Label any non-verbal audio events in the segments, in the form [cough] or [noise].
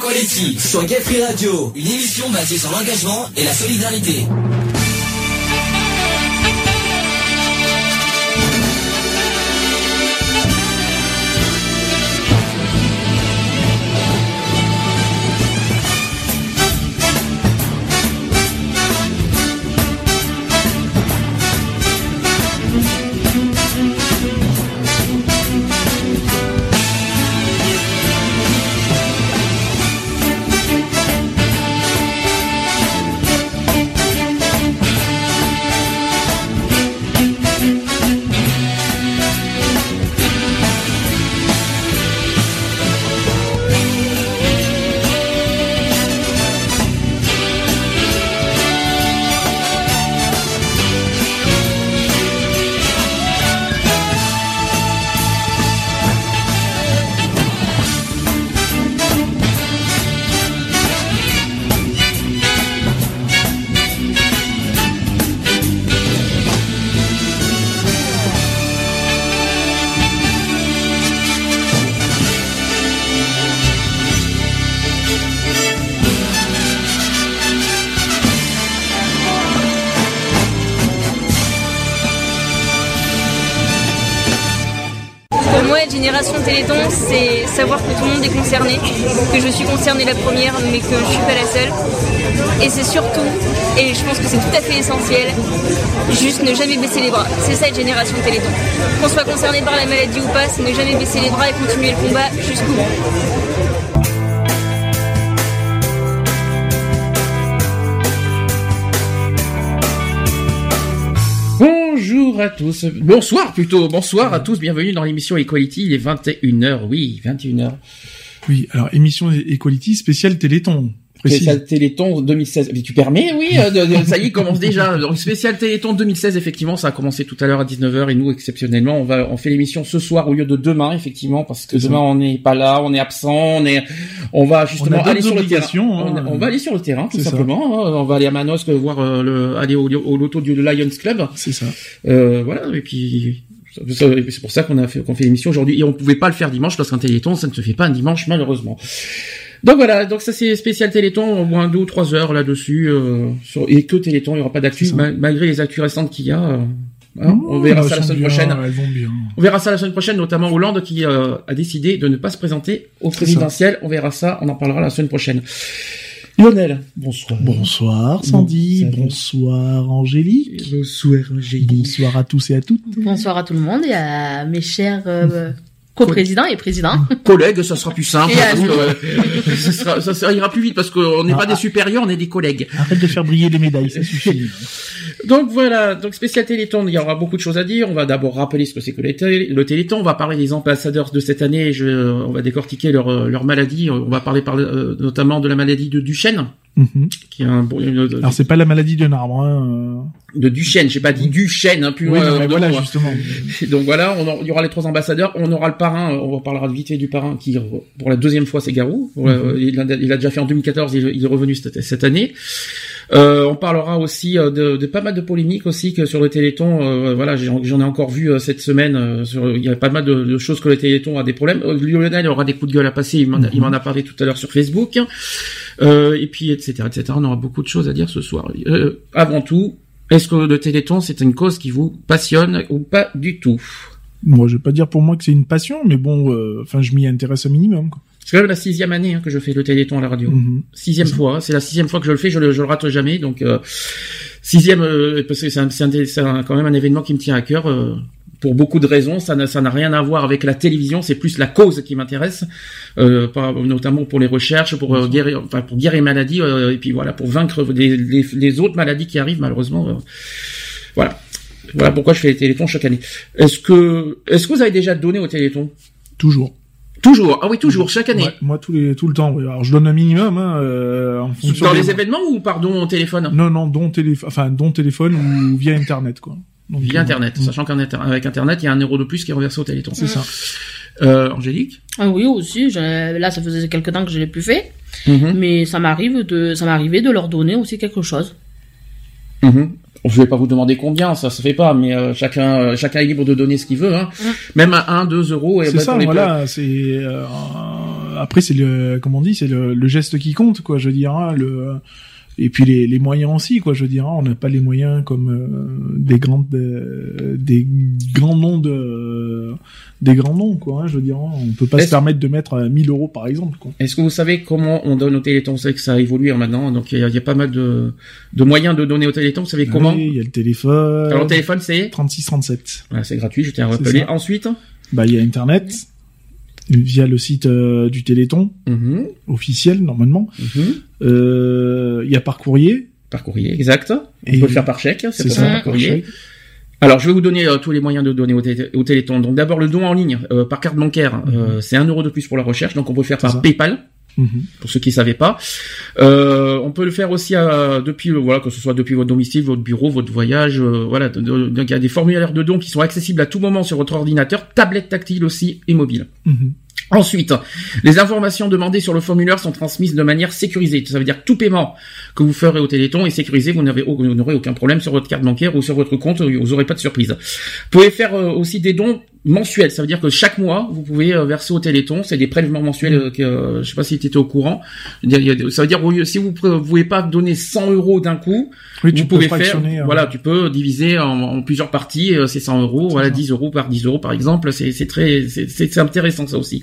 Equality sur Gay Free Radio, une émission basée sur l'engagement et la solidarité. La première, mais que je suis pas la seule. Et c'est surtout, et je pense que c'est tout à fait essentiel, juste ne jamais baisser les bras. C'est ça être génération Téléthon. Qu'on soit concerné par la maladie ou pas, c'est ne jamais baisser les bras et continuer le combat jusqu'au bout. Bonjour à tous. Bonsoir plutôt. Bonsoir à tous. Bienvenue dans l'émission Equality. Il est 21h. Oui, 21h. Oui, alors émission Equality spéciale Téléthon. Spécial Téléthon 2016. Mais tu permets, oui, euh, de- de- ça y est, commence déjà. Donc, spécial Téléthon 2016, effectivement, ça a commencé tout à l'heure à 19h et nous, exceptionnellement, on va, on fait l'émission ce soir au lieu de demain, effectivement, parce que demain ça. on n'est pas là, on est absent, on est, on va justement On aller sur le terrain. On, hein. on va aller sur le terrain, tout simplement. hein. On va aller à Manosque voir euh, le, aller au, au loto du Lions Club. C'est ça. Euh, voilà, et puis c'est pour ça qu'on a fait qu'on fait l'émission aujourd'hui et on pouvait pas le faire dimanche parce qu'un téléthon ça ne se fait pas un dimanche malheureusement. Donc voilà, donc ça c'est spécial téléthon, au moins deux ou trois heures là-dessus euh, sur, et que téléthon, il y aura pas d'actu ma- malgré les actus récentes qu'il y a. euh, hein, on verra ça la semaine bien, prochaine. On verra ça la semaine prochaine, notamment Hollande qui euh, a décidé de ne pas se présenter au présidentiel. On verra ça, on en parlera la semaine prochaine. Lionel, bonsoir. Bonsoir Sandy, Bon, bonsoir Angélique, Bonsoir, Angélique. bonsoir à tous et à toutes. Bonsoir à tout le monde et à mes chers euh, coprésidents et présidents. collègues, ça sera plus simple. Et parce amis. que, euh, ça, sera- ça, ça ira plus vite parce qu'on n'est Ah, pas des ah. supérieurs, on est des collègues. Arrête de faire briller les médailles, ça suffit. [laughs] Donc voilà, donc spécial Téléthon, il y aura beaucoup de choses à dire. On va d'abord rappeler ce que c'est que le, télé- le Téléthon. On va parler des ambassadeurs de cette année. Je, on va décortiquer leur, leur maladie. On va parler par, euh, notamment de la maladie de Duchenne, Mhm. qui est un bon- une- Alors c'est pas la maladie d'un arbre. Hein. de Duchenne. J'ai pas dit Duchenne, hein, plus Oui, loin, non, mais euh, voilà justement. [laughs] Donc voilà, on il y aura les trois ambassadeurs, on aura le parrain, euh, on parlera vite fait du parrain qui pour la deuxième fois c'est Garou. Mhm. il, a, il a déjà fait en 2014, il, il est revenu cette, cette année. Euh, on parlera aussi euh, de, de pas mal de polémiques aussi que sur le Téléthon. euh, voilà, j'en ai encore vu euh, cette semaine. euh, sur, il y a pas mal de, de choses que le Téléthon a des problèmes. Euh, Lionel aura des coups de gueule à passer. Il m'en a- il m'en a parlé tout à l'heure sur Facebook. Euh, et puis etc etc. On aura beaucoup de choses à dire ce soir. Euh, avant tout, est-ce que le Téléthon c'est une cause qui vous passionne ou pas du tout? Moi, je vais pas dire pour moi que c'est une passion, mais bon, euh, enfin, je m'y intéresse un minimum. Quoi. C'est quand même la sixième année hein, que je fais le Téléthon à la radio. Mhm. Sixième fois, hein, c'est la sixième fois que je le fais, je le, je le rate jamais. Donc euh, sixième, euh, parce que c'est un- c'est un- c'est un- quand même un événement qui me tient à cœur. euh, pour beaucoup de raisons, ça n'a ça n'a rien à voir avec la télévision, c'est plus la cause qui m'intéresse, euh, par- notamment pour les recherches, pour euh, guérir, enfin pour guérir les maladies, euh, et puis voilà pour vaincre les, les, les autres maladies qui arrivent malheureusement. euh, voilà, voilà pourquoi je fais les Télétons chaque année. Est-ce que est-ce que vous avez déjà donné au Téléthon? Toujours. Toujours, ah oui toujours chaque année. Ouais, moi, tous les, tout le temps. oui. Alors, je donne un minimum hein, euh, en fonction. Dans des- les événements ou pardon au téléphone? Non, non, dont téléphone, enfin, dont téléphone ou via internet, quoi. Donc, Via euh, Internet, mm, sachant qu'avec Internet, il y a un euro de plus qui est reversé au Téléthon. C'est ça. Euh, Angélique? Ah oui aussi, je- là ça faisait quelque temps que je l'ai plus fait, Mhm. mais ça m'arrive de ça m'arrivait de leur donner aussi quelque chose. Mhm. Je vais pas vous demander combien, ça se fait pas, mais euh, chacun, euh, chacun est libre de donner ce qu'il veut. Hein. Mm. Même à 1, 2 euros. C'est bah, ça, voilà. C'est euh, après c'est le comment on dit c'est le, le geste qui compte quoi je veux dire hein, le et puis les, les moyens aussi quoi je veux dire hein, on n'a pas les moyens comme euh, des grandes euh, des grands noms de des grands noms quoi hein, je veux dire hein. on peut pas se permettre de mettre euh, 1000 euros par exemple quoi. Est-ce que vous savez comment on donne au Téléthon? Savez que ça a évolué maintenant, donc il y, a- il y a pas mal de, de moyens de donner au Téléthon. Vous savez comment? Oui, il y a le téléphone. Alors, le téléphone, c'est? 36 37 Voilà, c'est gratuit, je tiens à C'est rappeler. Ensuite, bah il y a internet via le site euh, du Téléthon mhm, officiel normalement mhm, Euh, il y a par courrier par courrier, exact. On Et- peut le faire par chèque, c'est ça par courrier. Alors, je vais vous donner euh, tous les moyens de donner au, té- au Téléthon. Donc, d'abord, le don en ligne euh, par carte bancaire, euh, c'est un euro de plus pour la recherche. Donc, on peut le faire par ça. PayPal. Mhm. pour ceux qui ne savaient pas. Euh, on peut le faire aussi euh, depuis, euh, voilà, que ce soit depuis votre domicile, votre bureau, votre voyage, euh, voilà. Donc il y a des formulaires de dons qui sont accessibles à tout moment sur votre ordinateur, tablette tactile aussi et mobile. Mhm. Ensuite, les informations demandées sur le formulaire sont transmises de manière sécurisée. Ça veut dire que tout paiement que vous ferez au Téléthon est sécurisé. Vous n'aurez aucun problème sur votre carte bancaire ou sur votre compte. Vous n'aurez pas de surprise. Vous pouvez faire aussi des dons mensuels. Ça veut dire que chaque mois, vous pouvez euh, verser au Téléthon. C'est des prélèvements mensuels. euh, que, euh, je sais pas si tu étais au courant. Ça veut dire au lieu- si vous ne pouvez pas donner 100 euros d'un coup, Oui, tu vous peux pouvez faire, euh, voilà, tu peux diviser en, en plusieurs parties, c'est 100 euros, voilà, ça. 10 euros par 10 euros par exemple, c'est très, c'est intéressant ça aussi.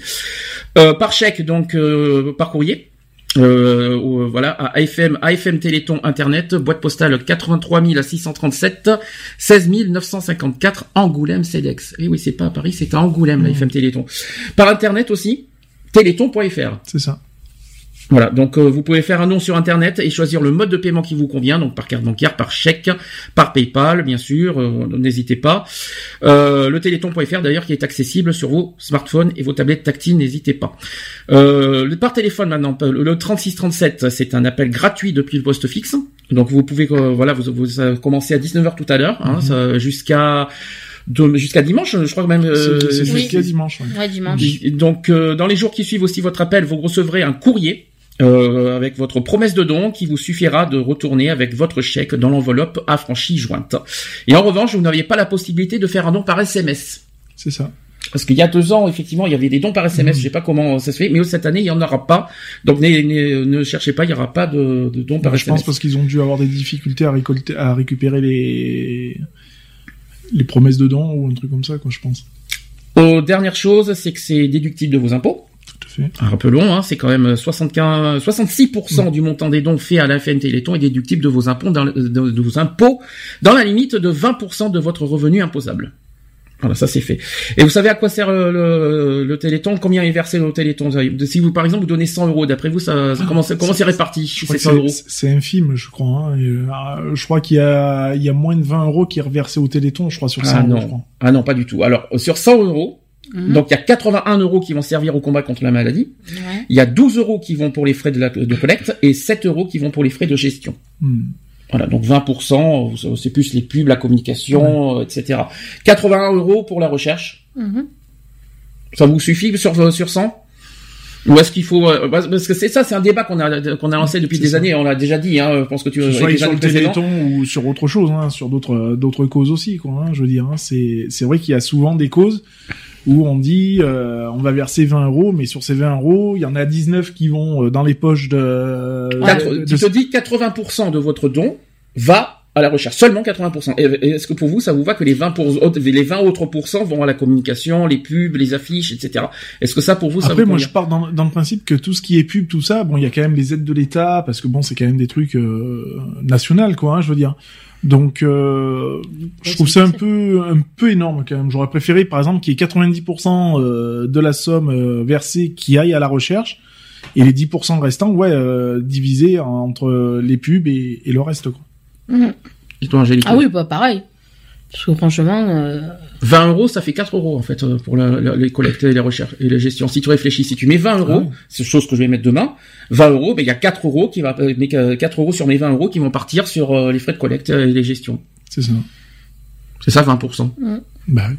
Euh, par chèque, donc euh, par courrier. Euh, au- voilà, à AFM, AFM Téléthon Internet, boîte postale 83 637, 16 954, Angoulême CEDEX. Et oui, c'est pas à Paris, c'est à Angoulême, la Mmh. AFM Téléthon. Par Internet aussi, téléthon.fr. c'est ça Voilà, donc euh, vous pouvez faire un don sur internet et choisir le mode de paiement qui vous convient, donc par carte bancaire, par chèque, par PayPal, bien sûr, euh, n'hésitez pas. Euh, le téléthon.fr d'ailleurs qui est accessible sur vos smartphones et vos tablettes tactiles, n'hésitez pas. Euh, le- par téléphone maintenant, le le 3637, c'est un appel gratuit depuis le poste fixe. Donc vous pouvez euh, voilà, vous, vous commencez à 19h tout à l'heure, hein, Mhm. jusqu'à de- jusqu'à dimanche, je crois que même euh, c'est c'est oui. jusqu'à dimanche ouais. Ouais, dimanche. Donc, euh, dans les jours qui suivent aussi votre appel, vous recevrez un courrier euh, avec votre promesse de don qui vous suffira de retourner avec votre chèque dans l'enveloppe affranchie jointe. Et en revanche, vous n'aviez pas la possibilité de faire un don par SMS. c'est ça Parce qu'il y a deux ans, effectivement, il y avait des dons par SMS. Mhm. Je sais pas comment ça se fait, mais cette année, il y en aura pas. Donc, ne cherchez pas, il y aura pas de, de dons par Bah, je SMS. pense parce qu'ils ont dû avoir des difficultés à récolter à récupérer les les promesses de dons ou un truc comme ça quoi je pense Euh, dernière chose, c'est que c'est déductible de vos impôts. Fait Rappelons, hein, c'est quand même 75, 66% du montant des dons faits à la FN Téléthon est déductible de vos impôts dans, le- de, de vos impôts dans la limite de 20% de votre revenu imposable. Voilà, ça c'est fait. Et vous savez à quoi sert le, le, le Téléthon Combien est versé au Téléthon Si vous, par exemple, vous donnez 100 euros, d'après vous, ça, ça- comment, c'est- comment c'est réparti je ces crois que 100 euros? c'est- infime je crois hein. Euh, je crois qu'il y a il y a moins de 20 euros qui est reversé au Téléthon je crois sur 100 Ah euros, non, crois. ah non, pas du tout. Alors, sur 100 euros, Mhm. donc il y a 81 euros qui vont servir au combat contre la maladie. Ouais. Il y a 12 euros qui vont pour les frais de, la, de collecte et 7 euros qui vont pour les frais de gestion. Hmm. Voilà, donc 20%, c'est plus les pubs, la communication, euh, etc. 81 euros pour la recherche. Mhm. Ça vous suffit sur, euh, sur 100 Ou est-ce qu'il faut... euh, Parce que c'est ça, c'est un débat qu'on a, qu'on a lancé depuis des ça. années, on l'a déjà dit, hein, je pense que tu... Que soit les sur le. Téléthon ou sur autre chose, hein, sur d'autres d'autres causes aussi, quoi. Hein, je veux dire, hein, c'est c'est vrai qu'il y a souvent des causes où on dit euh, on va verser 20 euros, mais sur ces 20 euros, il y en a 19 qui vont euh, dans les poches de. Quatre- de- tu te dis 80% de votre don va à la recherche, seulement 80%. Et et est-ce que pour vous, ça vous va que les 20, pour, les 20 autres pourcents vont à la communication, les pubs, les affiches, etc. Est-ce que ça, pour vous, ça Après, vous moi, je pars dans, dans le principe que tout ce qui est pub, tout ça, bon, il y a quand même les aides de l'État, parce que bon, c'est quand même des trucs euh, nationaux, quoi, hein, je veux dire. Donc, euh, je trouve ça un peu, un peu énorme quand même. J'aurais préféré, par exemple, qu'il y ait 90% euh, de la somme euh, versée qui aille à la recherche, et les 10% restants, ouais, euh, divisés entre les pubs et, et le reste, quoi. Mhm. Et toi, Angélique Ah oui, bah pareil. Parce que franchement, euh, 20 euros, ça fait 4 euros en fait euh, pour la- la- les collectes et les recherches et les gestions. Si tu réfléchis, si tu mets 20 euros, Ouais. c'est chose que je vais mettre demain, 20 euros, ben il y a 4 euros qui va, euh, mais que 4 euros sur mes 20 euros qui vont partir sur euh, les frais de collecte et les gestions. C'est ça. C'est ça 20%. Bah,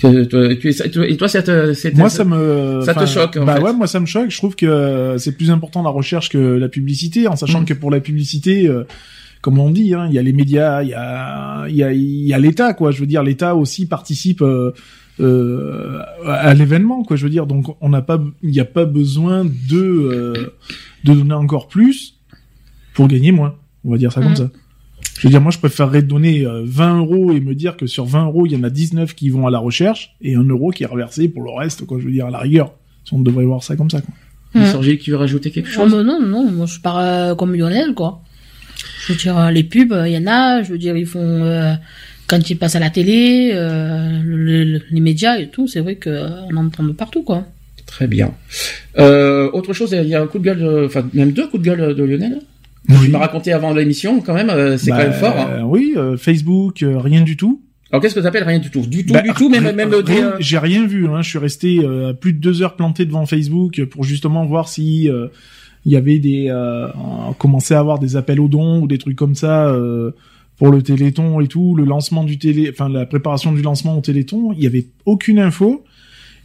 Que- toi- tu- tu- Et toi, ça te, c'est- moi, ça me, ça te choque, en Bah fait. ouais, moi, ça me choque. Je trouve que c'est plus important la recherche que la publicité, en sachant Mhm. que pour la publicité, euh, comme on dit, hein, il y a les médias, il y a, il y a, il y a l'État, quoi. Je veux dire, l'État aussi participe. euh, euh, à l'événement, quoi. Je veux dire, donc on n'a pas, il n'y a pas besoin de euh, de donner encore plus pour gagner moins. On va dire ça comme Mhm. ça. Je veux dire, moi, je préférerais donner euh, 20 euros et me dire que sur 20 euros, il y en a 19 qui vont à la recherche et un euro qui est reversé pour le reste, quoi. Je veux dire, à la rigueur. Si on devrait voir ça comme ça, quoi. Miss Angélique, tu veux rajouter quelque Non, chose? mais non, non, moi je pars euh, comme Lionel, quoi. Je veux dire, euh, les pubs, il y en a, je veux dire, ils font, euh, quand ils passent à la télé, euh, le- le- les médias et tout, c'est vrai qu'on en entend de partout, quoi. Très bien. Euh, autre chose, il y a un coup de gueule, de- enfin même deux coups de gueule de Lionel. Oui. Tu m'as raconté avant l'émission, quand même, euh, c'est Bah, quand même fort. Hein. euh, Oui, euh, Facebook, euh, rien du tout. Alors qu'est-ce que t'appelles rien du tout? Du tout, Bah, du tout, même même rien- euh, J'ai rien vu. Hein. Je suis resté euh, plus de deux heures planté devant Facebook pour justement voir si euh, il y avait des euh, on commençait à avoir des appels aux dons ou des trucs comme ça euh, pour le Téléthon et tout, le lancement du télé, enfin la préparation du lancement au Téléthon. Il y avait aucune info.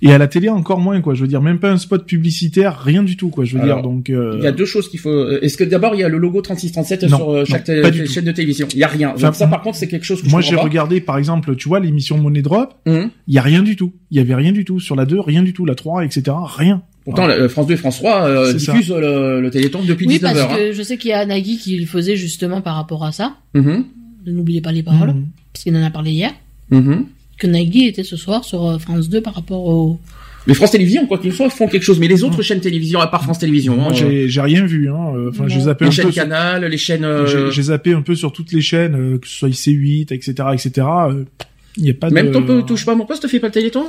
Et à la télé encore moins quoi. Je veux dire même pas un spot publicitaire, rien du tout quoi. Je veux Alors, dire donc. euh, Il y a deux choses qu'il faut. euh, Est-ce que d'abord il y a le logo 3637 Non, sur euh, chaque non, télé- chaîne de télévision? Il y a rien. Enfin, Donc ça par contre c'est quelque chose que moi j'ai regardé par exemple, tu vois l'émission Money Drop, Hum. il y a rien du tout. Il y avait rien du tout sur la 2, rien du tout, la 3, etc. Rien. Pourtant la- France 2 et France 3 euh, diffusent euh, le, le Téléthon depuis Oui, 19 parce heures. hein. que je sais qu'il y a Nagui qui le faisait justement par rapport à ça. Mhm. N'oubliez pas les paroles, Mhm. parce qu'il en a parlé hier. Mhm. Que Nagui était ce soir sur euh, France 2 par rapport au... Mais France Télévisions, quoi qu'il soit, font quelque chose. Mais les autres chaînes télévisions, à part France Télévisions, Moi, hein, euh, j'ai rien vu. Hein. euh, Enfin, zappé les un chaînes peu. sur- Canal, les chaînes. euh, J'ai zappé un peu sur toutes les chaînes, euh, que ce soit IC8, etc., etc. euh, Il y a pas Même de. ton peu touche pas mon poste, fait pas le Téléthon?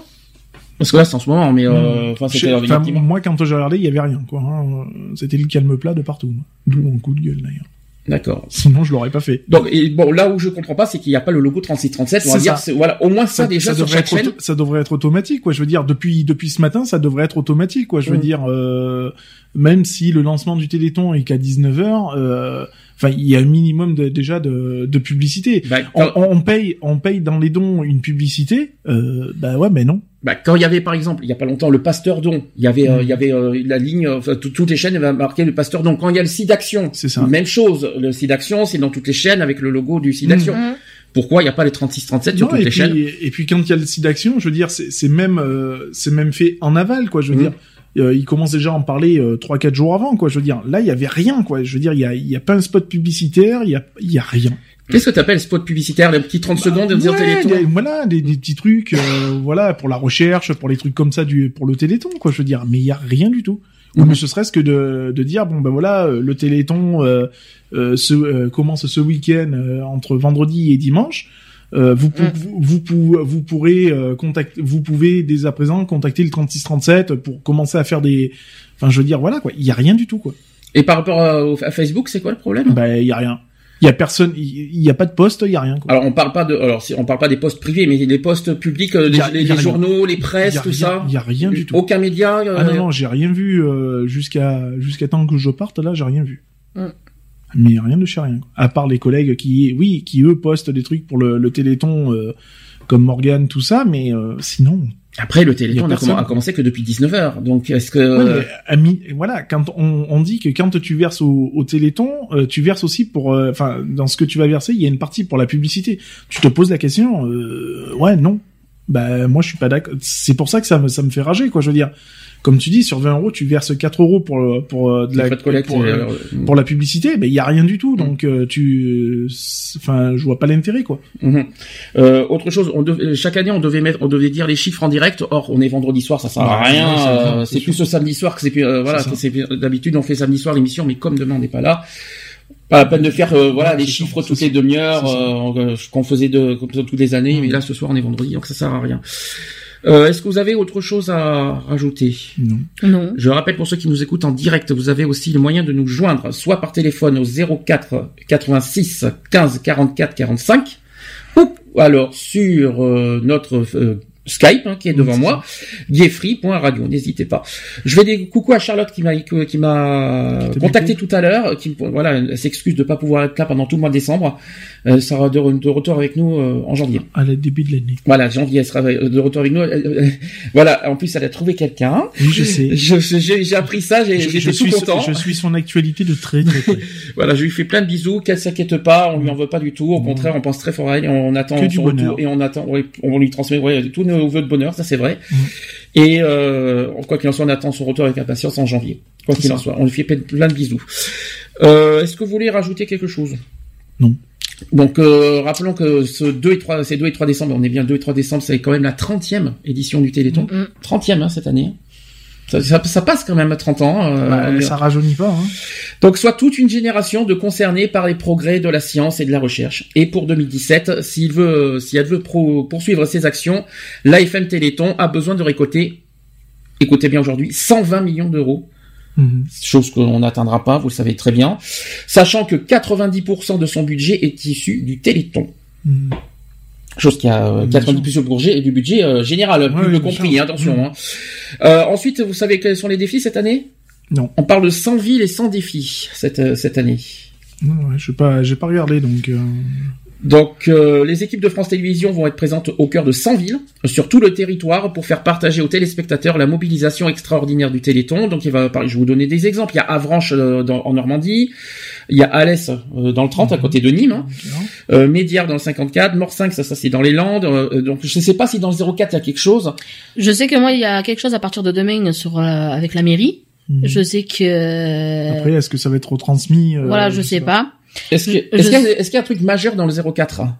Parce que là c'est en ce moment, mais euh, enfin mois. moi, quand j'ai regardé, il y avait rien. quoi. hein. C'était le calme plat de partout. D'où mon coup de gueule d'ailleurs. D'accord. Sinon, je l'aurais pas fait. Donc et bon là où je comprends pas, c'est qu'il n'y a pas le logo 3637. On va dire, ça. voilà, au moins ça, déjà sur devrait chaque chaîne. ça devrait être automatique, quoi. Je veux dire, depuis depuis ce matin, ça devrait être automatique, quoi. Je veux Mm. dire, euh, même si le lancement du Téléthon est qu'à 19 h euh, enfin, il y a un minimum de, déjà de, de publicité. Bah, On, quand, on paye, on paye dans les dons une publicité. Euh, bah ouais, mais non. bah, quand il y avait par exemple, il y a pas longtemps, le Pasteur Don, il y avait, euh, Mm. il y avait euh, la ligne, enfin, tout- toutes les chaînes avaient marqué le Pasteur Don. Quand il y a le site d'action, C'est ça. même chose. Le site d'action, c'est dans toutes les chaînes avec le logo du site d'action. Mhm. Pourquoi il n'y a pas les 3637 sur Non, toutes et les puis, chaînes et puis quand il y a le site d'action, je veux dire, c'est c'est même euh, c'est même fait en aval, quoi. Je veux Mm. dire, euh, ils commencent déjà à en parler euh, trois quatre jours avant, quoi. Je veux dire, là, il y avait rien, quoi. Je veux dire, il y a il y a pas un spot publicitaire, il y a il y a rien. Qu'est-ce que t'appelles spot publicitaire, les petits 30 secondes de dire Bah, Ouais, Téléthon des- voilà, des, des petits trucs, euh, [laughs] voilà, pour la recherche, pour les trucs comme ça du pour le Téléthon, quoi. Je veux dire, mais il y a rien du tout. Ou Mhm. ne serait-ce que de, de dire bon ben voilà euh, le Téléthon euh, euh, se, euh, commence ce week-end euh, entre vendredi et dimanche. Euh, vous, pou- Mm. vous, vous, pou- vous pourrez euh, contacter, vous pouvez dès à présent contacter le 3637 pour commencer à faire des, enfin je veux dire voilà quoi, il y a rien du tout quoi. Et par rapport à, Facebook, c'est quoi le problème? Ben il y a rien, il y a personne, il y a pas de poste, il y a rien quoi. Alors on parle pas de, alors on parle pas des postes privés, mais des postes publics, euh, les, a- journaux, les presses, tout rien, ça? il y a rien du tout. Aucun média. euh, Ah non non, j'ai rien vu euh, jusqu'à jusqu'à temps que je parte là, j'ai rien vu. Mm. Mais rien de chez rien. quoi. À part les collègues qui, oui, qui eux postent des trucs pour le, le Téléthon, euh, comme Morgan, tout ça, mais euh, sinon. Après le Téléthon a a, personne. comm- a commencé que depuis 19h. Donc est-ce que Ouais, mais, à mi- voilà, quand on, on dit que quand tu verses au, au Téléthon, euh, tu verses aussi pour, euh, enfin, dans ce que tu vas verser, il y a une partie pour la publicité. Tu te poses la question, euh, ouais, non. Bah moi je suis pas d'accord. C'est pour ça que ça me ça me fait rager quoi. Je veux dire, comme tu dis, sur 20 euros, tu verses 4 euros pour euh, pour euh, de la frais de collecte, pour, euh, pour la publicité, mais il y a rien du tout. Donc euh, tu, enfin, je vois pas l'intérêt quoi. Mhm. Euh, autre chose, on dev- chaque année on devait mettre, on devait dire les chiffres en direct. Or, on est vendredi soir, ça sert à Ouais, rien. c'est euh, plus ce samedi soir que c'est plus, euh, voilà, C'est d'habitude on fait samedi soir l'émission, mais comme demain on n'est pas là, pas la peine de faire euh, voilà les chiffres toutes les demi-heures euh, qu'on faisait de toutes les années. Mais là ce soir on est vendredi, donc ça sert à rien. Euh, Est-ce que vous avez autre chose à rajouter? Non. Non. Je rappelle pour ceux qui nous écoutent en direct, vous avez aussi le moyen de nous joindre, soit par téléphone au 04 86 15 44 45, ou alors sur euh, notre euh, Skype hein, qui est devant Oui, moi, gayfree.radio, n'hésitez pas. Je vais des coucou à Charlotte qui m'a qui m'a contacté tout à l'heure, qui me- voilà, elle s'excuse de pas pouvoir être là pendant tout le mois de décembre. Elle sera de, re- de retour avec nous euh, en janvier. À la début de l'année. Voilà, janvier elle sera de retour avec nous. Voilà, en plus elle a trouvé quelqu'un. Oui, je sais. [laughs] J'ai appris ça, j'étais tout suis, content. je suis son actualité de très très près. [laughs] Voilà, je lui fais plein de bisous, qu'elle s'inquiète pas, on lui en veut pas du tout. Au contraire, on pense très fort à elle, on attend Que du son retour bonheur. et on attend, on lui transmet ouais, tous nos nos vœux de bonheur, ça c'est vrai. Mhm. Et euh, quoi qu'il en soit, on attend son retour avec impatience en janvier. Quoi qu'il en soit, on lui fait plein de bisous. Euh, Est-ce que vous voulez rajouter quelque chose? Non. Donc euh, rappelons que ce 2 et 3, c'est 2 et 3 décembre, on est bien 2 et 3 décembre, c'est quand même la 30e édition du Téléthon. Mm. 30e hein, cette année. Ça, ça, ça passe quand même à 30 ans. euh, Bah, ça rajeunit pas. Hein. donc soit toute une génération de concernés par les progrès de la science et de la recherche. Et pour 2017, s'il veut, si elle veut pro- poursuivre ses actions, l'AFM Téléthon a besoin de récolter, écoutez bien aujourd'hui, 120 millions d'euros. Mhm. Chose qu'on n'atteindra pas, vous le savez très bien. Sachant que 90% de son budget est issu du Téléthon. Mhm. Chose qui a euh, Bien 90% du budget, du budget euh, général, Ouais, plus ouais, le compris, hein, attention. Mhm. hein. Euh, ensuite, vous savez quels sont les défis cette année? Non. On parle de 100 villes et 100 défis cette, euh, cette année. Non, ouais, je sais pas, pas regardé donc. Euh, Donc, euh, les équipes de France Télévisions vont être présentes au cœur de 100 villes, sur tout le territoire, pour faire partager aux téléspectateurs la mobilisation extraordinaire du Téléthon. Donc, il va, je vais vous donner des exemples. Il y a Avranches euh, dans- en Normandie, il y a Alès euh, dans le 30, à côté de Nîmes, hein. euh, Médière dans le 54, Morcinq, ça, ça c'est dans les Landes. euh, donc, je ne sais pas si dans le 04 il y a quelque chose. Je sais que moi, il y a quelque chose à partir de demain sur euh, avec la mairie. mhm. Je sais que Après, est-ce que ça va être retransmis euh, voilà, je sais pas. Est-ce qu'il a- est-ce qu'il y a un truc majeur dans le 04 hein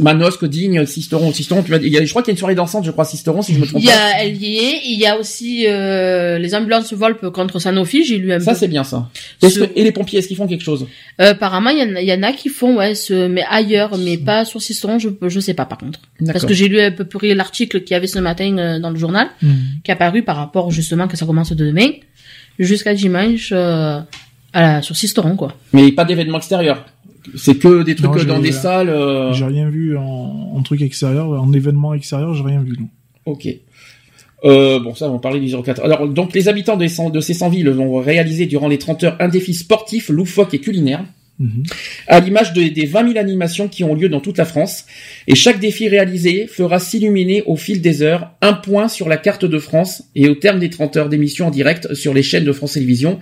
Manosque, Digne, Sisteron, Sisteron, tu vas, il y a, je crois qu'il y a une soirée dansante, je crois, Sisteron, si je me trompe Il y pas. a elle y est, il y a aussi euh, les ambulances Volpe contre Sanofi, j'ai lu un Ça, c'est bien, ça. Que- et les pompiers, est-ce qu'ils font quelque chose? Euh, apparemment, il y, en a- il y en a qui font ouais, ce, mais ailleurs, mais pas sur Sisteron, je je sais pas par contre. Parce que j'ai lu un peu près l'article qu'il y avait ce matin euh, dans le journal Mhm. qui est apparu par rapport justement que ça commence de demain jusqu'à dimanche la, sur Sisteron quoi. Mais pas d'événements extérieurs. C'est que des trucs Non, dans des salles. euh, J'ai rien vu en, en truc extérieur, en événement extérieur, j'ai rien vu. Non. Ok. Euh, bon, ça, on va parler du 04. Alors, donc, les habitants 100 de ces 100 villes vont réaliser durant les 30 heures un défi sportif, loufoque et culinaire, Mhm. à l'image de- des 20 000 animations qui ont lieu dans toute la France. Et chaque défi réalisé fera s'illuminer au fil des heures un point sur la carte de France et au terme des 30 heures d'émission en direct sur les chaînes de France Télévisions,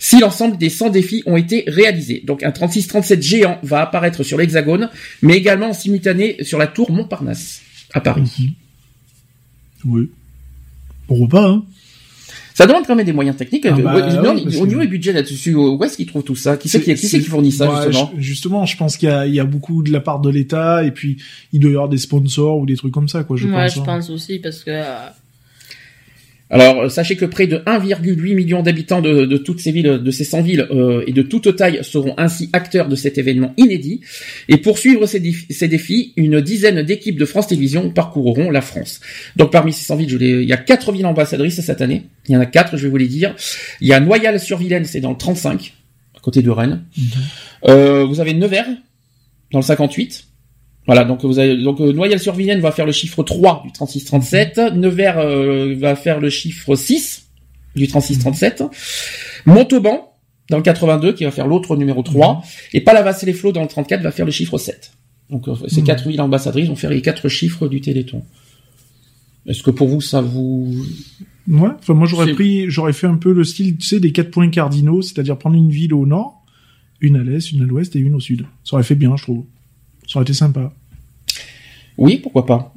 si l'ensemble des 100 défis ont été réalisés. Donc, un 36-37 géant va apparaître sur l'Hexagone, mais également en simultané sur la tour Montparnasse, à Paris. Oui. Pourquoi pas, hein Ça demande quand même des moyens techniques. Ah Euh, bah, ouais, non, au niveau du budget là-dessus, euh, où est-ce qu'ils trouvent tout ça? Qui c'est qui, qui, fournit ça, Ouais, justement? je- Justement, je pense qu'il y a, il y a beaucoup de la part de l'État, et puis il doit y avoir des sponsors ou des trucs comme ça, quoi. Je ouais, pense. je hein. pense aussi parce que euh, Alors, euh, sachez que près de 1,8 million d'habitants de, de toutes ces villes, de ces 100 villes euh, et de toute taille seront ainsi acteurs de cet événement inédit. Et pour suivre ces, défis, ces défis, une dizaine d'équipes de France Télévisions parcourront la France. Donc, parmi ces 100 villes, je il y a quatre villes ambassadrices cette année. Il y en a quatre, je vais vous les dire. Il y a Noyal-sur-Vilaine, c'est dans le 35, à côté de Rennes. Mhm. Euh, vous avez Nevers, dans le 58. Voilà, donc vous avez donc euh, Noyal-sur-Vilaine va faire le chiffre 3 du 36-37, Nevers euh, va faire le chiffre 6 du 36-37, Montauban dans le 82 qui va faire l'autre numéro 3 et Palavas-les-Flots dans le 34 va faire le chiffre 7. Donc euh, ces quatre villes ambassadrices vont faire les quatre chiffres du Téléthon. Est-ce que pour vous ça vous Ouais. Enfin, moi, j'aurais pris, j'aurais fait un peu le style, tu sais, des quatre points cardinaux, c'est-à-dire prendre une ville au nord, une à l'est, une à l'ouest et une au sud. Ça aurait fait bien, je trouve. Ça aurait été sympa. Oui, pourquoi pas.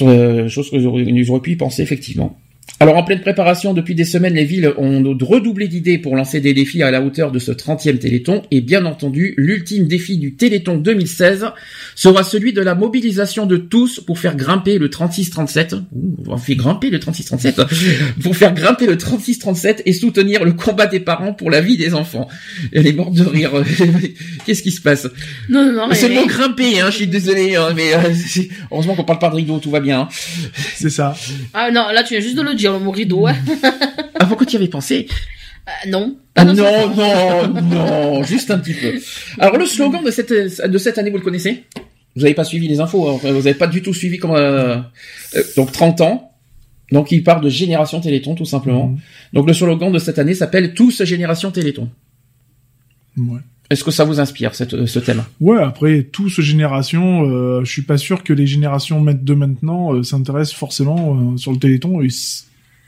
Euh, chose que j'aurais- pu y penser, effectivement. Alors, en pleine préparation, depuis des semaines, les villes ont redoublé d'idées pour lancer des défis à la hauteur de ce 30e Téléthon. Et bien entendu, l'ultime défi du Téléthon 2016 sera celui de la mobilisation de tous pour faire grimper le 36-37. Ouh, On fait grimper le 36-37. [laughs] pour faire grimper le 36-37 et soutenir le combat des parents pour la vie des enfants. Elle est morte de rire. [laughs] Qu'est-ce qui se passe? Non non non. c'est le mot grimper, hein, je suis désolé, hein, mais euh, [laughs] heureusement qu'on parle pas de rideau, tout va bien. hein. C'est ça. Ah non, là tu viens juste de le dire le mot rideau. hein. [laughs] Ah, pourquoi tu y avais pensé? Euh, non. Ah [laughs] non, non, non, juste un petit peu. Alors le slogan de cette de cette année, vous le connaissez? Vous n'avez pas suivi les infos, hein, vous n'avez pas du tout suivi comment. euh, euh, donc 30 ans. Donc il part de Génération Téléthon, tout simplement. Mhm. Donc le slogan de cette année s'appelle Tous Génération Téléthon. Ouais. Est-ce que ça vous inspire cette, ce thème? Ouais, après, tous générations, euh, je suis pas sûr que les générations de maintenant euh, s'intéressent forcément euh, sur le Téléthon. Et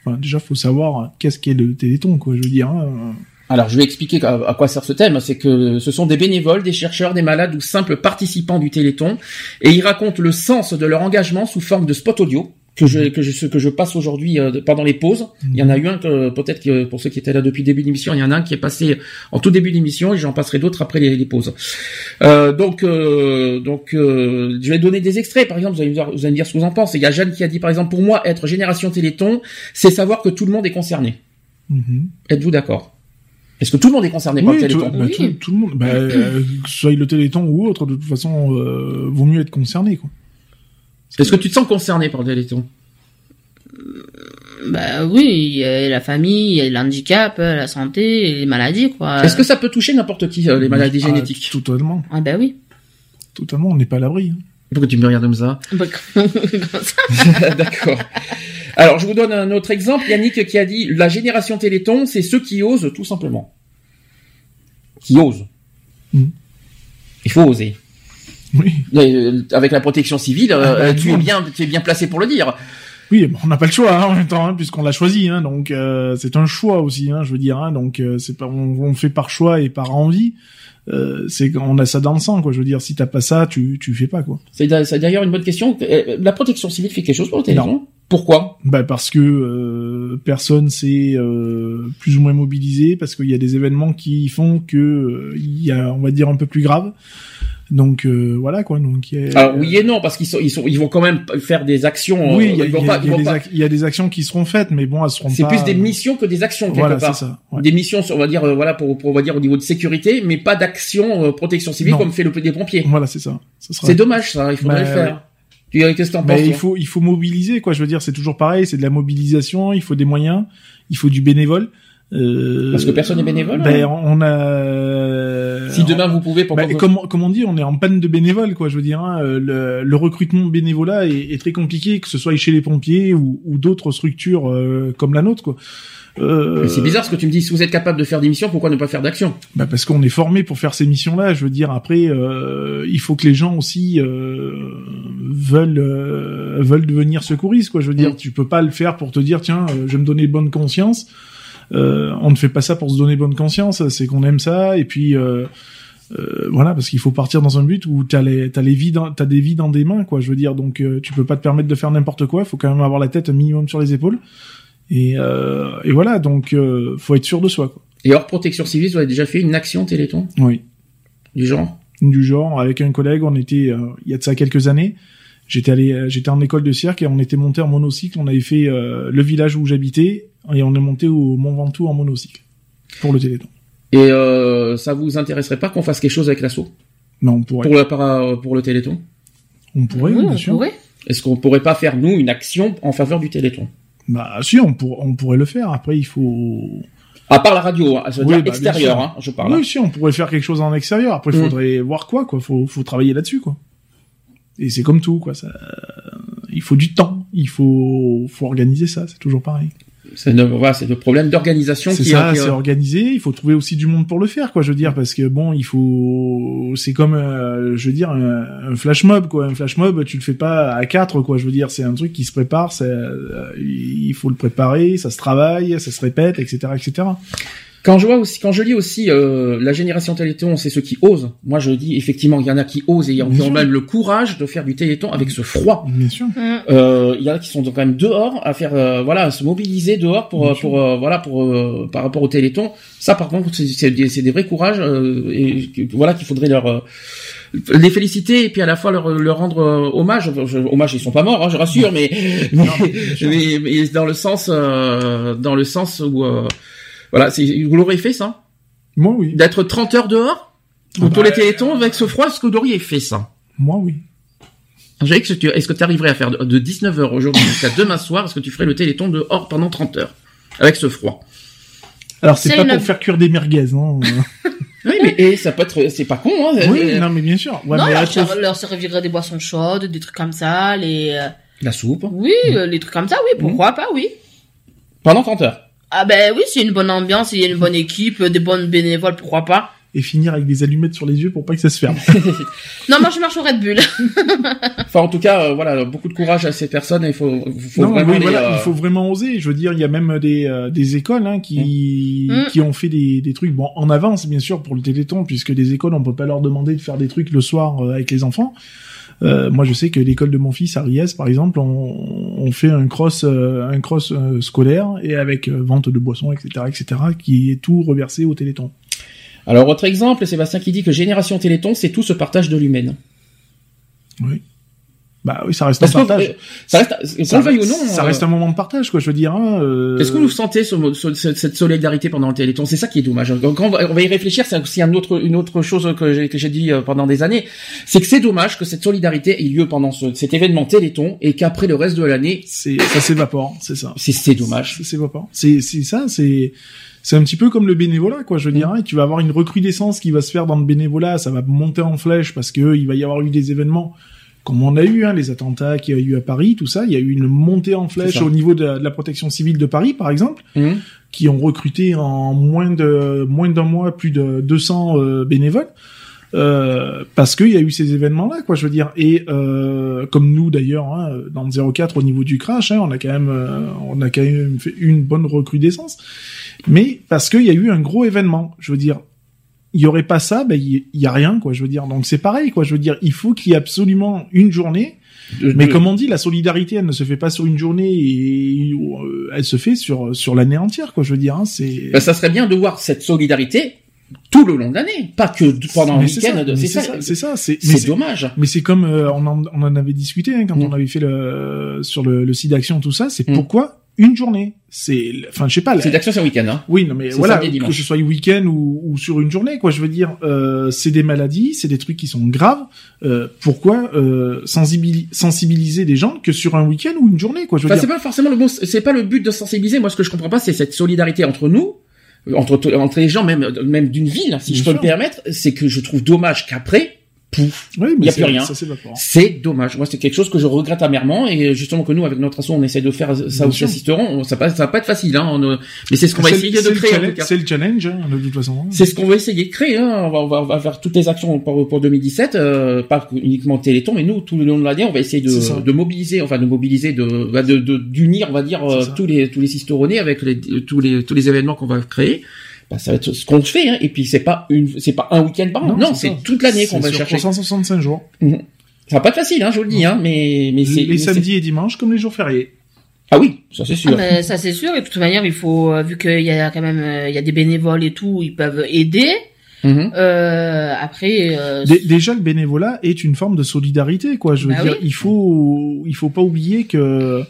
enfin, déjà, faut savoir euh, qu'est-ce qu'est le Téléthon, quoi. Je veux dire. hein. Alors, je vais expliquer à quoi sert ce thème. C'est que ce sont des bénévoles, des chercheurs, des malades ou simples participants du Téléthon, et ils racontent le sens de leur engagement sous forme de spot audio. Que je que je ce que je passe aujourd'hui euh, pendant les pauses. Il y en a eu un que peut-être que pour ceux qui étaient là depuis le début de l'émission, il y en a un qui est passé en tout début d'émission et j'en passerai d'autres après les, les pauses. Euh, donc euh, donc euh, je vais donner des extraits. Par exemple, vous allez, me dire- vous allez me dire ce que vous en pensez. Il y a Jeanne qui a dit par exemple pour moi être génération Téléthon, c'est savoir que tout le monde est concerné. Mhm. Êtes-vous d'accord? Est-ce que tout le monde est concerné par Oui, le tout, Téléthon? bah, Oui. tout, tout le monde, bah, euh, que ce soit le Téléthon ou autre, de toute façon, euh, vaut mieux être concerné, quoi. Est-ce que tu te sens concerné par le Téléthon Bah oui, il y a la famille, il y a l'handicap, la santé, les maladies, quoi. Est-ce que ça peut toucher n'importe qui euh, les maladies Ah, génétiques? Totalement, Ah bah oui. totalement, on n'est pas à l'abri. hein. Pourquoi tu me regardes comme ça? [laughs] Bah, ça? [laughs] D'accord. Alors, je vous donne un autre exemple. Yannick qui a dit la génération Téléthon, c'est ceux qui osent, tout simplement. Qui osent. Mm. Il faut oser. Oui, Euh, avec la protection civile, euh, Ah bah, tu es non. bien, tu es bien placé pour le dire. oui, bon, on n'a pas le choix hein, en même temps, hein, puisqu'on l'a choisi, hein, donc euh, c'est un choix aussi, hein, je veux dire, hein, donc euh, c'est pas, on, on fait par choix et par envie. Euh, c'est qu'on a ça dans le sang, quoi. Je veux dire, si t'as pas ça, tu tu fais pas, quoi. C'est d'a- c'est d'ailleurs une bonne question. La protection civile fait quelque chose pour le Téléthon Pourquoi? Bah parce que euh, personne s'est euh, plus ou moins mobilisé, parce qu'il y a des événements qui font que euh, il y a, on va dire, un peu plus grave. Donc euh, voilà quoi. Donc y a- Alors oui et non, parce qu'ils sont, ils sont, ils vont quand même faire des actions. oui, euh, il il y y a des y a actions qui seront faites, mais bon, elles seront C'est plus des missions que des actions quelque Voilà, part. ça. ouais. Des missions, on va dire, euh, voilà, pour, pour on va dire au niveau de sécurité, mais pas d'action euh, protection civile Non. comme fait le des pompiers. Voilà, c'est ça. Sera- C'est dommage ça, il faudrait Bah, le faire. Tu euh, qu'est-ce que t'en penses Mais il faut il faut mobiliser quoi. Je veux dire, c'est toujours pareil. C'est de la mobilisation. Il faut des moyens. Il faut du bénévole. Euh, Parce que personne n'est bénévole, Ben, hein. on a. Si demain vous pouvez, pour Bah, comme, comme on dit, on est en panne de bénévoles, quoi. Je veux dire, hein, euh, le, le recrutement bénévolat est, est très compliqué, que ce soit chez les pompiers ou, ou d'autres structures euh, comme la nôtre, quoi. Euh, C'est bizarre ce que tu me dis. Si vous êtes capable de faire des missions, pourquoi ne pas faire d'action? Bah parce qu'on est formé pour faire ces missions-là. Je veux dire, après, euh, il faut que les gens aussi euh, veulent euh, veulent devenir secouristes, quoi. Je veux dire, Mm. tu peux pas le faire pour te dire, tiens, euh, je vais me donner bonne conscience. Euh, on ne fait pas ça pour se donner bonne conscience. C'est qu'on aime ça et puis. Euh, euh, voilà, parce qu'il faut partir dans un but où t'as les t'as les vies dans, t'as des vies dans des mains, quoi. Je veux dire, donc euh, tu peux pas te permettre de faire n'importe quoi. Il faut quand même avoir la tête un minimum sur les épaules. Et, euh, et voilà, donc euh, faut être sûr de soi, quoi. Et hors protection civile, vous avez déjà fait une action Téléthon? Oui. du genre? Du genre avec un collègue on était euh, il y a de ça quelques années j'étais allé j'étais en école de cirque et on était monté en monocycle on avait fait euh, le village où j'habitais et on est monté au Mont Ventoux en monocycle pour le Téléthon. Et euh, ça vous intéresserait pas qu'on fasse quelque chose avec l'assaut? Non on pourrait. Pour le para- pour le Téléthon? On pourrait oui, bien on sûr. pourrait. Est-ce qu'on pourrait pas faire nous une action en faveur du Téléthon? Bah si on, pour, on pourrait le faire. Après il faut. À part la radio, hein, je veux Oui, dire bah, extérieur, bien hein, je parle. oui si on pourrait faire quelque chose en extérieur. Après il Mm. faudrait voir quoi quoi. Faut faut travailler là-dessus quoi. Et c'est comme tout quoi. Ça il faut du temps. Il faut faut organiser ça. C'est toujours pareil C'est le, voilà, c'est le problème d'organisation C'est ça, c'est organisé. Il faut trouver aussi du monde pour le faire, quoi. Je veux dire, parce que bon, il faut, c'est comme, euh, je veux dire, un, un flash mob, quoi. Un flash mob, tu le fais pas à quatre, quoi. Je veux dire, c'est un truc qui se prépare. C'est, euh, il faut le préparer, ça se travaille, ça se répète, etc., etc. Quand je vois aussi, quand je lis aussi euh, la génération Téléthon, c'est ceux qui osent. Moi, je dis effectivement, il y en a qui osent et qui ont même le courage de faire du Téléthon avec ce froid. Bien sûr. Mm. Euh, Il y en a qui sont quand même dehors à faire, euh, voilà, à se mobiliser dehors pour, Bien euh, sûr. pour, euh, voilà, pour par par rapport au Téléthon. Ça, par contre, c'est- c'est des, c'est des vrais courages euh, et voilà qu'il faudrait leur euh, les féliciter et puis à la fois leur, leur rendre euh, hommage. Je- hommage, ils sont pas morts, hein, je rassure, mais sûr. mais- mais dans le sens euh, dans le sens où euh, voilà, c'est vous l'aurez fait ça Moi, oui. d'être 30 heures dehors Ah pour bah, les télétons avec ce froid, est-ce que vous l'auriez fait ça Moi, oui. Angélique, est-ce que tu est-ce que tu arriverais à faire de, de 19h aujourd'hui jusqu'à demain soir Est-ce que tu ferais le téléthon dehors pendant 30 heures avec ce froid? Alors, c'est pas une- pour faire cuire des merguez, hein. [laughs] Oui, mais et ça peut être, c'est pas con, hein oui, euh, non, mais bien sûr. Ouais, non, mais leur, leur servirait des boissons chaudes, des trucs comme ça, les, euh, La soupe oui, euh, les trucs comme ça, oui, pourquoi pas, oui. pendant 30 heures. Ah ben oui, c'est une bonne ambiance, il y a une bonne équipe, des bonnes bénévoles, pourquoi pas. et finir avec des allumettes sur les yeux pour pas que ça se ferme. [laughs] Non, moi je marche au Red Bull. [laughs] Enfin, en tout cas, euh, voilà, beaucoup de courage à ces personnes. et Il faut, faut non, vraiment oui, les, voilà, euh, il faut vraiment oser. Je veux dire, il y a même des, euh, des écoles hein, qui, Mm. qui ont fait des, des trucs bon en avance, bien sûr, pour le Téléthon, puisque des écoles, on peut pas leur demander de faire des trucs le soir euh, avec les enfants. Euh, moi, je sais que l'école de mon fils à Riez, par exemple, on, on fait un cross, euh, un cross euh, scolaire et avec vente de boissons, etc., etc., qui est tout reversé au Téléthon. Alors, autre exemple, Sébastien qui dit que Génération Téléthon, c'est tout ce partage de l'humaine. Oui. Bah oui, ça reste Parce un partage. euh, ça reste, Ça, veuille ou non, ça euh, reste un moment de partage, quoi. Je veux dire. Hein, euh, Est-ce que vous sentez ce- ce- ce- cette solidarité pendant le Téléthon? C'est ça qui est dommage. Quand on va, on va y réfléchir, c'est aussi un autre, une autre chose que j'ai, que j'ai dit euh, pendant des années, c'est que c'est dommage que cette solidarité ait lieu pendant ce- cet événement Téléthon et qu'après le reste de l'année, c'est ça s'évapore, c'est ça. c'est, c'est dommage. Ça s'évapore. C'est c'est ça, c'est c'est un petit peu comme le bénévolat, quoi. Je veux dire, hein, tu vas avoir une recrudescence qui va se faire dans le bénévolat, ça va monter en flèche parce que il va y avoir eu des événements comme on a eu, hein, les attentats qu'il y a eu à Paris, tout ça. Il y a eu une montée en flèche au niveau de la, de la protection civile de Paris, par exemple, Hum. qui ont recruté en moins de moins d'un mois plus de 200 euh, bénévoles. Euh, parce qu'il y a eu ces événements-là, quoi, je veux dire. Et euh, comme nous d'ailleurs, hein, dans le 04 au niveau du crash, hein, on a quand même, euh, on a quand même fait une bonne recrudescence. Mais parce qu'il y a eu un gros événement, je veux dire. Il y aurait pas ça, ben il y, y a rien, quoi. Je veux dire. Donc c'est pareil, quoi. Je veux dire, il faut qu'il y ait absolument une journée. De- Mais de- comme on dit, la solidarité, elle ne se fait pas sur une journée, et euh, elle se fait sur sur l'année entière, quoi. Je veux dire, hein, c'est. ben, ça serait bien de voir cette solidarité tout le long de l'année, pas que pendant Mais c'est week-end. ça, C'est c'est ça, c'est- dommage. mais c'est comme euh, on, en, on en avait discuté hein, quand Mm. on avait fait le sur le, le site d'action tout ça. C'est Mm. pourquoi une journée. C'est enfin je sais pas. C'est d'action, c'est un week-end. Hein. Oui, non mais voilà, que ce soit week-end ou, ou sur une journée, quoi. Je veux dire, euh, c'est des maladies, c'est des trucs qui sont graves. Euh, pourquoi euh, sensibili- sensibiliser des gens que sur un week-end ou une journée, quoi Je veux Enfin, c'est dire. pas forcément le bon, c'est pas le but de sensibiliser. Moi, ce que je comprends pas, c'est cette solidarité entre nous, entre entre les gens, même même d'une ville, si Bien je peux sûr. me permettre. C'est que je trouve dommage qu'après, pouf, Oui, y mais a plus rien. C'est dommage. Moi, c'est quelque chose que je regrette amèrement et justement que nous, avec notre asso, on essaie de faire ça aussi assisteront. Ça va, ça va pas être facile, hein. on, mais c'est ce qu'on va essayer de créer. C'est le challenge, hein, de toute façon. C'est ce qu'on va essayer de créer. Hein. On, va, on, va, on va faire toutes les actions pour, pour 2017, euh, pas uniquement Téléthon, mais nous, tout le long de l'année, on va essayer de, de mobiliser, enfin de mobiliser, de bah, d'unir, on va dire, euh, tous les tous les avec les, tous les tous les événements qu'on va créer. Bah, ça va être ce qu'on fait. Hein. Et puis c'est pas une, c'est pas un week-end par an. Non, c'est toute l'année qu'on va sur chercher. 365 jours. Ça va pas être facile, hein, je vous le dis, hein, mais mais c'est Les samedis et dimanches comme les jours fériés. Ah oui, ça c'est sûr. Ah, mais ça c'est sûr et de toute manière il faut euh, vu qu'il y a quand même euh, il y a des bénévoles et tout ils peuvent aider Mhm. euh, après euh, Dé- Déjà, le bénévolat est une forme de solidarité, quoi. Je veux Bah dire, oui. il faut, il faut pas oublier que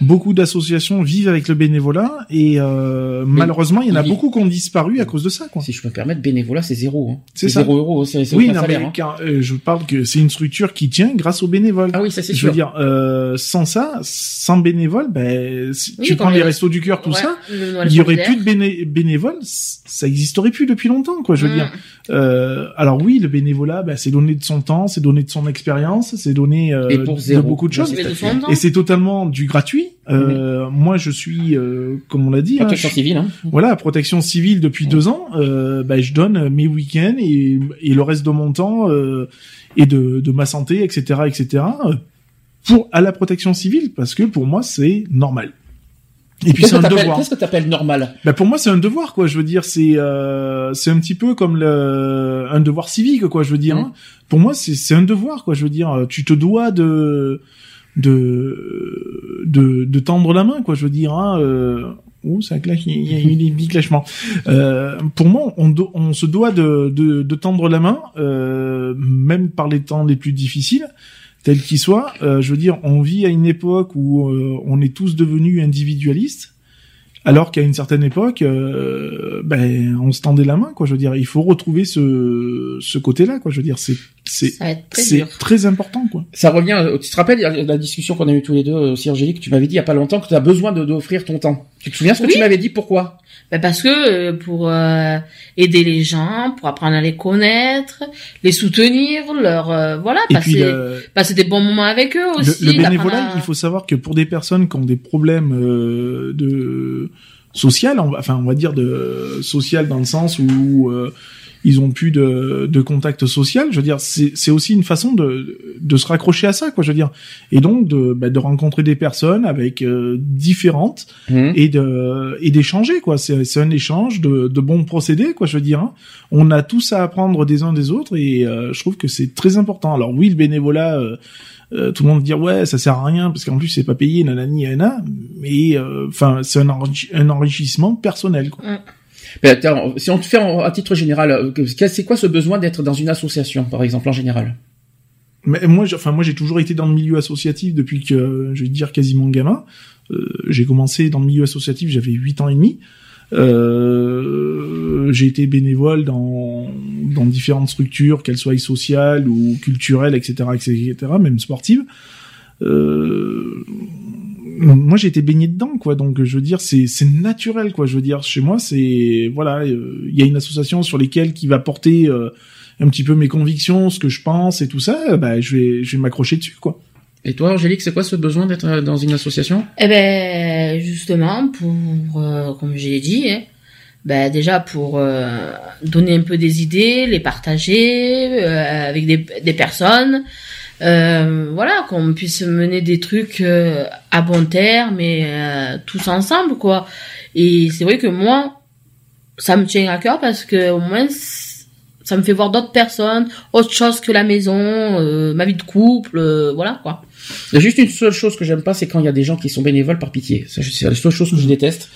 beaucoup d'associations vivent avec le bénévolat et euh, malheureusement, il y en a beaucoup qui ont disparu à cause de ça, quoi. Si je peux me permettre, bénévolat c'est zéro. Hein. C'est ça. zéro euro, c'est Oui, non, salaire. mais hein. car, euh, je parle que c'est une structure qui tient grâce aux bénévoles. Ah oui, ça c'est je sûr. veux dire, euh, sans ça, sans bénévoles, ben, si Oui, tu prends les restos du cœur, tout ouais, ça, il y aurait plus de béné- bénévoles, ça existerait plus depuis longtemps, quoi. Je veux Mm. dire. Euh, alors oui, le bénévolat, ben, c'est donner de son temps, c'est donner de son expérience, c'est donner euh, Et pour de beaucoup de choses. Son temps. Et c'est totalement du gratuit. Euh, Moi, je suis, euh, comme on l'a dit, hein, Protection civile. Hein. voilà, protection civile depuis deux ans. Euh, ben, je donne mes week-ends et, et le reste de mon temps euh, et de, de ma santé, etc., etc. pour à la protection civile parce que pour moi c'est normal. Et puis c'est un devoir. qu'est-ce que t'appelles normal Ben pour moi c'est un devoir quoi. Je veux dire c'est euh, c'est un petit peu comme le un devoir civique quoi. Je veux dire. Mm. hein. Pour moi c'est c'est un devoir quoi. Je veux dire tu te dois de de de, de tendre la main quoi. Je veux dire. Hein, euh, Ouh, ça claque, il y a eu des petits clashements. Euh, pour moi, on, do- on se doit de, de, de tendre la main, euh, même par les temps les plus difficiles, tels qu'ils soient. Euh, je veux dire, on vit à une époque où euh, on est tous devenus individualistes, alors qu'à une certaine époque, euh, ben, on se tendait la main, quoi. Je veux dire, il faut retrouver ce, ce côté-là, quoi. Je veux dire, c'est c'est très très important, quoi. Ça revient. Tu te rappelles la la discussion qu'on a eue tous les deux, aussi Angélique, tu m'avais dit il y a pas longtemps que tu as besoin de d'offrir ton temps. Tu te souviens ce que Oui. tu m'avais dit Pourquoi? Ben parce que euh, pour euh, aider les gens pour apprendre à les connaître les soutenir leur euh, voilà Et passer le, passer des bons moments avec eux aussi le bénévolat, à- il faut savoir que pour des personnes qui ont des problèmes euh, de social, on va- enfin on va dire de social dans le sens où euh, ils ont plus de, de contact social. Je veux dire, c'est c'est aussi une façon de de se raccrocher à ça, quoi. Je veux dire, et donc de bah, de rencontrer des personnes avec euh, différentes Mhm. et de et d'échanger, quoi. C'est c'est un échange de de bons procédés, quoi. Je veux dire, hein. on a tous à apprendre des uns des autres et euh, je trouve que c'est très important. Alors oui, le bénévolat. euh, euh, tout le monde dire ouais ça sert à rien parce qu'en plus c'est pas payé nanani nanana mais euh, enfin c'est un, enrichi- un enrichissement personnel quoi. Mais attends, si on te fait en- à titre général, euh, c'est quoi ce besoin d'être dans une association, par exemple, en général? Mais moi, enfin moi, j'ai toujours été dans le milieu associatif depuis que, euh, je vais dire, quasiment gamin. Euh, j'ai commencé dans le milieu associatif, j'avais 8 ans et demi. Euh, j'ai été bénévole dans dans différentes structures, qu'elles soient sociales ou culturelles, etc., etc., même sportives. Euh, moi, j'ai été baigné dedans, quoi. Donc, je veux dire, c'est c'est naturel, quoi. Je veux dire, chez moi, c'est voilà, euh, il y a une association sur lesquelles qui va porter euh, un petit peu mes convictions, ce que je pense et tout ça. Bah, je vais je vais m'accrocher dessus, quoi. Et toi, Angélique, c'est quoi ce besoin d'être euh, dans une association? Eh ben, justement, pour, euh, comme je l'ai dit, hein, ben déjà pour euh, donner un peu des idées, les partager euh, avec des, des personnes, euh, voilà, qu'on puisse mener des trucs euh, à bon terme et euh, tous ensemble, quoi. Et c'est vrai que moi, ça me tient à cœur parce que au moins ça me fait voir d'autres personnes, autre chose que la maison, euh, ma vie de couple, euh, voilà, quoi. Il y a juste une seule chose que j'aime pas, c'est quand il y a des gens qui sont bénévoles par pitié. C'est la seule chose que je déteste.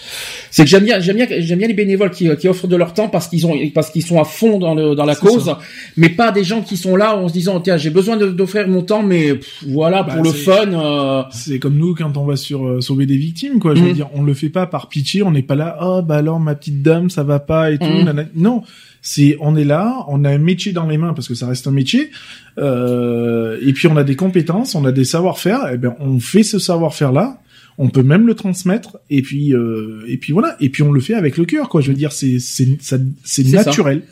C'est que j'aime bien, j'aime bien, j'aime bien les bénévoles qui, qui offrent de leur temps parce qu'ils ont, parce qu'ils sont à fond dans le, dans la cause, ça. mais pas des gens qui sont là en se disant, tiens, j'ai besoin d'offrir mon temps, mais pff, voilà, Bah, pour le fun, euh, C'est comme nous quand on va sur euh, sauver des victimes, quoi. Je veux Mhm. dire, on le fait pas par pitié, on n'est pas là, oh bah alors ma petite dame, ça va pas et tout. Nanana. Non, c'est on est là, on a un métier dans les mains parce que ça reste un métier, euh, et puis on a des compétences, on a des savoir-faire. Et ben on fait ce savoir-faire là. On peut même le transmettre et puis euh, et puis voilà et puis on le fait avec le cœur quoi. Je veux dire c'est c'est ça. naturel.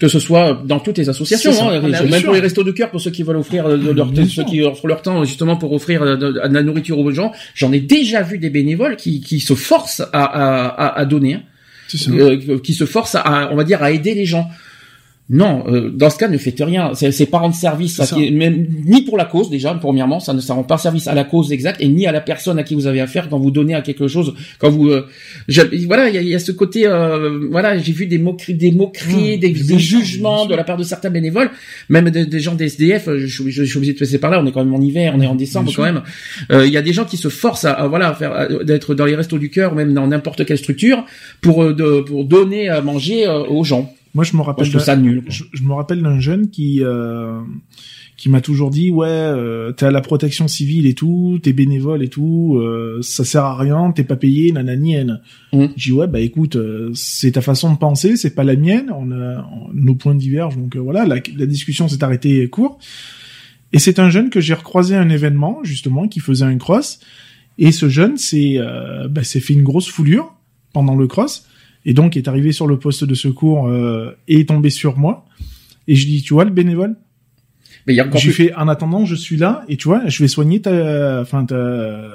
que ce soit dans toutes les associations, hein, Ah, même bien pour les restos de cœur, pour ceux qui veulent offrir de, de leur Bien ceux qui offrent leur temps justement pour offrir euh, de, de la nourriture aux gens. J'en ai déjà vu des bénévoles qui, qui se forcent à, à, à, à donner. hein. Ça. euh, qui se force à, on va dire, à aider les gens. Non, euh, dans ce cas, ne faites rien. C'est c'est pas rendre service, à qui- même, ni pour la cause déjà. Premièrement, ça ne ça rend pas service à la cause exacte et ni à la personne à qui vous avez affaire quand vous donnez à quelque chose. Quand vous, euh, je- voilà, il y y a ce côté, euh, voilà, j'ai vu des moqueries, des moqueries, Mmh, des, des jugements de la part de certains bénévoles, même des, des gens des SDF. euh, Je, suis- je, suis obligé de passer par là. On est quand même en hiver, on est en décembre quand même. Euh, Il y a des gens qui se forcent à, à, voilà, à faire, à- d'être dans les restos du cœur, même dans n'importe quelle structure, pour euh, de, pour donner à manger euh, aux gens. Moi je me Moi, rappelle je trouve d'un- ça nul. quoi. je, je me rappelle d'un jeune qui euh, qui m'a toujours dit ouais euh, t'es à la protection civile et tout t'es bénévole et tout euh, ça sert à rien t'es pas payé nanani nan. Mhm. j'ai dit ouais bah écoute euh, c'est ta façon de penser c'est pas la mienne on a on- nos points divergent donc euh, voilà la, la discussion s'est arrêtée court et c'est un jeune que j'ai recroisé à un événement justement qui faisait un cross et ce jeune s'est euh, bah, s'est fait une grosse foulure pendant le cross et donc est arrivé sur le poste de secours euh, et est tombé sur moi. Et je dis tu vois le bénévole? Mais il y a encore j'ai plus... fait en attendant je suis là et tu vois je vais soigner ta enfin ta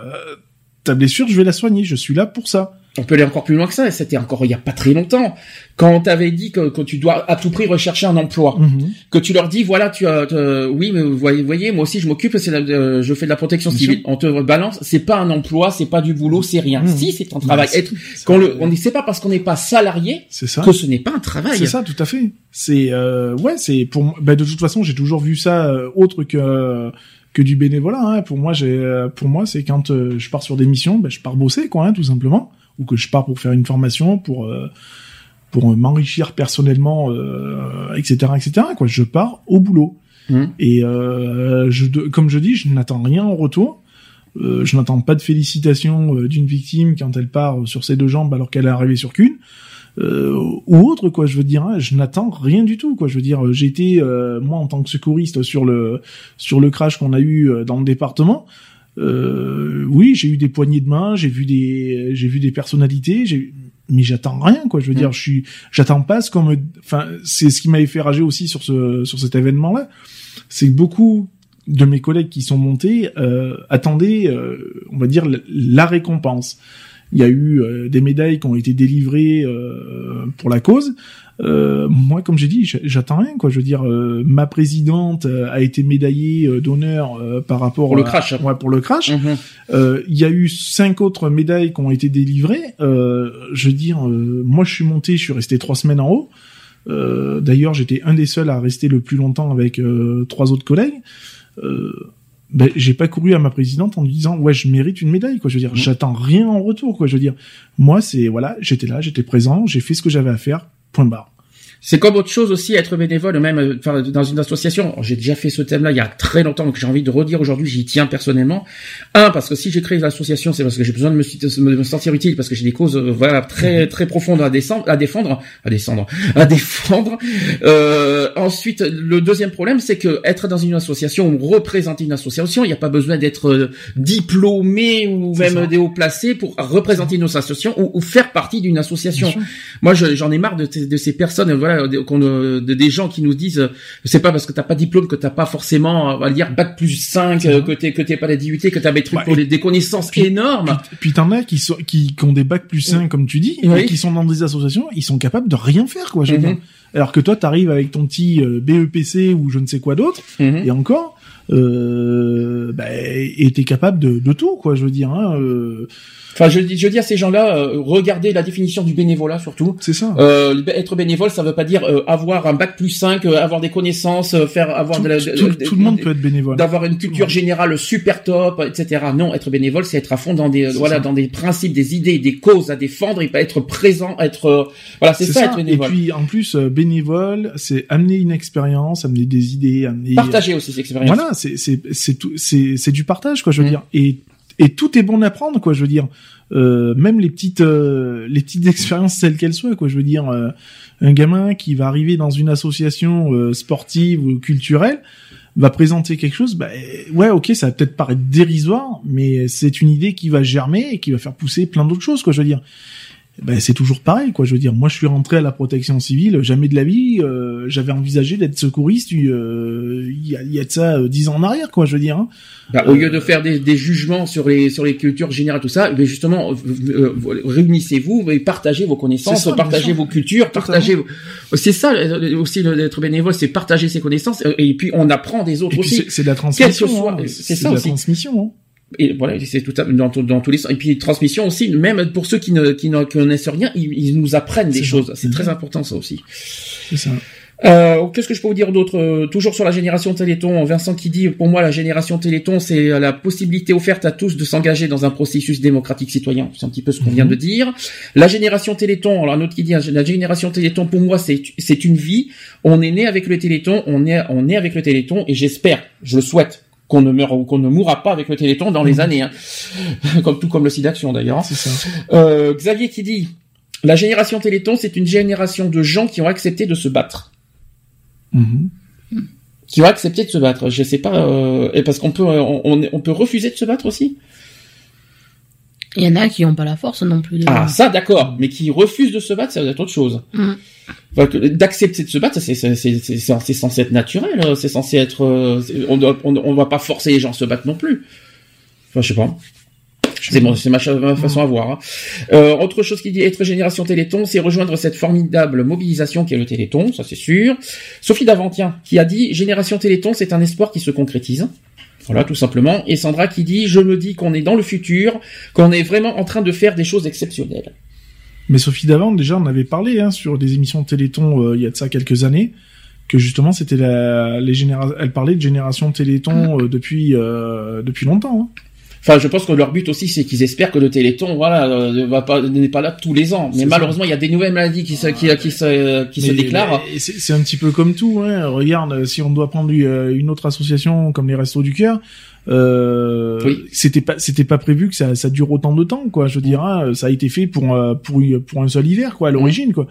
ta blessure je vais la soigner je suis là pour ça on peut aller encore plus loin que ça. Et c'était encore il y a pas très longtemps. Quand on t'avait dit que, que tu dois à tout prix rechercher un emploi, Mhm. que tu leur dis voilà tu as euh, oui mais vous voyez, voyez moi aussi je m'occupe c'est euh, je fais de la protection civile. On te balance c'est pas un emploi c'est pas du boulot c'est rien. Mhm. Si c'est un travail. Bah, Être quand le on c'est pas parce qu'on n'est pas salarié c'est ça que ce n'est pas un travail. C'est ça, tout à fait. C'est euh, ouais, c'est pour moi- bah, de toute façon, j'ai toujours vu ça euh, autre que que du bénévolat. Hein. Pour moi, j'ai euh, pour moi, c'est quand euh, je pars sur des missions, bah, je pars bosser, quoi, hein, tout simplement, ou que je pars pour faire une formation, pour euh, pour m'enrichir personnellement, euh, etc., etc. Quoi, je pars au boulot. Mhm. Et euh, je, comme je dis, je n'attends rien en retour. Euh, je n'attends pas de félicitations euh, d'une victime quand elle part sur ses deux jambes alors qu'elle est arrivée sur qu'une euh, ou autre quoi je veux dire hein, je n'attends rien du tout quoi je veux dire euh, moi en tant que secouriste sur le sur le crash qu'on a eu dans le département euh, oui j'ai eu des poignées de main j'ai vu des j'ai vu des personnalités j'ai mais j'attends rien quoi je veux Mm. dire je suis j'attends pas ce qu'on me enfin c'est ce qui m'avait fait rager aussi sur ce sur cet événement là c'est que beaucoup de mes collègues qui sont montés euh, attendaient euh, on va dire la, la récompense il y a eu euh, des médailles qui ont été délivrées euh, pour la cause. Euh, moi, comme j'ai dit, j'attends rien, quoi. Je veux dire, euh, ma présidente euh, a été médaillée euh, d'honneur euh, par rapport Pour le à- crash. ouais, pour le crash. Mhm. Euh, Il y a eu cinq autres médailles qui ont été délivrées. Euh, je veux dire, euh, moi, je suis monté, je suis resté trois semaines en haut. Euh, D'ailleurs, j'étais un des seuls à rester le plus longtemps avec euh, trois autres collègues. Euh, ben, j'ai pas couru à ma présidente en lui disant ouais je mérite une médaille quoi je veux dire Mhm. j'attends rien en retour quoi je veux dire moi c'est voilà j'étais là j'étais présent j'ai fait ce que j'avais à faire point barre C'est comme autre chose aussi, être bénévole, même euh, enfin, dans une association. J'ai déjà fait ce thème-là il y a très longtemps, donc j'ai envie de redire aujourd'hui, j'y tiens personnellement. Un, parce que si j'ai créé l'association, c'est parce que j'ai besoin de me, sentir utile, parce que j'ai des causes euh, voilà très très profondes à descendre, à défendre, à descendre, à défendre. Euh, ensuite, le deuxième problème, c'est que être dans une association ou représenter une association, il n'y a pas besoin d'être euh, diplômé ou même des hauts placés pour représenter une association ou, ou faire partie d'une association. Moi, je- j'en ai marre de, de ces personnes, voilà, de, qu'on, euh, de des gens qui nous disent, euh, c'est pas parce que t'as pas de diplôme que t'as pas forcément, on va dire, bac plus 5, euh, que t'es, que t'es pas la DUT, que t'as des trucs et- les- des connaissances puis- énormes. Puis, puis t'en as qui sont qui, qui ont des bacs plus 5 comme tu dis Oui. et qui sont dans des associations ils sont capables de rien faire quoi je Mhm. Alors que toi t'arrives avec ton petit euh, BEPC ou je ne sais quoi d'autre Mhm. et encore euh, bah, et t'es capable de, de tout quoi je veux dire hein, euh, Enfin, je, dis- je dis à ces gens-là, euh, regardez la définition du bénévolat surtout. c'est ça Euh, être bénévole, ça veut pas dire euh, avoir un bac plus 5, euh, avoir des connaissances, euh, faire avoir tout, de la, tout- de- tout le monde de- peut être bénévole d'avoir une culture générale super top, etc. Non, être bénévole, c'est être à fond dans des voilà ça. dans des principes, des idées, des causes à défendre et pas être présent, être euh, voilà, c'est ça, être et bénévole. puis en plus euh, bénévole c'est amener une expérience amener des idées amener Partager aussi cette expérience. Voilà, c'est c'est c'est tout c'est c'est du partage quoi, je veux Mm. dire. Et et tout est bon à prendre quoi, je veux dire. Euh, même les petites euh, les petites [laughs] expériences telles qu'elles soient quoi, je veux dire. euh, un gamin qui va arriver dans une association euh, sportive ou culturelle va présenter quelque chose, bah euh, ouais ok ça va peut-être paraître dérisoire, mais c'est une idée qui va germer et qui va faire pousser plein d'autres choses quoi, je veux dire. Ben, c'est toujours pareil, quoi. Je veux dire, moi, je suis rentré à la protection civile, jamais de la vie, euh, j'avais envisagé d'être secouriste euh, il y, a, y a de ça euh, dix ans en arrière, quoi. Je veux dire. hein. Bah, au lieu de faire des, des jugements sur les sur les cultures générales tout ça, mais justement euh, euh, réunissez-vous et partagez vos connaissances, ça, partagez vos cultures, partagez. vos- C'est ça euh, aussi d'être bénévole, c'est partager ses connaissances euh, et puis on apprend des autres Et aussi. c'est de la transmission. hein. c'est ça de la transmission. Hein. Et voilà, c'est tout à, dans, dans tous les sens. Et puis transmission aussi, même pour ceux qui ne qui ne connaissent rien, ils, ils nous apprennent des choses. C'est très important ça aussi. C'est ça. Euh, Qu'est-ce que je peux vous dire d'autre? Euh, Toujours sur la génération Téléthon, Vincent qui dit pour moi la génération Téléthon c'est la possibilité offerte à tous de s'engager dans un processus démocratique citoyen. C'est un petit peu ce qu'on vient de dire. La génération Téléthon, alors un autre qui dit la génération Téléthon pour moi c'est c'est une vie. On est né avec le Téléthon, on est on est avec le Téléthon et j'espère, je le souhaite qu'on ne meure ou qu'on ne mourra pas avec le Téléthon dans les années, hein. [laughs] comme tout comme le site d'action d'ailleurs. Ça. Euh, Xavier qui dit la génération Téléthon c'est une génération de gens qui ont accepté de se battre Mhm. qui ont accepté de se battre. Je sais pas, euh, et parce qu'on peut, on, on peut refuser de se battre aussi? Il y en a qui n'ont pas la force non plus. de- Ah, ça d'accord, mais qui refusent de se battre, ça doit être autre chose. Mm. Enfin, D'accepter de se battre, c'est censé être naturel, euh, c'est censé être, euh, on doit, on, on va pas forcer les gens à se battre non plus. Enfin, je sais pas. C'est bon, c'est ma, ma façon à voir. hein. Euh, autre chose qui dit être génération Téléthon, c'est rejoindre cette formidable mobilisation qui est le Téléthon, ça c'est sûr. Sophie Davantien qui a dit génération Téléthon, c'est un espoir qui se concrétise. Voilà, tout simplement. Et Sandra qui dit je me dis qu'on est dans le futur, qu'on est vraiment en train de faire des choses exceptionnelles. Mais Sophie Davant, déjà, on avait parlé hein, sur des émissions de Téléthon euh, il y a de ça quelques années, que justement, c'était la, les généra- elle parlait de génération Téléthon euh, depuis euh, depuis longtemps. hein. Enfin, je pense que leur but aussi, c'est qu'ils espèrent que le Téléthon, voilà, euh, ne va pas, n'est pas là tous les ans. Mais malheureusement, il y a des nouvelles maladies qui se, qui, qui se, qui se déclarent. C'est un petit peu comme tout. Hein. Regarde, si on doit prendre euh, une autre association comme les Restos du Cœur, euh, Oui. c'était pas c'était pas prévu que ça, ça dure autant de temps, quoi. Je veux dire, hein, ça a été fait pour euh, pour pour un seul hiver, quoi, à l'origine, quoi.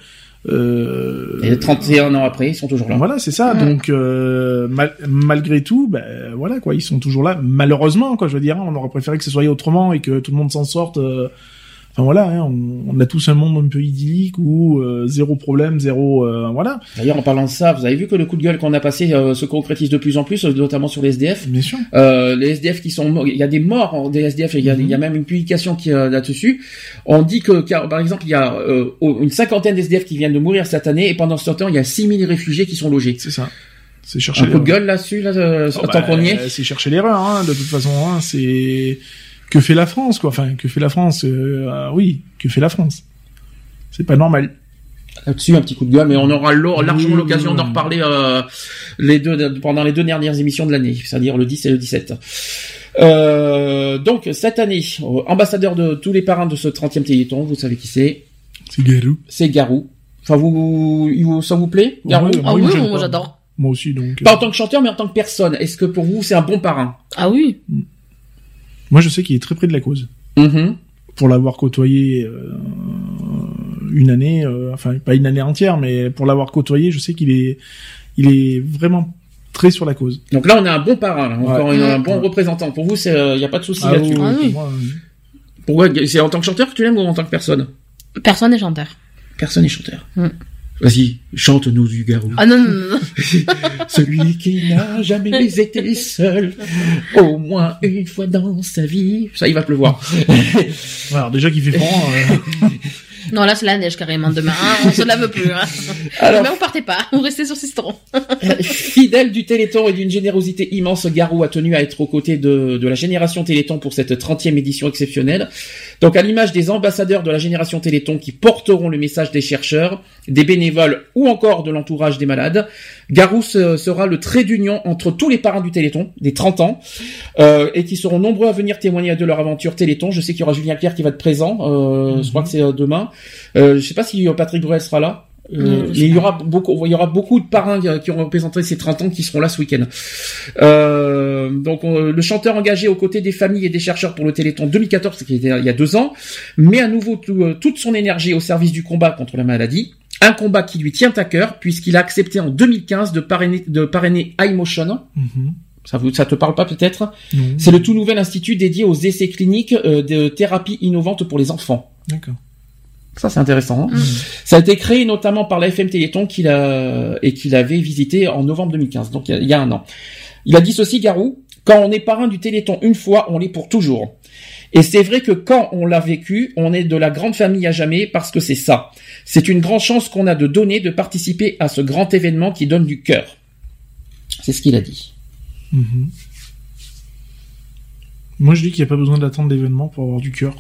Euh, Et 31 ans après, ils sont toujours là. Voilà, c'est ça. Ouais. Donc euh, mal- malgré tout, ben voilà quoi, ils sont toujours là. Malheureusement, quoi, je veux dire, on aurait préféré que ce soit autrement et que tout le monde s'en sorte. euh, Enfin voilà, hein, on, on a tous un monde un peu idyllique où euh, zéro problème, zéro euh, voilà. D'ailleurs, en parlant de ça, vous avez vu que le coup de gueule qu'on a passé euh, se concrétise de plus en plus, euh, notamment sur les SDF. Bien sûr. Euh, les SDF qui sont morts, il y a des morts des SDF, il y Mhm. y a même une publication qui euh, là-dessus. On dit que, car, par exemple, il y a euh, une cinquantaine d'SDF qui viennent de mourir cette année, et pendant ce temps, il y a 6000 réfugiés qui sont logés. C'est ça. C'est chercher Un coup de gueule là-dessus, là, euh, Oh, tant bah, qu'on y est? C'est chercher l'erreur, hein, de toute façon. Hein, c'est que fait la France, quoi. Enfin, que fait la France euh, euh, Oui, que fait la France C'est pas normal. Là-dessus, un petit coup de gueule, mais on aura largement Oui, l'occasion oui, d'en reparler euh, les deux, pendant les deux dernières émissions de l'année, c'est-à-dire le 10 et le 17. Euh, donc, cette année, euh, ambassadeur de tous les parrains de ce 30e Téléthon, vous savez qui c'est? C'est Garou. C'est Garou. Enfin, vous, vous- ça vous plaît Garou? Ouais, Ah oui, moi j'adore. Moi aussi, donc. euh, Pas en tant que chanteur, mais en tant que personne. Est-ce que pour vous, c'est un bon parrain Ah oui. Moi, je sais qu'il est très près de la cause. Mhm. Pour l'avoir côtoyé euh, une année, euh, enfin pas une année entière, mais pour l'avoir côtoyé, je sais qu'il est, il est vraiment très sur la cause. Donc là, on a un bon parrain, là. encore Ouais. une- un bon représentant. Pour vous, il n'y a pas de souci Ah là-dessus. oui, Ah oui. euh, Pourquoi C'est en tant que chanteur que tu l'aimes ou en tant que personne? Personne n'est chanteur. Personne n'est chanteur. Mhm. Vas-y, chante-nous du Garou. Ah non, non, non. non. [laughs] Celui qui n'a jamais été seul, au moins une fois dans sa vie. Ça, il va pleuvoir. [laughs] Alors déjà qu'il fait froid. euh, Non, là c'est la neige carrément demain. hein. On se lave plus. Hein. Alors, Mais on partez pas. On restait sur Sistron. fidèle du Téléthon et d'une générosité immense, Garou a tenu à être aux côtés de, de la génération Téléthon pour cette 30e édition exceptionnelle. Donc, à l'image des ambassadeurs de la génération Téléthon qui porteront le message des chercheurs, des bénévoles ou encore de l'entourage des malades, Garou se- sera le trait d'union entre tous les parrains du Téléthon, des 30 ans, euh, et qui seront nombreux à venir témoigner de leur aventure Téléthon. Je sais qu'il y aura Julien Pierre qui va être présent, euh, je crois que c'est euh, demain. Euh, je sais pas si euh, Patrick Bruel sera là. Euh, mais il y aura beaucoup, il y aura beaucoup de parrains qui- ont représenté ces 30 ans qui seront là ce week-end. Euh, donc on- le chanteur engagé aux côtés des familles et des chercheurs pour le Téléthon 2014, qui était il y a deux ans, met à nouveau tout- euh, toute son énergie au service du combat contre la maladie. Un combat qui lui tient à cœur puisqu'il a accepté en 2015 de parrainer, de parrainer iMotion. mhm. Ça vous, ça te parle pas peut-être? C'est le tout nouvel institut dédié aux essais cliniques euh, de thérapie innovante pour les enfants. D'accord. Ça, c'est intéressant. hein. Mm. Ça a été créé notamment par la FM Téléthon qu'il a et qu'il avait visité en novembre 2015, donc il y y a un an. Il a dit ceci, Garou. Quand on est parrain du Téléthon une fois, on l'est pour toujours. Et c'est vrai que quand on l'a vécu, on est de la grande famille à jamais parce que c'est ça. C'est une grande chance qu'on a de donner, de participer à ce grand événement qui donne du cœur. C'est ce qu'il a dit. Mhm. Moi, je dis qu'il n'y a pas besoin d'attendre d'événements pour avoir du cœur.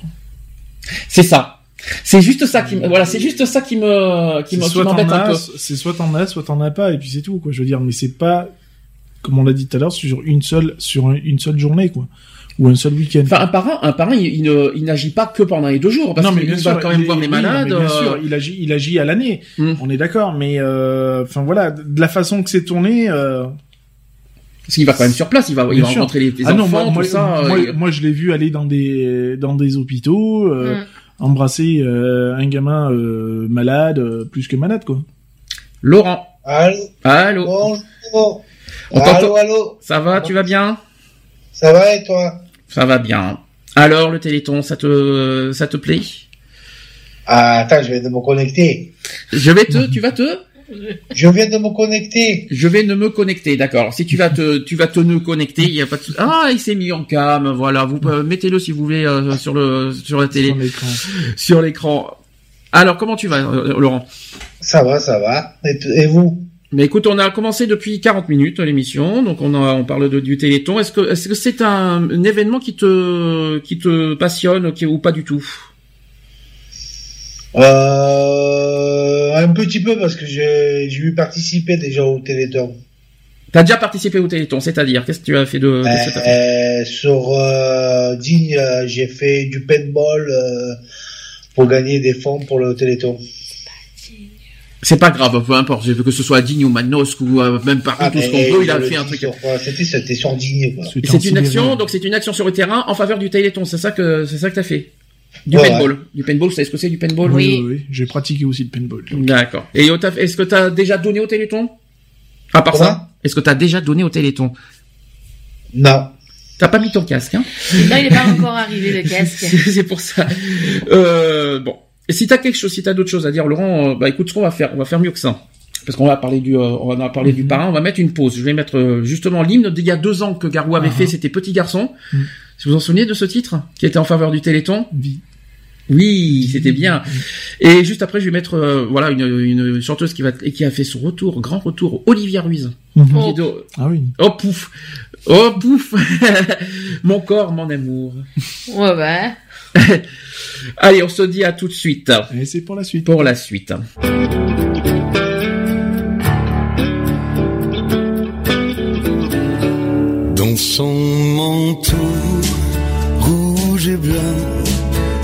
C'est ça. C'est juste ça qui, me- voilà, c'est juste ça qui me, qui m'embête un peu. c'est soit t'en as, soit t'en as pas, et puis c'est tout, quoi. Je veux dire, mais c'est pas, comme on l'a dit tout à l'heure, sur une seule, sur un- une seule journée, quoi, ou un seul week-end. Enfin, un parrain, un parrain, il, il n'agit pas que pendant les deux jours, parce non, mais qu'il bien va sûr, quand même il- voir les non, malades. mais bien euh, sûr, il agit, il agit à l'année. Hmm. On est d'accord, mais euh, enfin voilà, de la façon que c'est tourné. Euh... Parce qu'il va quand même sur place, il va, il va rencontrer les, les ah non, enfants, moi, moi, tout ça. moi, euh, moi, je l'ai vu aller dans des dans des hôpitaux, euh, Mm. embrasser euh, un gamin euh, malade, euh, plus que malade, quoi. Laurent, Allô, allô, bonjour. On Allô, allô? ça va, tu vas bien? Ça va et toi? Ça va bien. Alors, le Téléthon, ça te, ça te plaît? Ah, Attends, je viens de me connecter. Je vais te, tu vas te, Je viens de me connecter. je vais ne me connecter, d'accord. Si tu vas te, tu vas te ne connecter, il y a pas de Ah, il s'est mis en cam, voilà. Vous euh, mettez-le si vous voulez euh, sur le, sur la télé, Sur l'écran. sur l'écran. Alors, comment tu vas, euh, Laurent? Ça va, ça va. Et vous? Mais écoute, on a commencé depuis 40 minutes l'émission, donc on, a, on parle de, du Téléthon. Est-ce que est-ce que c'est un, un événement qui te qui te passionne qui, ou pas du tout? Euh, Un petit peu parce que j'ai eu participé déjà au Téléthon. T'as déjà participé au Téléthon, c'est-à-dire? Qu'est-ce que tu as fait de, de cette affaire? Euh, sur euh, Digne, euh, j'ai fait du paintball euh, pour gagner des fonds pour le Téléthon. C'est pas grave, peu importe. Je veux que ce soit à Digne ou Manosque ou euh, même Paris, tout ce qu'on veut, il a fait un truc. sur quoi C'était c'était sur Digne, quoi. C'était C'est une action, donc c'est une action sur le terrain en faveur du Téléthon. C'est ça que c'est ça que t'as fait. Du Ouais, paintball. Du paintball, vous savez ce que c'est du paintball Oui, Oui. oui, oui. J'ai pratiqué aussi le paintball. D'accord. Et est-ce que t'as déjà donné au Téléthon À part Comment? ça, est-ce que t'as déjà donné au Téléthon Non. T'as pas mis ton casque, hein? Non, il n'est pas encore arrivé le casque. [laughs] C'est pour ça. Euh, bon. Et si t'as quelque chose, si t'as d'autres choses à dire, Laurent, euh, bah écoute, ce qu'on va faire, on va faire mieux que ça. Parce qu'on va parler du, euh, on va parler du parrain, on va mettre une pause. Je vais mettre euh, justement l'hymne d'il y a deux ans que Garou avait fait, c'était Petit Garçon. Mhm. Si vous vous en souvenez de ce titre, qui était en faveur du Téléthon Vie. Oui, c'était bien. Et juste après, je vais mettre euh, voilà une, une chanteuse qui va et qui a fait son retour, grand retour, Olivia Ruiz. Mhm. De- Ah oui. Oh pouf, oh pouf, [laughs] mon corps, mon amour. Ouais, ouais. [laughs] Allez, on se dit à tout de suite Et c'est pour la suite. pour la suite. Dans son manteau rouge et blanc,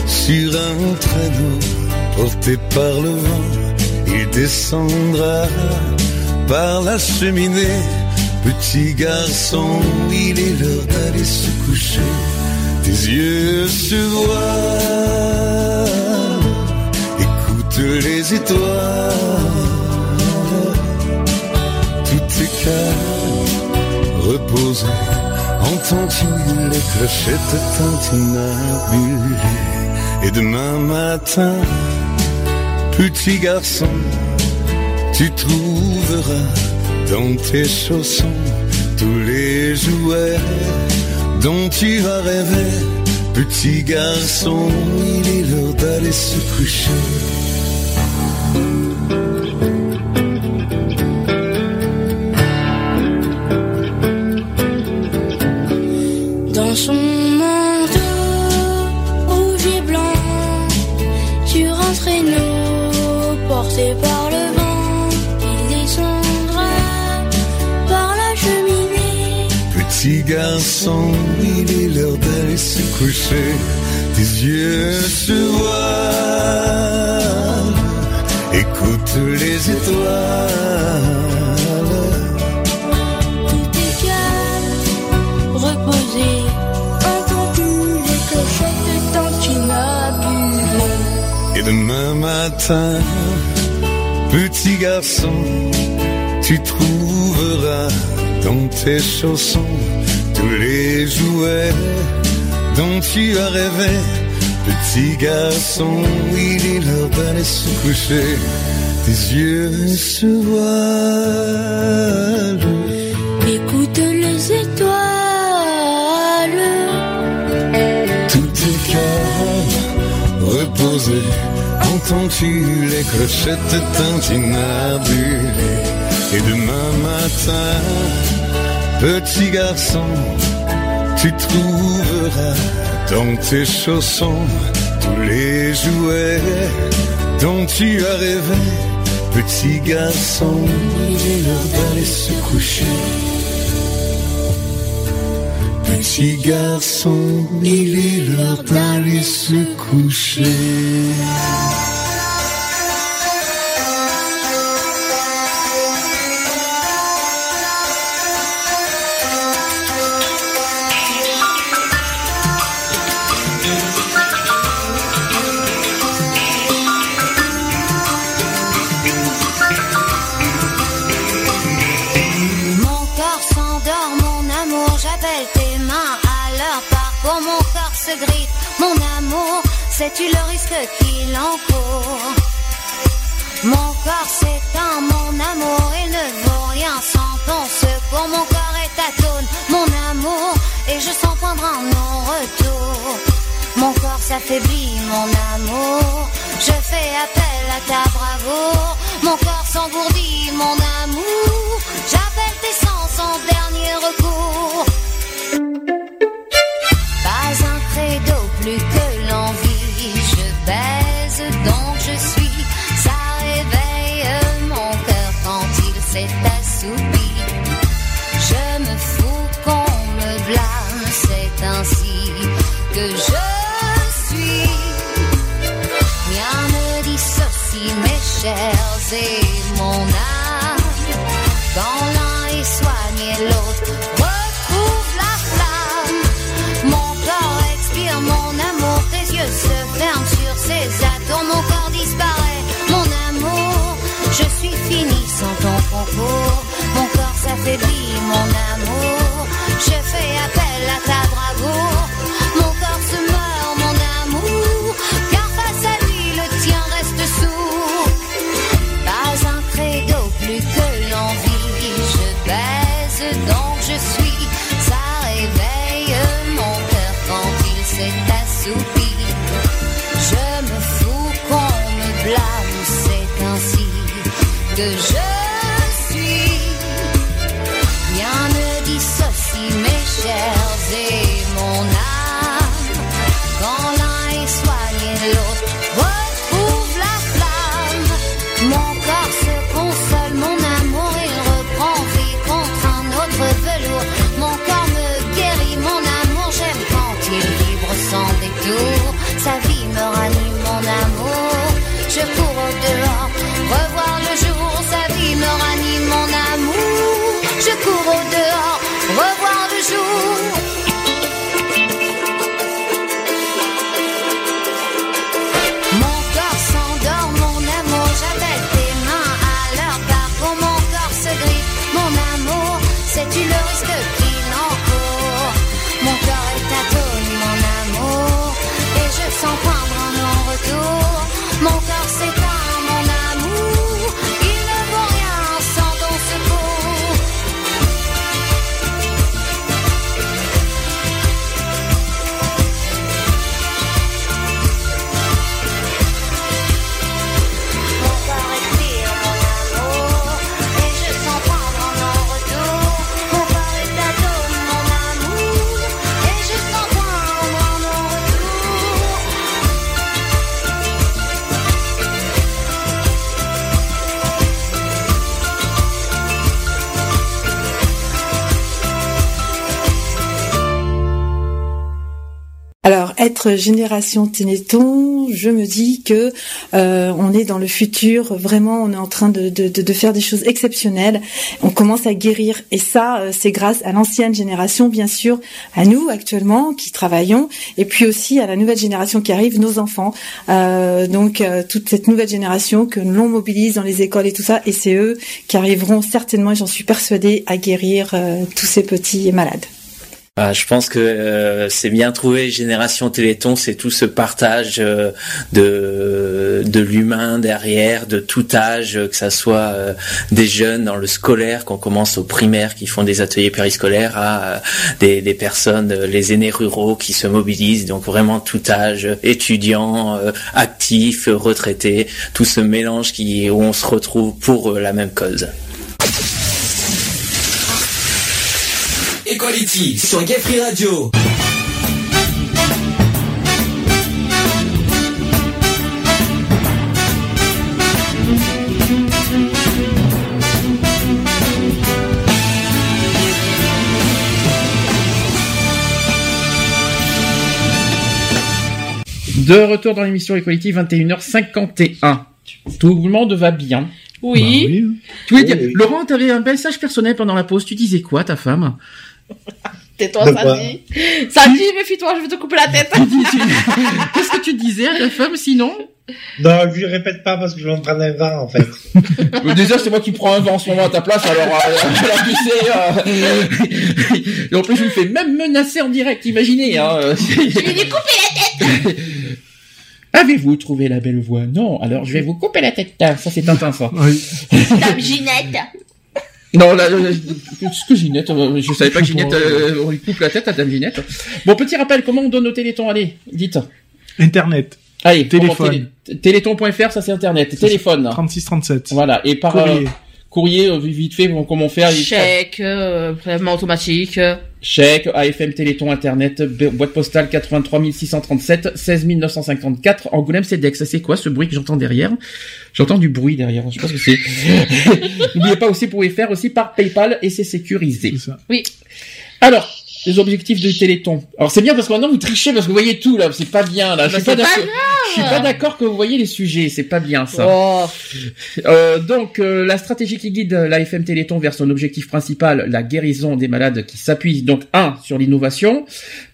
sur un traîneau porté par le vent, il descendra par la cheminée. Petit garçon, il est l'heure d'aller se coucher. Tes yeux se voient, écoute les étoiles. Tout est calme reposé. Entends-tu les clochettes tintinabulées Et demain matin, petit garçon, tu trouveras dans tes chaussons tous les jouets dont tu vas rêver. Petit garçon, il est l'heure d'aller se coucher. Dans son Garçon, il est l'heure d'aller se coucher. Tes yeux se voient, écoute les étoiles. Tout est calme, reposé. Entends-tu les clochettes tintinabulées Et demain matin, petit garçon, tu trouveras dans tes chaussons tous les jouets dont tu as rêvé. Petit garçon, il est l'heure d'aller se coucher. Tes yeux se voilent. Écoute les étoiles. Tout est calme, reposé. Entends-tu les clochettes tintinabulées Et demain matin, petit garçon, tu trouveras dans tes chaussons tous les jouets dont tu as rêvé. Petit garçon, il est l'heure d'aller se coucher. Petit garçon, il est l'heure d'aller se coucher. Mon corps se grippe. Mon amour, sais-tu le risque qu'il encourt Mon corps s'éteint, mon amour, il ne vaut rien sans ton secours. Mon corps est atone, mon amour, et je sens poindre un non-retour. Mon corps s'affaiblit, mon amour. Je fais appel à ta bravoure. Mon corps s'engourdit, mon amour. J'appelle tes sens en dernier recours. Que je suis. Rien ne dissocie mes chairs et mon âme. Quand l'un est soigné, l'autre retrouve la flamme. Mon corps se console, mon amour il reprend vie contre un autre velours. Mon corps me guérit, mon amour j'aime quand il vibre sans détour. Sa vie me ranime, mon amour. Je cours Être génération Téléthon, je me dis que euh, on est dans le futur. Vraiment, on est en train de, faire des choses exceptionnelles. On commence à guérir, et ça, euh, c'est grâce à l'ancienne génération, bien sûr, à nous actuellement qui travaillons, et puis aussi à la nouvelle génération qui arrive, nos enfants. Euh, donc, toute cette nouvelle génération que l'on mobilise dans les écoles et tout ça, et c'est eux qui arriveront certainement, j'en suis persuadée, à guérir tous ces petits malades. Ah, je pense que euh, c'est bien trouvé. Génération Téléthon, c'est tout ce partage euh, de l'humain derrière, de tout âge, que ça soit euh, des jeunes dans le scolaire, qu'on commence au primaire, qui font des ateliers périscolaires, à des, personnes, les aînés ruraux, qui se mobilisent. Donc vraiment tout âge, étudiants, actifs, retraités, tout ce mélange où on se retrouve pour la même cause. Equality sur Gay Free Radio. De retour dans l'émission Equality, 21h51. Tout le monde va bien. Oui. Tu voulais dire, Oui. Laurent, t'avais un message personnel pendant la pause. Tu disais quoi, ta femme? [laughs] Tais-toi, Sandy. Sandy, méfie-toi, je vais te couper la tête. Qu'est-ce que tu disais à ta femme sinon? Non, je lui répète pas parce que je vais en prendre un vin, en fait. [laughs] Déjà, c'est moi qui prends un vent en ce moment à ta place, alors euh, [laughs] tu sais. euh, Et en plus, je me fais même menacer en direct, imaginez. Hein. Je lui ai coupé la tête. Avez-vous trouvé la belle voix? Non, alors je vais vous couper la tête. Ah, Ça, c'est Tintin, ça. Oui. Dame Ginette. Non, là, ce que Ginette, euh, je savais pas que Ginette, euh, on lui coupe la tête à Dame Ginette. Bon, petit rappel, comment on donne au Téléthon Allez, dites. Internet. Allez, Téléphone. Téléthon.fr, ça c'est Internet. Téléphone. 3637. Voilà, et par euh, Courrier. euh, vite fait, comment faire Chèque, euh, prélèvement automatique. Chèque, AFM Téléthon Internet, boîte postale 83 637, 16 954, Angoulême CEDEX. C'est quoi ce bruit que j'entends derrière? J'entends du bruit derrière, je sais pas ce que c'est. [laughs] N'oubliez pas aussi, vous pouvez faire aussi par PayPal et c'est sécurisé. Ça. Alors, les objectifs du Téléthon. Alors c'est bien parce que maintenant vous trichez parce que vous voyez tout là, c'est pas bien là. Je Bah, suis pas d'accord. Je suis pas d'accord que vous voyez les sujets, c'est pas bien ça. Oh, Euh, donc, euh, la stratégie qui guide l'AFM Téléthon vers son objectif principal, la guérison des malades, qui s'appuie donc un sur l'innovation,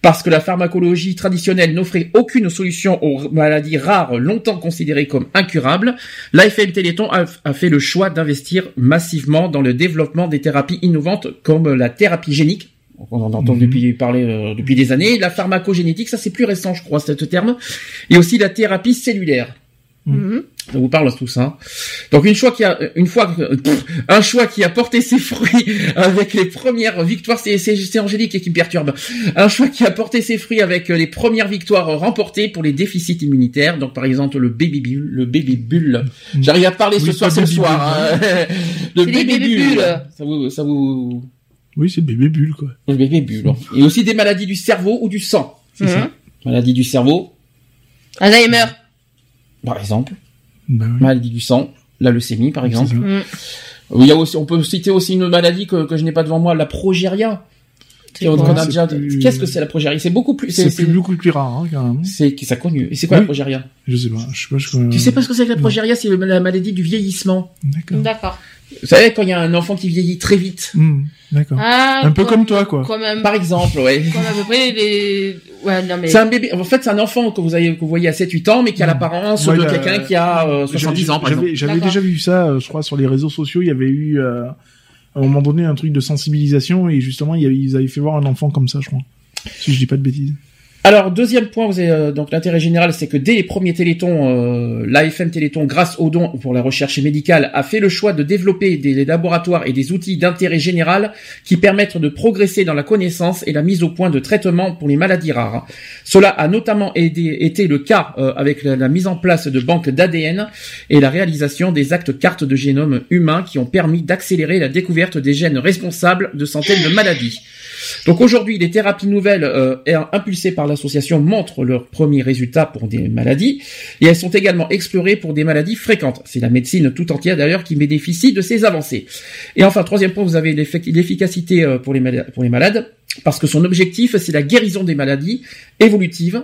parce que la pharmacologie traditionnelle n'offrait aucune solution aux maladies rares longtemps considérées comme incurables. L'AFM Téléthon a, a fait le choix d'investir massivement dans le développement des thérapies innovantes comme la thérapie génique. On en entend Mhm. depuis parler euh, depuis des années. La pharmacogénétique, ça c'est plus récent, je crois, ce terme. Et aussi la thérapie cellulaire. Mhm. Ça vous parle tout ça. Donc une fois qui a une fois que- pff, un choix qui a porté ses [laughs] fruits avec les premières victoires, c'est c'est c'est Angélique qui me perturbe. Un choix qui a porté ses fruits avec les premières victoires remportées pour les déficits immunitaires. Donc par exemple le baby bull, le baby bull. J'arrive à parler ce soir, c'est le baby soir. bull, hein. [laughs] le baby bull. bulles. Ça vous ça vous Oui, c'est le bébé bulle, quoi. le bébé bulle. Et aussi des maladies du cerveau ou du sang. C'est ça. Maladie du cerveau, Alzheimer. par exemple. Oui. Maladie du sang, la leucémie, par exemple. C'est ça. Il y a aussi, on peut citer aussi une maladie que, que je n'ai pas devant moi, la progéria. Déjà- plus- Qu'est-ce que c'est la progéria? C'est beaucoup plus. C'est beaucoup plus rare, hein, quand même. c'est ça connu. Et c'est quoi la progéria? Je sais pas. Je sais pas. Je... Tu sais pas ce que c'est que la progéria C'est la maladie du vieillissement. D'accord. D'accord. Vous savez quand il y a un enfant qui vieillit très vite. Hmm, D'accord. Ah, Un peu comme toi, quoi. Comme, un- Par exemple, ouais. comme à peu près les... Ouais, non mais... C'est un bébé. En fait, c'est un enfant que vous avez, que vous voyez à 7-8 ans, mais qui a l'apparence Ouais, de bah, quelqu'un qui a euh, 70 ans, par J'avais- exemple. J'avais D'accord. déjà vu ça, euh, je crois, sur les réseaux sociaux. Il y avait eu, euh, à un moment donné, un truc de sensibilisation et justement, il y avait, ils avaient fait voir un enfant comme ça, je crois. Si je dis pas de bêtises. Alors deuxième point, vous avez, euh, donc l'intérêt général, c'est que dès les premiers Télétons, euh, l'AFM Téléthon, grâce aux dons pour la recherche médicale, a fait le choix de développer des laboratoires et des outils d'intérêt général qui permettent de progresser dans la connaissance et la mise au point de traitements pour les maladies rares. Cela a notamment été le cas euh, avec la, mise en place de banques d'ADN et la réalisation des actes cartes de génome humain qui ont permis d'accélérer la découverte des gènes responsables de centaines de maladies. Donc aujourd'hui, les thérapies nouvelles euh, impulsées par l'association montrent leurs premiers résultats pour des maladies et elles sont également explorées pour des maladies fréquentes. C'est la médecine tout entière d'ailleurs qui bénéficie de ces avancées. Et enfin, troisième point, vous avez l'effic- l'efficacité euh, pour les, malades parce que son objectif, c'est la guérison des maladies évolutives.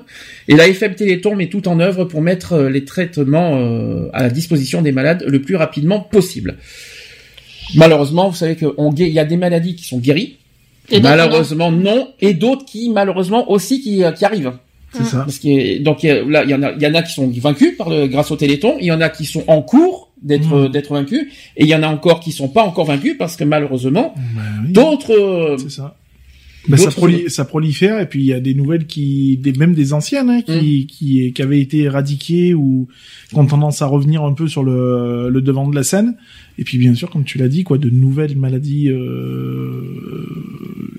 Et la FM Téléthon met tout en œuvre pour mettre euh, les traitements euh, à la disposition des malades le plus rapidement possible. Malheureusement, vous savez qu'il y a des maladies qui sont guéries, Et d'autres, malheureusement non, et d'autres qui malheureusement aussi qui, euh, qui arrivent. C'est ça. Parce que donc il y a- là il y en a il y en a qui sont vaincus par le grâce au Téléthon, il y en a qui sont en cours d'être Mm. euh, d'être vaincus et il y en a encore qui sont pas encore vaincus parce que malheureusement Bah oui. d'autres euh, C'est ça. Bah, ça, D'autres- proli- ça prolifère et puis il y a des nouvelles qui, des, même des anciennes hein, qui, Mm. qui, qui avaient été éradiquées ou qui ont tendance à revenir un peu sur le, le devant de la scène. Et puis bien sûr, comme tu l'as dit, quoi, de nouvelles maladies, euh,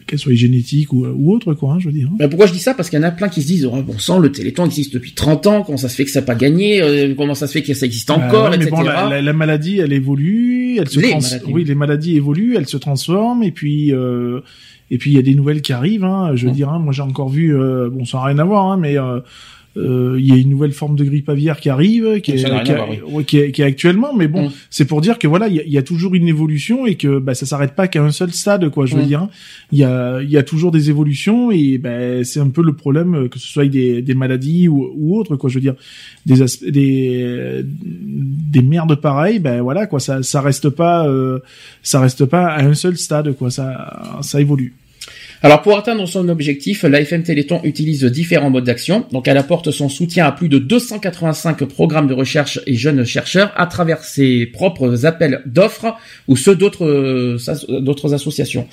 qu'elles soient génétiques ou, ou autres, quoi, hein, je veux dire. hein. Ben, pourquoi je dis ça? Parce qu'il y en a plein qui se disent oh, bon sang le Téléthon existe depuis 30 ans, comment ça se fait que ça n'a pas gagné, euh, comment ça se fait que ça existe encore, Euh, ouais, mais etc. bon, la, la- la maladie, elle évolue, elle se Les trans- maladies. oui, les maladies évoluent, elles se transforment, et puis euh, et puis il y a des nouvelles qui arrivent. Hein, je veux dire, hein, moi j'ai encore vu, euh, bon, ça n'a rien à voir, hein, mais euh, il y a une nouvelle forme de grippe aviaire qui arrive, qui est, Ça n'a rien qui, à a- voir, oui. ouais, qui est, qui est actuellement, mais bon, Mm. c'est pour dire que voilà, il y a, il y a toujours une évolution et que bah, ça s'arrête pas qu'à un seul stade, quoi. Je veux Mm. dire, hein. il y a il y a toujours des évolutions et ben c'est un peu le problème euh, que ce soit des, des maladies ou, ou autres, quoi. Je veux dire, des des des merdes pareilles, ben voilà quoi, ça ça reste pas euh, ça reste pas à un seul stade, quoi. Ça ça évolue. Alors pour atteindre son objectif, l'AFM Téléthon utilise différents modes d'action. Donc elle apporte son soutien à plus de 285 programmes de recherche et jeunes chercheurs à travers ses propres appels d'offres ou ceux d'autres euh, d'autres associations.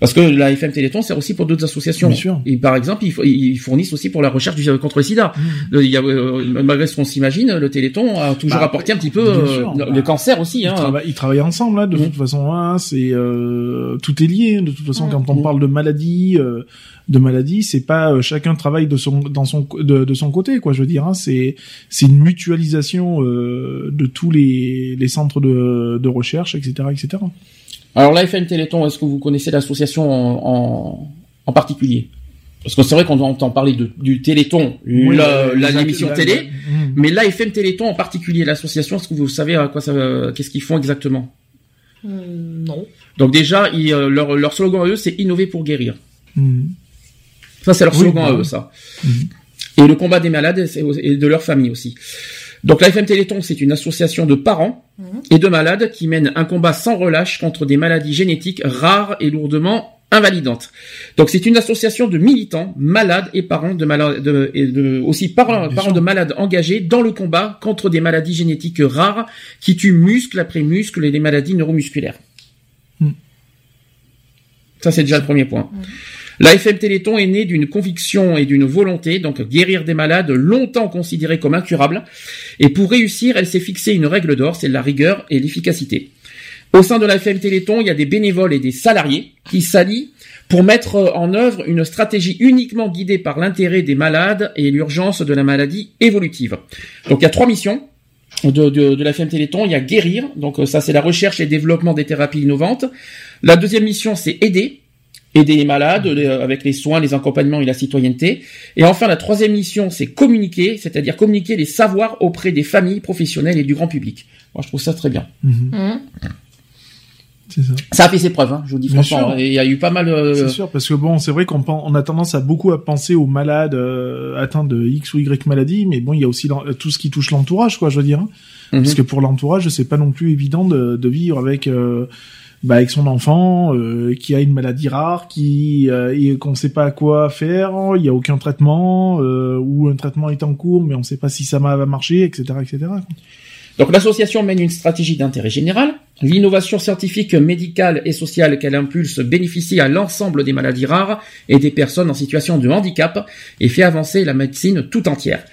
Parce que l'AFM Téléthon c'est aussi pour d'autres associations. Bien sûr. Et par exemple, ils, fo- ils fournissent aussi pour la recherche du, contre le sida. Mmh. Le- il y a, euh, malgré ce qu'on s'imagine, le Téléthon a toujours Bah, apporté un petit peu euh, le, bah, le cancer aussi. Ils, Hein. travaillent, ils travaillent ensemble là, de toute façon. Hein, c'est euh, tout est lié. De toute façon, quand on Mhm. parle de maladie, euh, de maladie, c'est pas euh, chacun travaille de son dans son de, de son côté, quoi. Je veux dire, hein, c'est c'est une mutualisation euh, de tous les les centres de de recherche, etc., etc. Alors l'AFM Téléthon, est-ce que vous connaissez l'association en, en, en particulier? Parce que c'est vrai qu'on entend parler de, du Téléthon, Oui, la- la- l'émission la- télé, Mhm. mais l'AFM Téléthon en particulier, l'association, est-ce que vous savez à quoi ça, qu'est-ce qu'ils font exactement? Non. Donc déjà, ils, euh, leur, leur slogan à eux, c'est innover pour guérir. Mhm. Ça, c'est leur Oui, slogan bah à oui. eux, ça. Mhm. Et le combat des malades et de leur famille aussi. Donc l'AFM Téléthon, c'est une association de parents et de malades qui mène un combat sans relâche contre des maladies génétiques rares et lourdement invalidantes. Donc c'est une association de militants, malades et parents de malades, de, et de- aussi parents, de malades engagés dans le combat contre des maladies génétiques rares qui tuent muscle après muscle et les maladies neuromusculaires. Ça c'est déjà le premier point. La FM Téléthon est née d'une conviction et d'une volonté, donc guérir des malades longtemps considérés comme incurables. Et pour réussir, elle s'est fixée une règle d'or, c'est la rigueur et l'efficacité. Au sein de la FM Téléthon, il y a des bénévoles et des salariés qui s'allient pour mettre en œuvre une stratégie uniquement guidée par l'intérêt des malades et l'urgence de la maladie évolutive. Donc il y a trois missions de, de, la FM Téléthon. Il y a guérir, donc ça c'est la recherche et développement des thérapies innovantes. La deuxième mission c'est aider, aider les malades les- avec les soins, les accompagnements et la citoyenneté. Et enfin la troisième mission c'est communiquer, c'est-à-dire communiquer les savoirs auprès des familles professionnelles et du grand public. Moi je trouve ça très bien. Hum. C'est ça. Ça a fait ses preuves, hein, je vous dis Bien franchement. il y a eu pas mal. euh, C'est sûr, parce que bon, c'est vrai qu'on on a tendance à beaucoup à penser aux malades euh, atteints de X ou Y maladie, mais bon, il y a aussi tout ce qui touche l'entourage, quoi, je veux dire. hein. Mhm. Parce que pour l'entourage, c'est pas non plus évident de, de vivre avec euh, bah, avec son enfant euh, qui a une maladie rare, qui euh, qu'on sait pas quoi faire, il y a aucun traitement euh, ou un traitement est en cours, mais on sait pas si ça va marcher, etc., etc. Donc l'association mène une stratégie d'intérêt général. L'innovation scientifique, médicale et sociale qu'elle impulse bénéficie à l'ensemble des maladies rares et des personnes en situation de handicap et fait avancer la médecine tout entière.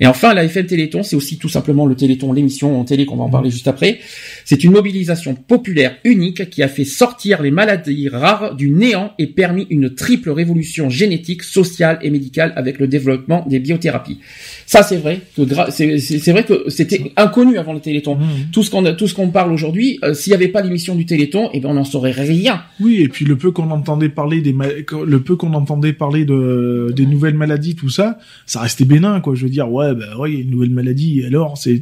Et enfin, la FM Téléthon, c'est aussi tout simplement le Téléthon, l'émission en télé qu'on va en parler juste après. C'est une mobilisation populaire unique qui a fait sortir les maladies rares du néant et permis une triple révolution génétique, sociale et médicale avec le développement des biothérapies. Ça, c'est vrai que c'est vrai que c'était inconnu avant le Téléthon. Mhm. Tout ce qu'on tout ce qu'on parle aujourd'hui, euh, s'il n'y avait pas l'émission du Téléthon, eh ben on n'en saurait rien. Oui, et puis le peu qu'on entendait parler des le peu qu'on entendait parler de des nouvelles maladies, tout ça, ça restait bénin, quoi. Je veux dire, ouais, bah ouais, il y a une nouvelle maladie. Alors, c'est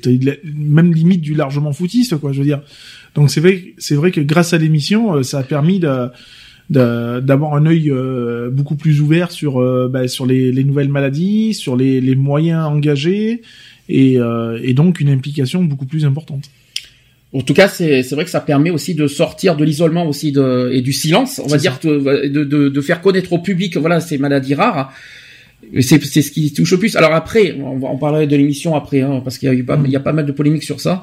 même limite du largement foutiste, quoi. Je veux dire. Donc c'est vrai, c'est vrai que grâce à l'émission, euh, ça a permis de- d'avoir un œil euh, beaucoup plus ouvert sur euh, bah, sur les, les nouvelles maladies, sur les, les moyens engagés et, euh, et donc une implication beaucoup plus importante. En tout cas, c'est vrai que ça permet aussi de sortir de l'isolement aussi de, et du silence, on va dire, de, de, de, faire connaître au public, voilà, ces maladies rares. C'est ce qui touche le plus. Alors après, on va en parler de l'émission après, hein, parce qu'il y a eu pas, il y a pas mal de polémiques sur ça.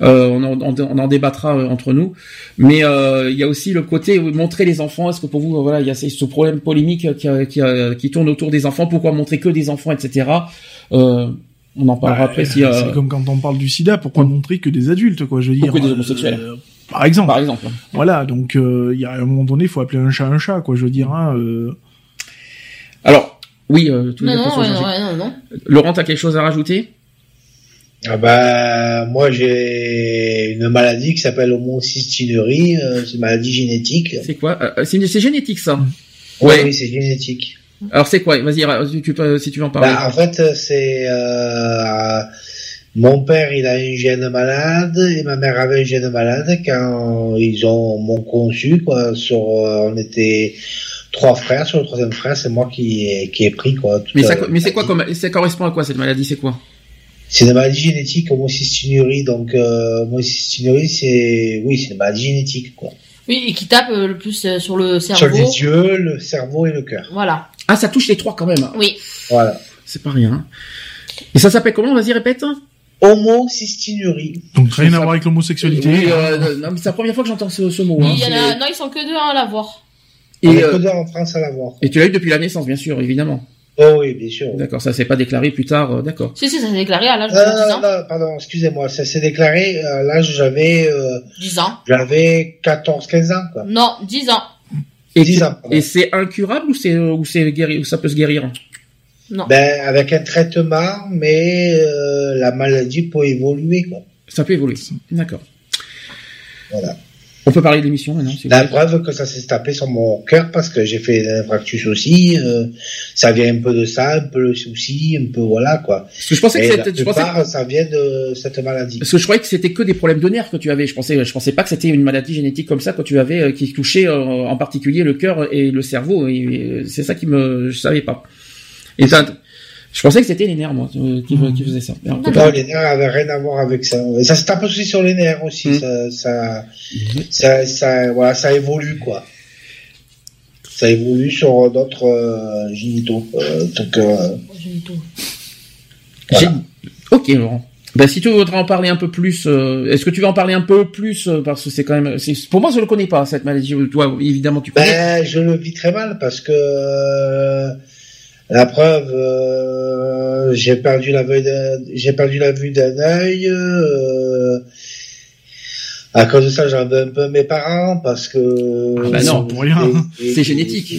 Euh, on, en, on, on en débattra euh, entre nous. Mais euh, il y a aussi le côté montrer les enfants. Est-ce que pour vous, euh, voilà, il y a ce problème polémique qui, qui, qui tourne autour des enfants. Pourquoi montrer que des enfants, etc. Euh, on en parlera Bah, après. Si, euh, C'est comme quand on parle du sida, pourquoi montrer que des adultes, quoi, je veux dire. Pourquoi des euh, homosexuels Par exemple. par exemple. Voilà, donc euh, il y a un moment donné, il faut appeler un chat un chat, quoi, je veux dire. Hein, euh... Alors, oui, euh, les Non, non, ouais, non, ouais, non, non. Laurent, t'as quelque chose à rajouter? Ah bah, moi j'ai une maladie qui s'appelle homocystinurie, euh, c'est une maladie génétique. C'est quoi? Euh, C'est génétique ça. Oui, Ouais. oui, c'est génétique. Alors c'est quoi? Vas-y, tu, peux- si tu veux en parler. Bah, en fait, c'est euh, mon père, il a un gène malade et ma mère avait un gène malade quand ils ont m'ont conçu quoi. Sur, euh, on était trois frères. Sur le troisième frère, c'est moi qui ai, qui ai pris quoi. mais ça, mais c'est quoi maladie. comme ça correspond à quoi cette maladie? C'est quoi? C'est une maladie génétique, homocystinurie. Donc, euh, homocystinurie, c'est oui, c'est une maladie génétique quoi. Oui, et qui tape euh, le plus euh, sur le Sur cerveau. les yeux, le cerveau et le cœur. Voilà. Ah, ça touche les trois quand même. Oui. Voilà. C'est pas rien. Et ça s'appelle comment Vas-y, répète. Homocystinurie. Donc rien à voir avec l'homosexualité. Oui, euh, non, mais c'est la première fois que j'entends ce, ce mot. hein. Il y a, non, ils sont que deux à l'avoir. On Et, est euh, que deux en France à l'avoir. et tu l'as eu depuis la naissance, bien sûr, évidemment. Oh oui, bien sûr. D'accord, ça s'est pas déclaré plus tard, euh, d'accord. Si, si, ça s'est déclaré à l'âge Non, de non, 10 non, ans. non, pardon, excusez-moi, ça s'est déclaré à l'âge où j'avais euh, 10 ans. j'avais 14 15 ans quoi. Non, 10 ans. Et, 10 tu- ans, pardon. et c'est incurable ou c'est ou c'est guéri ou ça peut se guérir? Non. Ben avec un traitement mais euh, la maladie peut évoluer quoi. Ça peut évoluer. D'accord. Voilà. On peut parler de l'émission maintenant. si La preuve que ça s'est tapé sur mon cœur parce que j'ai fait un infarctus aussi, euh, ça vient un peu de ça, un peu le souci, un peu voilà quoi. Parce que je pensais que Et c'était, je pensais, plupart ça vient de cette maladie. parce que je croyais que c'était que des problèmes de nerfs que tu avais. Je pensais, je pensais pas que c'était une maladie génétique comme ça que tu avais, euh, qui touchait euh, en particulier le cœur et le cerveau. Et, et c'est ça qui me, je savais pas. Et je pensais que c'était les nerfs, moi, euh, qui, qui faisaient ça. Alors, Non, Non, les nerfs avaient rien à voir avec ça. Ça se tape aussi sur les nerfs aussi. Mm. Ça, ça, ça, ça, voilà, ça évolue quoi. Ça évolue sur d'autres euh, génitaux. Euh, donc, euh. Voilà. Ok, Laurent. Ben, si tu voudrais en parler un peu plus, euh, est-ce que tu veux en parler un peu plus euh, parce que c'est quand même, pour moi je le connais pas cette maladie. Toi évidemment tu connais. Ben, je le vis très mal parce que euh, la preuve, euh, j'ai perdu la vue d'un, j'ai perdu la vue d'un œil. euh, à cause de ça, j'en veux un peu mes parents parce que. Ah bah non, pour rien. C'est génétique.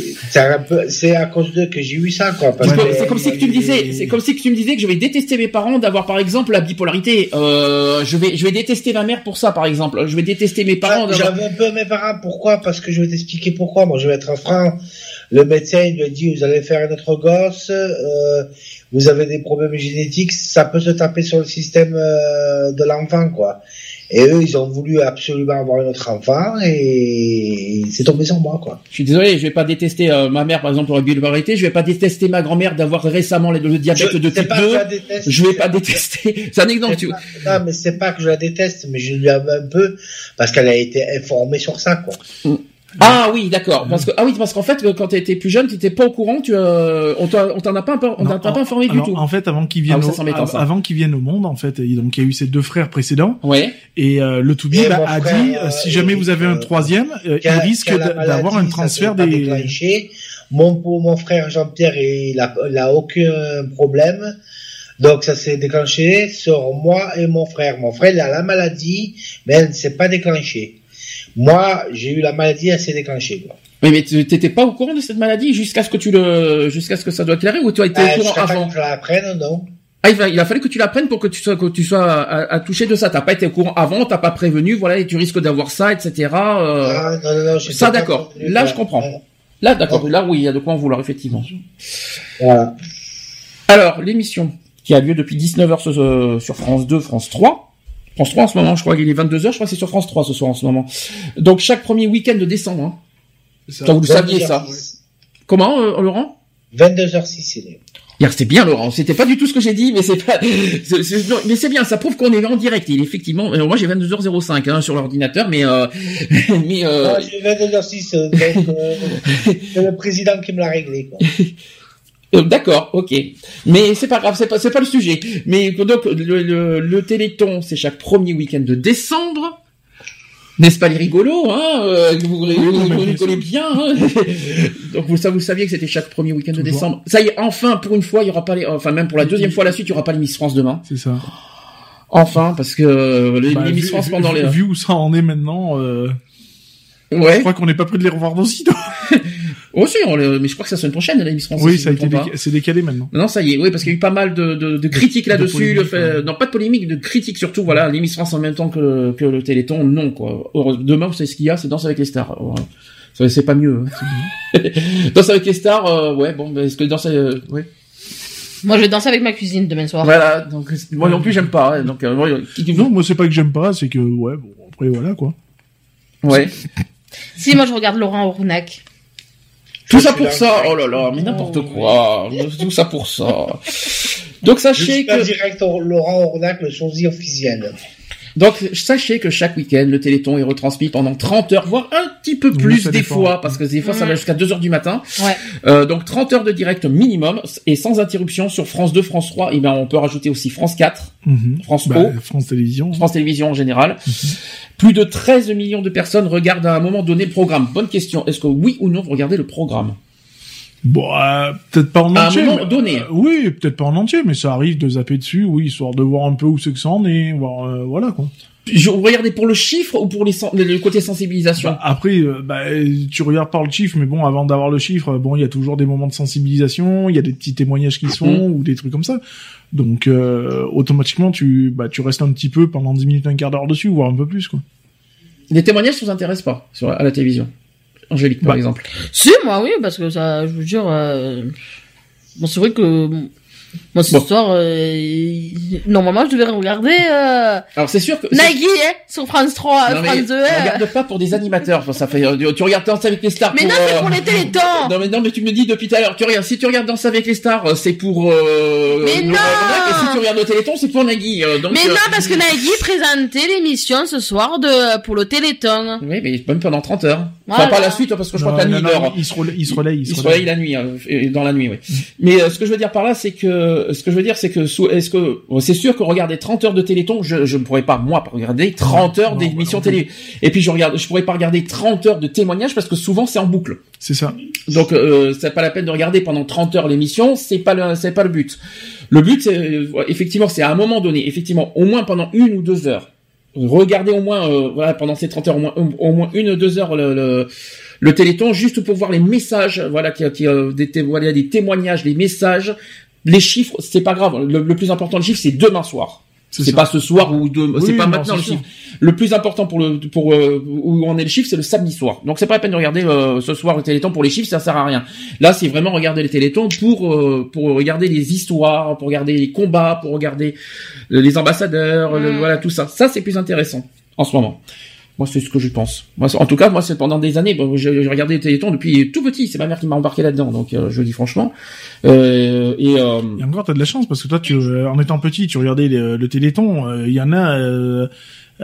C'est à cause d'eux que j'ai eu ça, quoi. C'est que- comme- si que tu me disais, c'est comme si que tu me disais que je vais détester mes parents d'avoir par exemple la bipolarité. Euh, je vais, je vais détester ma mère pour ça par exemple. Je vais détester mes parents. Ah, d'avoir- J'avais un peu mes parents. Pourquoi? Parce que je vais t'expliquer pourquoi. Moi, je vais être franc. Le médecin il lui a dit vous allez faire un autre gosse. euh, vous avez des problèmes génétiques. Ça peut se taper sur le système euh, de l'enfant, quoi. Et eux, ils ont voulu absolument avoir un autre enfant et c'est tombé sur moi, quoi. Je suis désolé, je vais pas détester euh, ma mère par exemple pour la bipolarité. Je vais pas détester ma grand-mère d'avoir récemment le, le diabète Je- de type pas que 2. je la déteste, Je vais pas détester. [laughs] C'est un exemple. Tu... C'est pas- Non, mais c'est pas que je la déteste, mais je lui avais un peu parce qu'elle a été informée sur ça, quoi. Ah oui, d'accord. Parce que ah oui, parce qu'en fait, quand tu étais plus jeune, tu étais pas au courant. Tu euh, on t'en a pas, on Non, t'a pas informé du tout. En fait, avant qu'ils Ah, viennent, ça, au, avant qu'ils viennent au monde, en fait, il, donc il y a eu ses deux frères précédents. Ouais. Et euh, le Toubib Et a a frère, dit, euh, euh, si jamais vous avez un euh, troisième, euh, il a- risque a d'avoir un transfert des. déclenché. Mon pour mon frère Jean-Pierre, il a, il a aucun problème. Donc ça s'est déclenché sur moi et mon frère. Mon frère, il a la maladie, mais elle ne s'est pas déclenchée. Moi, j'ai eu la maladie, s'est déclenchée. Quoi. Oui, mais tu t'étais pas au courant de cette maladie jusqu'à ce que tu le, jusqu'à ce que ça doit éclairer ou tu as été Euh, au courant jusqu'à temps avant que je l'apprenne, non. Ah, il, a fallu que tu l'apprennes pour que tu sois, que tu sois à, à toucher de ça. T'as pas été au courant avant, t'as pas prévenu, voilà, et tu risques d'avoir ça, etc. euh, Ah, non, non, non, j'étais ça, d'accord. Là, je comprends. Là, d'accord. Là, oui, il y a de quoi en vouloir, effectivement. Voilà. Alors, l'émission qui a lieu depuis 19h sur, euh, sur France 2, France 3. France 3 en ce moment, je crois qu'il est 22h, je crois que c'est sur France 3 ce soir en ce moment. Donc chaque premier week-end de décembre. Hein. Ça, vous le saviez ça 22h06. Comment, euh, Laurent? 22h06, il est. Hier, c'est bien, Laurent. C'était pas du tout ce que j'ai dit, mais c'est pas, non, mais c'est bien. Ça prouve qu'on est en direct. Il est effectivement, euh, moi j'ai 22h05 hein, sur l'ordinateur, mais euh, [laughs] mais euh, Non, j'ai 22h06, euh, donc euh, [laughs] c'est le président qui me l'a réglé. Quoi. [laughs] Euh, D'accord, ok. Mais c'est pas grave, c'est pas, pas le sujet. Mais donc le, le, le Téléthon, c'est chaque premier week-end de décembre. N'est-ce pas les rigolos, hein euh, Vous, vous, rigolez bien. Hein [laughs] donc vous, ça, vous saviez que c'était chaque premier week-end de décembre. Ça y est, enfin pour une fois, il y aura pas les, enfin même pour la deuxième fois à la suite, il y aura pas les Miss France demain. C'est ça. Enfin, parce que euh, les, Bah, les Miss vu, France vu- pendant les. vu où ça en est maintenant, euh, Ouais. je crois qu'on n'est pas près de les revoir aussi. [laughs] Oh si, on le- mais je crois que c'est la semaine prochaine Miss France. oui, si ça a été c'est décalé maintenant. Non, ça y est, oui, parce qu'il y a eu pas mal de, de, de critiques De là-dessus. fait, ouais. Non, pas de polémiques, de critiques surtout. Voilà, France en même temps que le, que le Téléthon, non, quoi. Heureusement, Demain, vous savez ce qu'il y a, c'est Danse avec les stars. Ça, C'est pas mieux. hein. [laughs] Danse avec les stars, euh, ouais, bon, mais est-ce que Danse, euh, ouais. Moi, je vais danser avec ma cuisine demain soir. Voilà, donc moi non plus j'aime pas. hein, donc, euh, qui- Non, moi c'est pas que j'aime pas, c'est que ouais, bon après voilà quoi. ouais. Si, moi, je regarde Laurent Ournac. Tout ça pour ça. Oh là là, mais n'importe quoi. [laughs] Tout ça pour ça. Donc Je sachez que. direct au- Laurent Ornac, le sosie officiel. Donc, sachez que chaque week-end, le Téléthon est retransmis pendant 30 heures, voire un petit peu plus des dépend. fois, parce que des fois, ça va Ouais. jusqu'à 2 heures du matin. Ouais. Euh, donc, 30 heures de direct minimum, et sans interruption sur France 2, France 3, et ben, on peut rajouter aussi France 4, Mhm. France Bah, Pro, France Télévisions. France Télévisions en général. Plus de 13 millions de personnes regardent à un moment donné le programme. Bonne question. Est-ce que oui ou non vous regardez le programme? Bon, euh, peut-être pas en À un entier. moment mais- donné. euh, oui, peut-être pas en entier, mais ça arrive de zapper dessus, oui, histoire de voir un peu où c'est que ça en est, voir, euh, voilà quoi. Je regardez pour le chiffre ou pour les sen- le côté sensibilisation? Bah, après, euh, bah, tu regardes par le chiffre, mais bon, avant d'avoir le chiffre, bon, il y a toujours des moments de sensibilisation, il y a des petits témoignages qui se font ou des trucs comme ça. Donc, euh, automatiquement, tu, bah, tu restes un petit peu pendant 10 minutes, un quart d'heure dessus, voire un peu plus, quoi. Les témoignages ne vous intéressent pas sur, à la télévision. Angélique, par Bah, exemple. Si, moi, oui, parce que ça, je veux dire, euh... bon, c'est vrai que, moi, cette Bon. histoire, euh... normalement, je devais regarder, euh... Alors, c'est sûr que... Nagui, hein, sur France 3, Non, France 2, on hein. regarde pas pour des animateurs. Enfin, ça fait, euh, tu regardes Danse avec les stars. Mais non, euh, c'est pour les télétons! Non mais non mais tu me dis depuis tout à l'heure. Tu regardes si tu regardes Danse avec les stars, euh, c'est pour. Euh, Mais non Et si tu regardes le Téléthon, c'est pour Nagui. euh, donc, Mais euh, non, parce que Nagui présentait l'émission ce soir de, pour le Téléthon. Oui, mais même pendant 30 heures. Enfin, Voilà. pas la suite, parce que je crois que la nuit, non, il dort. il se relaye, il se relaye, Il se réveille la nuit, hein, dans la nuit, oui. Mais euh, ce que je veux dire par là, c'est que ce que je veux dire, c'est que est-ce que c'est sûr que regarder 30 heures de Téléthon, je je ne pourrais pas moi regarder 30 heures d'émissions bah télé. Et puis je regarde, je pourrais pas regarder 30 heures de témoignages parce que souvent c'est en boucle. C'est ça. Donc euh, c'est pas la peine de regarder pendant 30 heures l'émission, c'est pas le c'est pas le but. Le but c'est euh, effectivement c'est à un moment donné, effectivement au moins pendant une ou deux heures. Regardez au moins euh, voilà pendant ces 30 heures au moins au moins une ou deux heures le, le le Téléthon juste pour voir les messages voilà qui qui euh, des voilà des témoignages, les messages, les chiffres, c'est pas grave. Le, le plus important le chiffre c'est demain soir. C'est pas ce soir ou de, Oui, c'est pas non, maintenant le chiffre. Le plus important pour le pour euh, où on est le chiffre, c'est le samedi soir. Donc c'est pas la peine de regarder euh, ce soir le Téléthon pour les chiffres, ça sert à rien. Là, c'est vraiment regarder les Télétons pour euh, pour regarder les histoires, pour regarder les combats, pour regarder euh, les ambassadeurs, le- Mm. voilà tout ça. Ça c'est plus intéressant en ce moment. Moi, c'est ce que je pense. Moi, en tout cas, moi, c'est pendant des années. Bon, j'ai regardé les Télétons depuis tout petit. C'est ma mère qui m'a embarqué là-dedans. Donc, euh, je le dis franchement. Euh, et euh, Et encore, t'as de la chance parce que toi, tu, euh, en étant petit, tu regardais le, le Téléthon. euh, Il y en a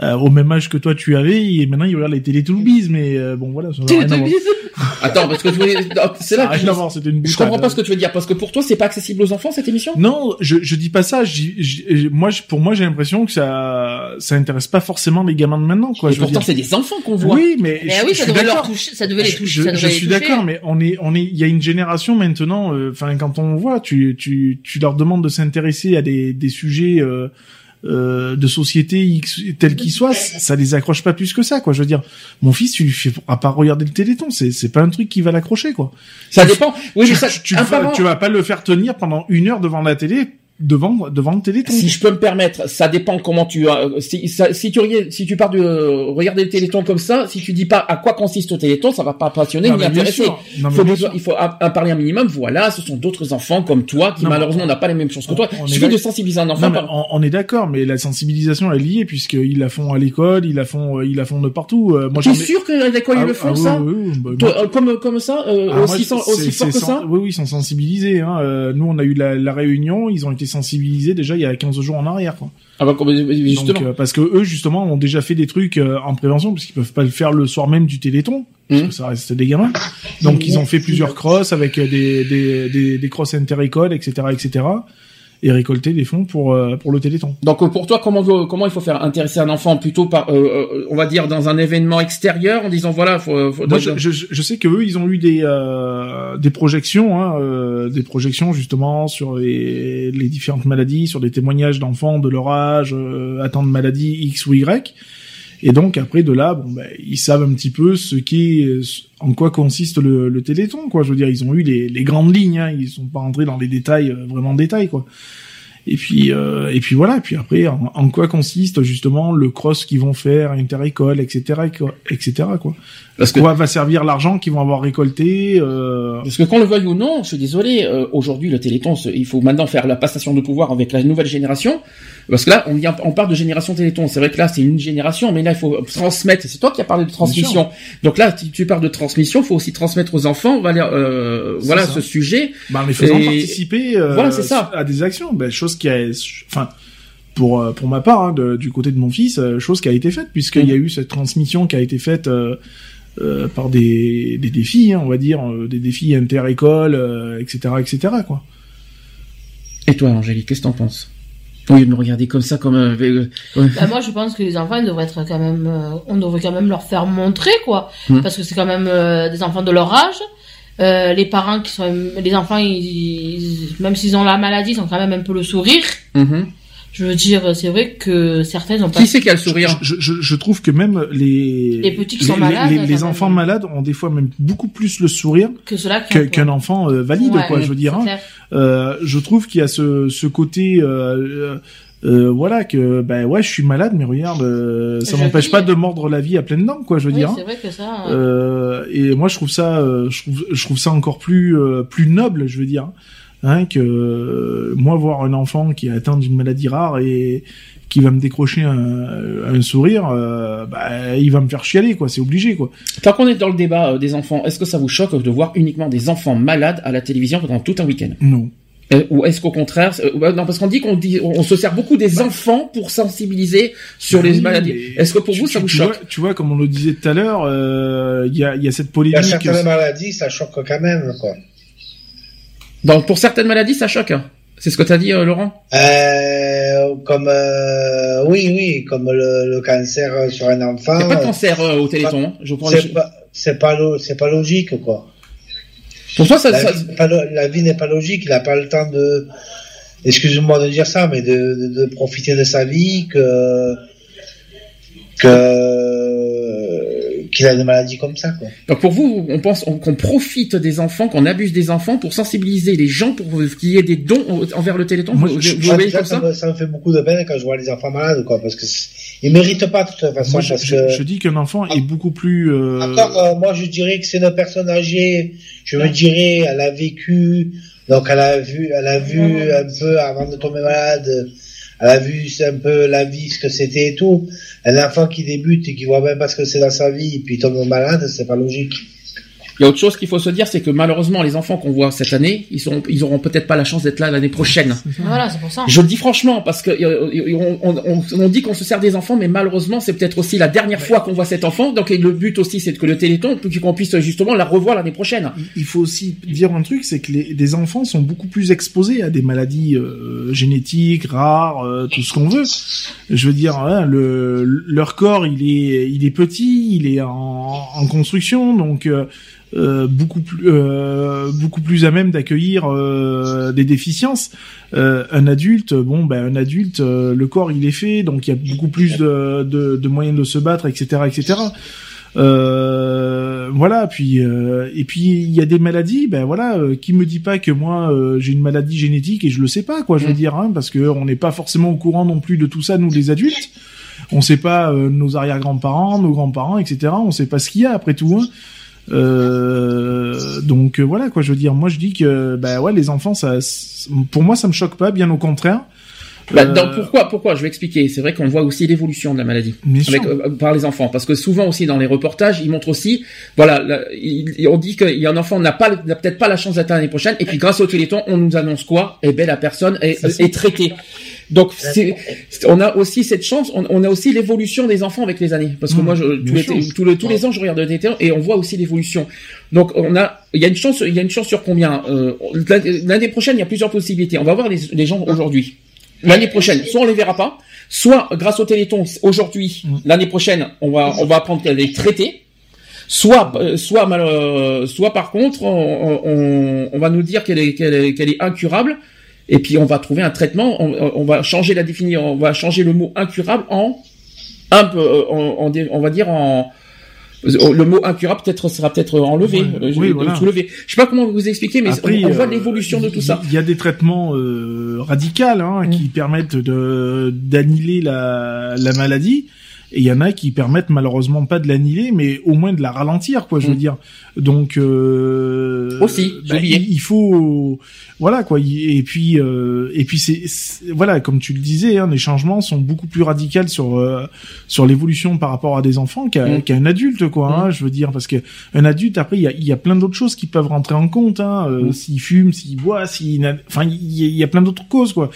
euh, euh, au même âge que toi, tu avais, et maintenant ils regardent les Télétoobies. Mais euh, bon, voilà, ça n'a rien à voir. [laughs] attends, parce que tu voulais- c'est là que rien à voir, c'était une Je comprends pas ce que tu veux dire parce que pour toi c'est pas accessible aux enfants cette émission? Non, je, je dis pas ça. j'y- j'y- moi, je- pour moi, j'ai l'impression que ça, ça intéresse pas forcément les gamins de maintenant, quoi. Et je pourtant c'est des enfants qu'on voit. Oui, mais Mais je, ah oui, je ça suis devait leur d'accord. toucher, ça devait les Je- toucher. Je, ça devait je les suis d'accord, mais on est, on est, il y a une génération maintenant. euh, Enfin, quand on voit, tu, tu, tu leur demandes de s'intéresser à des, des sujets euh, euh, de société X, tels qu'ils soient, ça les accroche pas plus que ça, quoi. Je veux dire, mon fils, tu lui fais à part regarder le Téléthon, c'est, c'est pas un truc qui va l'accrocher, quoi. Ça dépend. Oui, mais tu, ça, tu, un tu vas pas le faire tenir pendant une heure devant la télé, devant, devant le Téléthon. Si je peux me permettre, ça dépend comment tu euh, si, ça- si tu regardes- si tu pars de euh, regarder le Téléthon comme ça, si tu dis pas à quoi consiste le Téléthon, ça va pas passionner Non, ni intéresser. Non, Faut besoin- il faut en en parler un minimum. Voilà, ce sont d'autres enfants comme toi qui Non, malheureusement n'ont pas les mêmes choses que toi. on Il suffit de sensibiliser un enfant. Par- on, on est d'accord, mais la sensibilisation est liée puisqu'ils la font à l'école, ils la font, euh, ils la font de partout. Euh, moi, Tu j'en es ai- sûr que l'école ils Ah, le font ah, ça oui, oui, bah, euh, Comme comme ça, euh, Ah, aussi, aussi fort que ça Oui, oui, ils sont sensibilisés. Hein. Nous, on a eu la, la réunion, ils ont été sensibilisés déjà il y a 15 jours en arrière. Quoi. Ah bah justement. Donc, euh, parce que eux, justement, ont déjà fait des trucs euh, en prévention, parce qu'ils peuvent pas le faire le soir même du Téléthon, parce Mhm. que ça reste des gamins. Donc, ils ont fait plusieurs crosses avec euh, des, des, des, des crosses inter-écoles, etc., etc., et récolté des fonds pour, euh, pour le Téléthon. Donc euh, pour toi, comment comment il faut faire intéresser un enfant plutôt par, euh, euh, on va dire dans un événement extérieur en disant voilà, faut, faut- Moi, je, je, je sais que eux, ils ont eu des euh, des projections, hein, euh, des projections justement sur les, les différentes maladies, sur des témoignages d'enfants de leur âge euh, atteints de maladies X ou Y. Et donc après de là, ben, ils savent un petit peu ce qui, en quoi consiste le, Téléthon, quoi. Je veux dire, ils ont eu les, grandes lignes, hein, ils sont pas entrés dans les détails, euh, vraiment détails. Et puis euh, et puis voilà. Et puis après, en, en quoi consiste justement le cross qu'ils vont faire inter-école, etc., etc. Quoi. Parce que Quoi va servir l'argent qu'ils vont avoir récolté euh... Parce que qu'on le veuille ou non, je suis désolé, euh, aujourd'hui le Téléthon, il faut maintenant faire la passation de pouvoir avec la nouvelle génération. Parce que là, on, vient, on parle de génération Téléthon. C'est vrai que là, c'est une génération, mais là, il faut transmettre. C'est toi qui as parlé de transmission. Donc là, si tu parles de transmission, il faut aussi transmettre aux enfants voilà, euh, voilà ça. ce sujet. ben, en les faisant Et- participer euh, Voilà, ça. à des actions. Ben, chose qui a, enfin, pour euh, pour ma part, hein, de- du côté de mon fils, euh, chose qui a été faite puisqu'il y a eu cette transmission qui a été faite. euh, euh, par des, des défis, hein, on va dire, euh, des défis inter-école, euh, etc., etc., quoi. Et toi, Angélique, qu'est-ce que t'en penses? Au lieu de me regarder comme ça, comme... Bah, moi, je pense que les enfants ils devraient être quand même, euh, on devrait quand même leur faire montrer, quoi. Hmm. Parce que c'est quand même euh, des enfants de leur âge. Euh, les parents qui sont, les enfants, ils, ils- même s'ils ont la maladie, ils ont quand même un peu le sourire. mhm. Je veux dire, c'est vrai que certains ont pas. Qui c'est qui a le sourire Je, je, je trouve que même les Les petits qui les, sont malades, les, quand les même. enfants malades ont des fois même beaucoup plus le sourire que cela que- qu'un enfant euh, valide, Ouais, quoi. Je veux dire. hein. Euh, je trouve qu'il y a ce, ce côté, euh, voilà, que ben ouais, je suis malade, mais regarde, euh, ça m'empêche pas de mordre la vie à pleines dents, quoi. Je veux Oui, dire. c'est vrai que ça. hein. Euh, et moi, je trouve ça, euh, je trouve, je trouve ça encore plus, euh, plus noble, je veux dire, hein, que euh, moi voir un enfant qui est atteint d'une maladie rare et qui va me décrocher un, un sourire, euh, bah, il va me faire chialer, quoi. C'est obligé, quoi. Tant qu'on est dans le débat euh, des enfants, est-ce que ça vous choque de voir uniquement des enfants malades à la télévision pendant tout un week-end? Non. Euh, ou est-ce qu'au contraire, euh, bah, non parce qu'on dit qu'on dit, on se sert beaucoup des enfants pour sensibiliser sur les Oui, maladies. Est-ce que pour tu- vous ça tu- vous tu choque vois, tu vois, comme on le disait tout à l'heure, euh, il y, a, il y a cette Il y a polémique. certaines maladies, ça choque quand même, quoi. Donc pour certaines maladies ça choque. hein. C'est ce que t'as dit euh, Laurent? Euh, comme, euh, oui, oui, comme le, le cancer sur un enfant. Il n'y a pas de euh, cancer euh, au Téléthon. hein. Je prends C'est les- pas, c'est pas, lo- c'est pas logique, quoi. Pour toi ça, La ça- vie, n'est pas lo- la vie n'est pas logique, il n'a pas le temps de, excuse-moi de dire ça, mais de, de, de profiter de sa vie, que, que, qu'il a des maladies comme ça, quoi. Donc pour vous, on pense on- qu'on profite des enfants, qu'on abuse des enfants pour sensibiliser les gens pour qu'il y ait des dons envers le Téléthon. Moi, vous, je- vous Moi, voyez comme ça, ça me, ça me fait beaucoup de peine quand je vois les enfants malades, quoi, parce que ils méritent pas de toute façon, Moi, je, parce je- que je dis qu'un enfant est beaucoup plus. euh, encore, euh, moi, je dirais que c'est une personne âgée. Je me dirais, elle a vécu, donc elle a vu, elle a vu un peu avant de tomber malade. Elle a vu un peu la vie, ce que c'était et tout. Un enfant qui débute et qui voit même pas ce que c'est dans sa vie, et puis tombe malade, c'est pas logique. Il y a autre chose qu'il faut se dire, c'est que malheureusement, les enfants qu'on voit cette année, ils sont, ils auront peut-être pas la chance d'être là l'année prochaine. Voilà, c'est pour ça. Je le dis franchement parce que euh, on, on- on- on dit qu'on se sert des enfants, mais malheureusement, c'est peut-être aussi la dernière fois qu'on voit cet enfant. Donc et le but aussi, c'est que le Téléthon, qu'on puisse justement la revoir l'année prochaine. Il faut aussi dire un truc, c'est que les, des enfants sont beaucoup plus exposés à des maladies euh, génétiques, rares, euh, tout ce qu'on veut. Je veux dire, hein, le, leur corps, il est, il est petit, il est en, en construction, donc euh, euh, beaucoup plus, euh, beaucoup plus à même d'accueillir euh, des déficiences. Euh, un adulte, bon, ben un adulte, euh, le corps, il est fait, donc il y a beaucoup plus de, de, de moyens de se battre, etc., etc. Euh, voilà, puis euh, et puis il y a des maladies, ben voilà, euh, qui me dit pas que moi euh, j'ai une maladie génétique et je le sais pas quoi, je veux Mm. dire, hein, parce que on n'est pas forcément au courant non plus de tout ça nous les adultes. On sait pas euh, nos arrière-grands-parents, nos grands-parents, etc. On sait pas ce qu'il y a après tout. Hein. Euh, donc euh, voilà quoi, je veux dire, moi je dis que ben ouais les enfants ça, pour moi ça me choque pas, bien au contraire. Bah, Euh, donc, pourquoi Pourquoi? Je vais expliquer. C'est vrai qu'on voit aussi l'évolution de la maladie. Avec, euh, par les enfants, parce que souvent aussi dans les reportages, ils montrent aussi, voilà, là, il- il- on dit qu'il y a un enfant n'a pas, n'a peut-être pas la chance là l'année prochaine, et puis grâce au Téléthon, on nous annonce quoi? Eh ben la personne est traitée. Donc c'est, on a aussi cette chance, on, on a aussi l'évolution des enfants avec les années, parce que Mmh, moi, je, tous, les, tous, les, tous les ans, je regarde le Téléthon et on voit aussi l'évolution. Donc on a, il y a une chance, il y a une chance sur combien euh, l'année- prochaine, il y a plusieurs possibilités. On va voir les, les gens aujourd'hui. L'année prochaine, soit on les verra pas, soit grâce au Téléthon aujourd'hui, Mm. l'année prochaine, on va on va apprendre qu'elle est traitée. Soit euh, soit mal, euh, soit par contre, on, on, on va nous dire qu'elle est qu'elle est qu'elle est incurable. Et puis on va trouver un traitement, on, on va changer la définition, on va changer le mot incurable en un peu, euh, en dé- on va dire en le mot incurable peut-être sera peut-être enlevé, Ouais, euh, oui, voilà. soulevé. Je sais pas comment vous expliquer, mais Après, on, on voit euh, l'évolution de tout ça. Il y a des traitements euh, radicaux hein, Mm. qui permettent de d'annihiler la, la maladie. Et il y en a qui permettent malheureusement pas de l'annihiler, mais au moins de la ralentir, quoi. Je veux Mm. dire. Donc euh, Aussi, bah, il, il faut, voilà quoi. Et puis euh, et puis c'est voilà, comme tu le disais, hein, les changements sont beaucoup plus radicaux sur euh, sur l'évolution par rapport à des enfants qu'à Mm. qu'à un adulte, quoi. hein, je veux dire, parce que un adulte après il y a, il y a plein d'autres choses qui peuvent rentrer en compte hein, euh, Mm. s'il fume s'il boit s'il n'a- enfin il y, y a plein d'autres causes quoi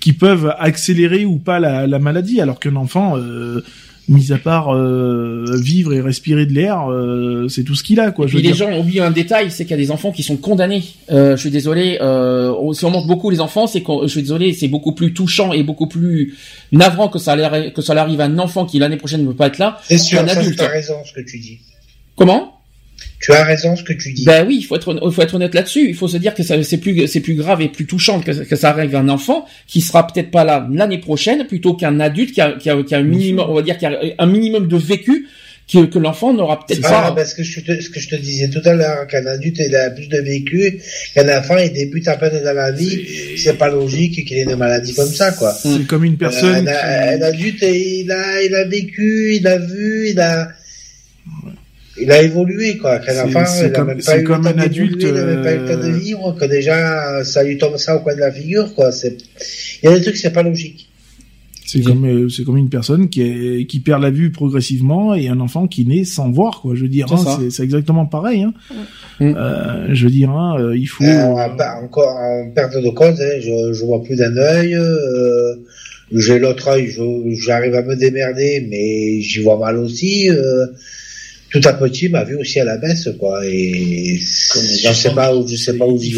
qui peuvent accélérer ou pas la, la maladie alors qu'un enfant euh, mis à part euh, vivre et respirer de l'air euh, c'est tout ce qu'il a quoi Et je puis veux les dire. gens oublient un détail, c'est qu'il y a des enfants qui sont condamnés. Euh, je suis désolé, euh, on- si on montre beaucoup les enfants, c'est qu'on, je suis désolé, c'est beaucoup plus touchant et beaucoup plus navrant que ça que ça arrive à un enfant qui l'année prochaine ne peut pas être là. C'est sûr, ça, adulte. tu as raison, ce que tu dis. Comment? Tu as raison, ce que tu dis. Ben oui, il faut être, il faut être honnête là-dessus. Il faut se dire que c'est plus, c'est plus grave et plus touchant que, que ça arrive à un enfant qui sera peut-être pas là l'année prochaine, plutôt qu'un adulte qui a, qui a, qui a un minimum, on va dire, qui a un minimum de vécu que, que l'enfant n'aura peut-être Ah, pas. parce que je te, ce que je te disais tout à l'heure, qu'un adulte il a plus de vécu, qu'un enfant il débute à peine dans la vie, c'est pas logique qu'il ait une maladie comme ça, quoi. c'est comme une personne Euh, un, un adulte, il a, il a vécu, il a vu, il a, il a évolué, quoi. C'est- enfant, c'est il a comme- même pas eu le comme temps un adulte, il a même pas eu le temps de euh, vivre, que déjà, ça lui tombe ça au coin de la figure, quoi. C'est, il y a des trucs, c'est pas logique. C'est comme euh, c'est comme une personne qui est qui perd la vue progressivement et un enfant qui naît sans voir quoi. Je veux dire, C'est hein, ça. c'est c'est exactement pareil. Hein. Mm. Euh, je veux dire, hein, euh, il faut. Euh, encore en perte de cause, hein, je, je vois plus d'un œil. Euh, j'ai l'autre œil, j'arrive à me démerder, mais j'y vois mal aussi. Euh, tout à petit, ma vue aussi à la baisse, quoi. Et je sais pas où, je sais pas où il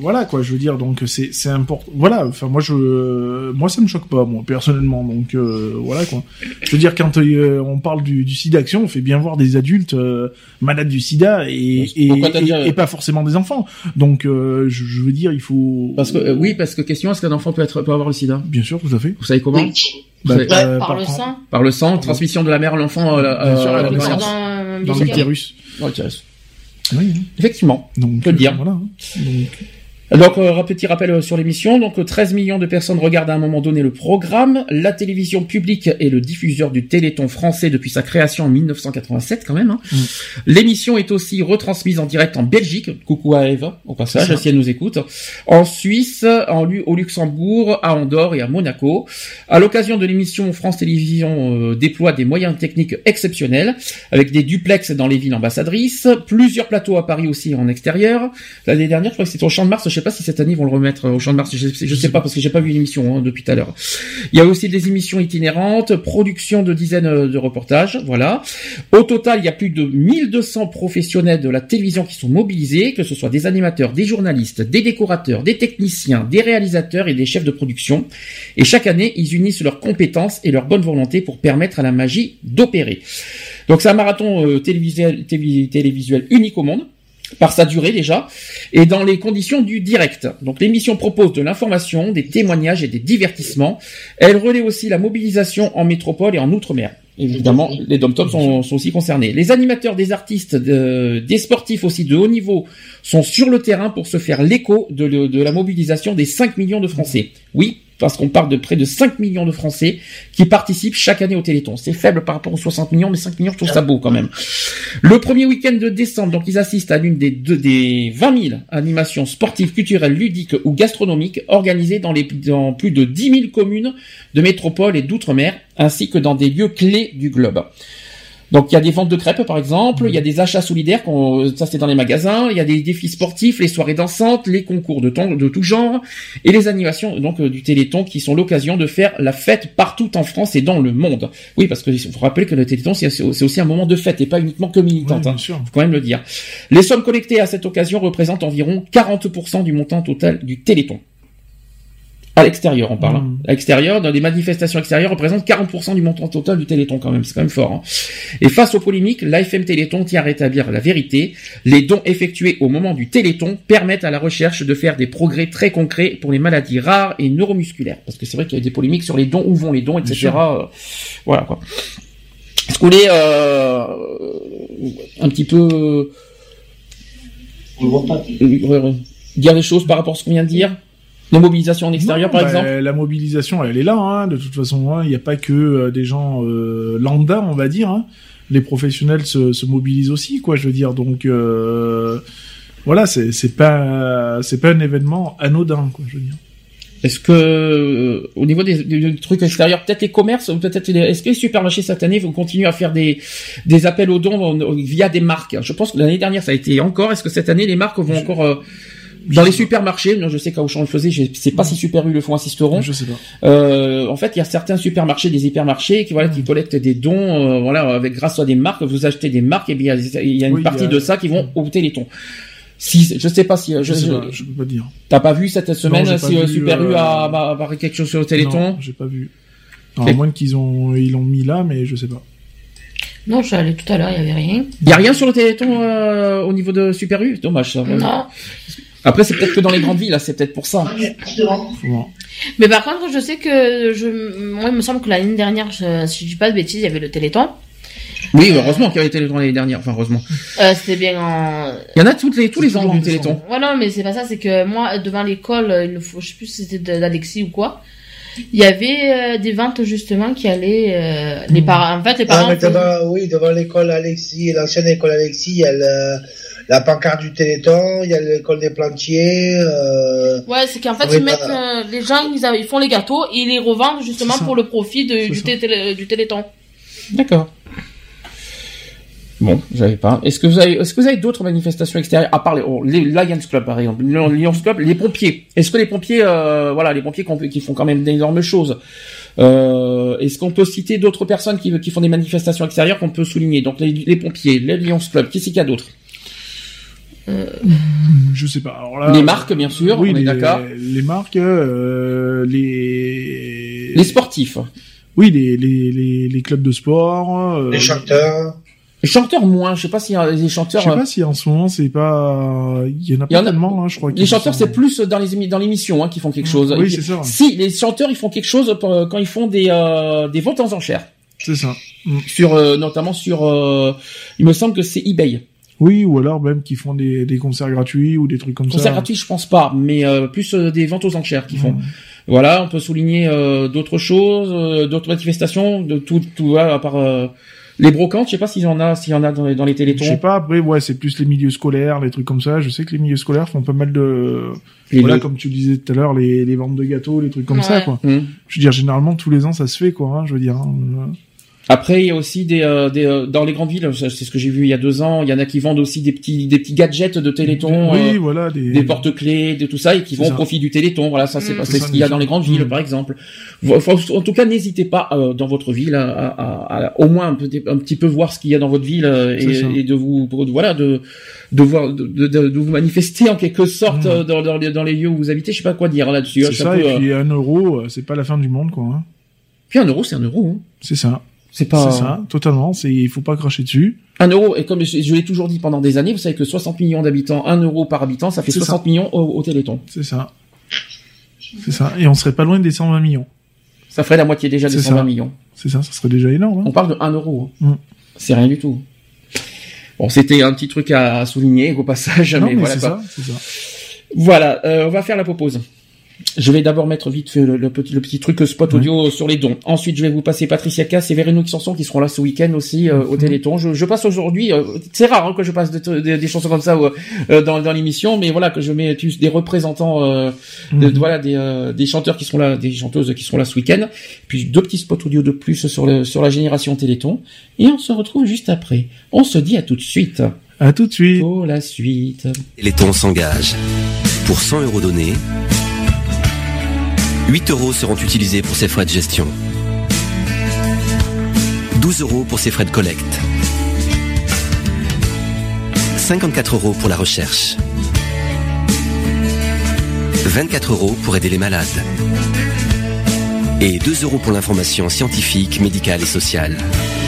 voilà quoi. Je veux dire, donc c'est c'est important. Voilà. Enfin moi je moi ça me choque pas moi personnellement. Donc euh, voilà quoi. Je veux dire quand euh, on parle du, du sida action, on fait bien voir des adultes euh, malades du sida et et, Pourquoi t'as et- dit- et pas forcément des enfants. Donc euh, je, je veux dire, il faut. Parce que euh, oui, parce que question, est-ce qu'un enfant peut être peut avoir le sida? Bien sûr, tout à fait. Vous savez comment? Oui. Bah, savez- euh, par par le sang. Par le sang, transmission de la mère à l'enfant. euh, euh. Dans, l'utérus. Oui. Effectivement. Donc peut le dire. Voilà. hein. Donc, Donc, euh, petit rappel euh, sur l'émission. Donc, euh, 13 millions de personnes regardent à un moment donné le programme. La télévision publique est le diffuseur du Téléthon français depuis sa création en 1987, quand même. hein. Mm. L'émission est aussi retransmise en direct en Belgique. Coucou à Eva, au passage, si elle nous écoute. En Suisse, en, au Luxembourg, à Andorre et à Monaco. À l'occasion de l'émission, France Télévisions euh, déploie des moyens techniques exceptionnels, avec des duplex dans les villes ambassadrices, plusieurs plateaux à Paris aussi en extérieur. L'année dernière, je crois que c'était au Champ de Mars. Je sais pas si cette année ils vont le remettre au Champ de Mars. Je, je sais pas parce que j'ai pas vu l'émission hein, depuis tout à l'heure. Il y a aussi des émissions itinérantes, production de dizaines euh, de reportages. Voilà. Au total, il y a plus de 1200 professionnels de la télévision qui sont mobilisés, que ce soit des animateurs, des journalistes, des décorateurs, des techniciens, des réalisateurs et des chefs de production. Et chaque année, ils unissent leurs compétences et leur bonne volonté pour permettre à la magie d'opérer. Donc c'est un marathon euh, télévisuel, télévi- télévisuel unique au monde par sa durée déjà, et dans les conditions du direct. Donc l'émission propose de l'information, des témoignages et des divertissements. Elle relaie aussi la mobilisation en métropole et en outre-mer. Évidemment, les dom sont, sont aussi concernés. Les animateurs, des artistes, de- des sportifs aussi de haut niveau sont sur le terrain pour se faire l'écho de, de la mobilisation des 5 millions de Français. Oui, parce qu'on parle de près de 5 millions de Français qui participent chaque année au Téléthon. C'est faible par rapport aux 60 millions, mais 5 millions, je trouve ça beau quand même. Le premier week-end de décembre, donc ils assistent à l'une des, des 20 000 animations sportives, culturelles, ludiques ou gastronomiques organisées dans, dans plus de 10 000 communes de métropole et d'outre-mer, ainsi que dans des lieux clés du globe. Donc il y a des ventes de crêpes par exemple, il y a des achats solidaires, ça c'est dans les magasins, il y a des défis sportifs, les soirées dansantes, les concours de, ton- de tout genre et les animations donc euh, du Téléthon qui sont l'occasion de faire la fête partout en France et dans le monde. Oui parce que il faut rappeler que le Téléthon c'est aussi un moment de fête et pas uniquement que militante. Ouais, hein. Faut quand même le dire. Les sommes collectées à cette occasion représentent environ 40% du montant total du Téléthon. À l'extérieur, on parle. hein. Mm. À l'extérieur, dans les manifestations extérieures, représentent 40% du montant total du Téléthon quand même. C'est quand même fort. hein. Et face aux polémiques, l'AFM Téléthon tient à rétablir la vérité. Les dons effectués au moment du Téléthon permettent à la recherche de faire des progrès très concrets pour les maladies rares et neuromusculaires. Parce que c'est vrai qu'il y a des polémiques sur les dons, où vont les dons, etc. Voilà quoi. Est-ce que vous voulez euh, un petit peu euh, dire des choses par rapport à ce qu'on vient de dire? Les mobilisations en extérieur, Non, par bah, exemple La mobilisation, elle est là, hein, de toute façon. hein. Il n'y a pas que euh, des gens euh, lambda, on va dire. hein. Les professionnels se, se mobilisent aussi, quoi. Je veux dire, donc euh, voilà, c'est pas pas un événement anodin, quoi. Je veux dire. Est-ce que, euh, au niveau des, des- trucs extérieurs, peut-être les commerces, peut-être est-ce que les supermarchés cette année vont continuer à faire des, des appels aux dons en- via des marques? Je pense que l'année dernière ça a été encore. Est-ce que cette année les marques vont encore euh, dans les supermarchés Non, je sais qu'Auchan le faisait. Je sais pas si Super U le font insisteront. Je sais pas. Euh, en fait, il y a certains supermarchés, des hypermarchés qui voilà, qui collectent des dons, euh, voilà, avec grâce à des marques. Vous achetez des marques et bien il y a- une Oui, partie a- de ça qui vont au Téléthon. Si, je sais pas si, Je, je, sais je- pas, je peux pas dire. t'as pas vu cette semaine si euh, vu, Super U euh, a, fait quelque chose sur le Téléthon Non, j'ai pas vu. Alors, à moins qu'ils ont ils l'ont mis là, mais je sais pas. Non, je suis allée tout à l'heure, il y avait rien. Il y a rien sur le Téléthon euh, au niveau de Super U? Dommage ça. Non. Après, c'est peut-être que dans les grandes villes, là, c'est peut-être pour ça. Mais par contre, je sais que je, moi, il me semble que l'année dernière, je, si je dis pas de bêtises, il y avait le Téléthon. Oui, heureusement qu'il y avait Téléthon l'année dernière. Enfin, heureusement. Euh, c'était bien en, Il y en a toutes les, tous les ans du. Téléthon. Ouais, non, mais c'est pas ça, c'est que moi, devant l'école, il faut, je sais plus si c'était de- d'Alexis ou quoi, il y avait euh, des ventes justement qui allaient, euh, les parents, en fait, les Ah, parents, mais devant, oui, devant l'école Alexis, l'ancienne école Alexis, il y a le, la pancarte du Téléthon, il y a l'école des plantiers. Euh, Ouais, c'est qu'en fait, ils mettent, euh, les gens, ils, a- ils font les gâteaux et ils les revendent justement pour le profit de, du, ça. télé- du Téléthon. D'accord. Bon, j'avais pas. Est-ce que vous avez, est-ce que vous avez d'autres manifestations extérieures à part les, oh, les Lions Club par exemple, le Lions Club, les pompiers. Est-ce que les pompiers, euh, voilà, les pompiers qui font quand même d'énormes choses. Euh, est-ce qu'on peut citer d'autres personnes qui, qui font des manifestations extérieures qu'on peut souligner? Donc les, les pompiers, les Lions Club. Qu'est-ce qu'il y a d'autre? Je sais pas. Alors là, Les marques, bien sûr, Oui, on est les, d'accord. Les marques, euh, les Les sportifs. Oui, les les les, les clubs de sport. euh, les chanteurs. Les chanteurs moins. Je sais pas s'il y a des chanteurs. Je sais euh, pas si en ce moment c'est pas. Il y en a Il y pas en a- tellement, hein, je crois. Les chanteurs, sont- c'est plus dans les émi- dans l'émission hein, qui font quelque chose. Oui, Ils- c'est ça. Si les chanteurs, ils font quelque chose pour- quand ils font des euh, des ventes en enchères. C'est ça. Mm. Sur euh, notamment sur, euh, il me semble que c'est eBay. Oui, ou alors même qui font des, des concerts gratuits ou des trucs comme Concert ça. gratuit, je pense pas, mais euh, plus euh, des ventes aux enchères qu'ils font. Voilà, on peut souligner euh, d'autres choses, euh, d'autres manifestations, de tout, tout voilà, à part euh, les brocantes. Je sais pas s'il y en a, s'il y en a dans les, dans les Je sais télétons. pas, après, ouais, c'est plus les milieux scolaires, les trucs comme ça. Je sais que les milieux scolaires font pas mal de, Les voilà, deux. comme tu disais tout à l'heure, les, les ventes de gâteaux, les trucs comme ça, quoi. Mm. Je veux dire, généralement, tous les ans, ça se fait, quoi, hein, je veux dire. hein. Après, il y a aussi des, euh, des euh, dans les grandes villes, c'est ce que j'ai vu il y a deux ans. Il y en a qui vendent aussi des petits des petits gadgets de téléthon. oui, euh, voilà, des, des porte-clés, de tout ça, et qui vont au profit du Téléthon. Voilà, ça c'est Mm. ça, ce qu'il y a dans les grandes villes, Mm. par exemple. Enfin, en tout cas, n'hésitez pas euh, dans votre ville à, à- à- à au moins un, petit- un petit peu voir ce qu'il y a dans votre ville euh, et, et de vous voilà de de voir de, de, vous manifester en quelque sorte Mm. euh, dans, dans, les, dans les lieux où vous habitez. Je sais pas quoi dire là-dessus. hein, C'est ça, peu, et euh, puis un euro, c'est pas la fin du monde, quoi. Hein. puis un euro, c'est un euro. hein. C'est ça. C'est pas C'est ça, totalement. C'est, il faut pas cracher dessus. un euro. Et comme je, je l'ai toujours dit pendant des années, vous savez que 60 millions d'habitants, un euro par habitant, ça fait C'est 60 millions au, au Téléthon. C'est ça. C'est ça. Et on serait pas loin des 120 millions. Ça ferait la moitié déjà des C'est 120 ça. millions. C'est ça, ça serait déjà énorme. Hein. On parle de 1 euro. hein. Mm. C'est rien du tout. Bon, c'était un petit truc à, souligner au passage, non, mais, mais voilà quoi. ça, ça. Voilà, euh, on va faire la propose. Je vais d'abord mettre vite fait le, le petit le petit truc spot Ouais. audio sur les dons. Ensuite, je vais vous passer Patricia Cass et Véronique Sanson qui seront là ce week-end aussi euh, au Mhm. Téléthon. Je, je passe aujourd'hui, euh, c'est rare hein, que je passe de- de- des chansons comme ça euh, dans, dans l'émission, mais voilà que je mets des représentants, euh, de- Mhm. voilà des, euh, des chanteurs qui seront là, des chanteuses qui seront là ce week-end. Puis deux petits spots audio de plus sur le sur la génération Téléthon. Et on se retrouve juste après. On se dit à tout de suite. À tout de suite. Pour la suite. Téléthon s'engage. Pour 100 euros donnés, 8 euros seront utilisés pour ses frais de gestion. 12 euros pour ses frais de collecte. 54 euros pour la recherche. 24 euros pour aider les malades. Et 2 euros pour l'information scientifique, médicale et sociale.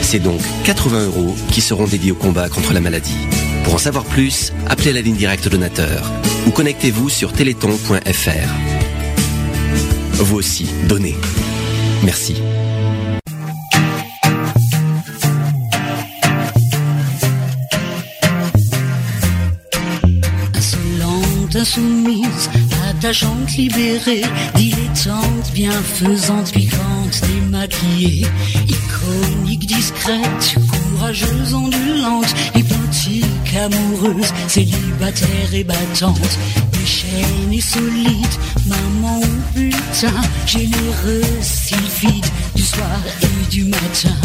C'est donc 80 euros qui seront dédiés au combat contre la maladie. Pour en savoir plus, appelez la ligne directe donateur ou connectez-vous sur téléthon.fr. Vous aussi, donnez. Merci. Insolente, insoumise, attachante, libérée, dilettante, bienfaisante, piquante, démaquillée, iconique, discrète, courageuse, ondulante, hypnotique, amoureuse, célibataire et battante, déchaînée, solide, maman ou putain, généreuse, sylphide, du soir et du matin.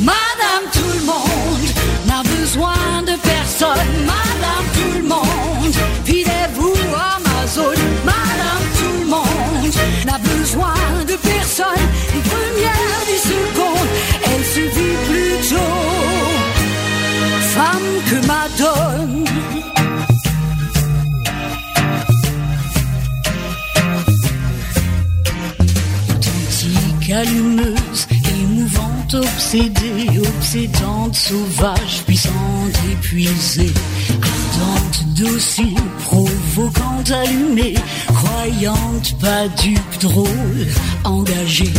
Madame tout le monde n'a besoin de personne. Madame tout le monde, filez-vous Amazon. Madame tout le monde n'a besoin de personne. Allumeuse, émouvante, obsédée, obsédante, sauvage, puissante, épuisée, ardente, docile, provocante, allumée, croyante, pas dupe, drôle, engagée,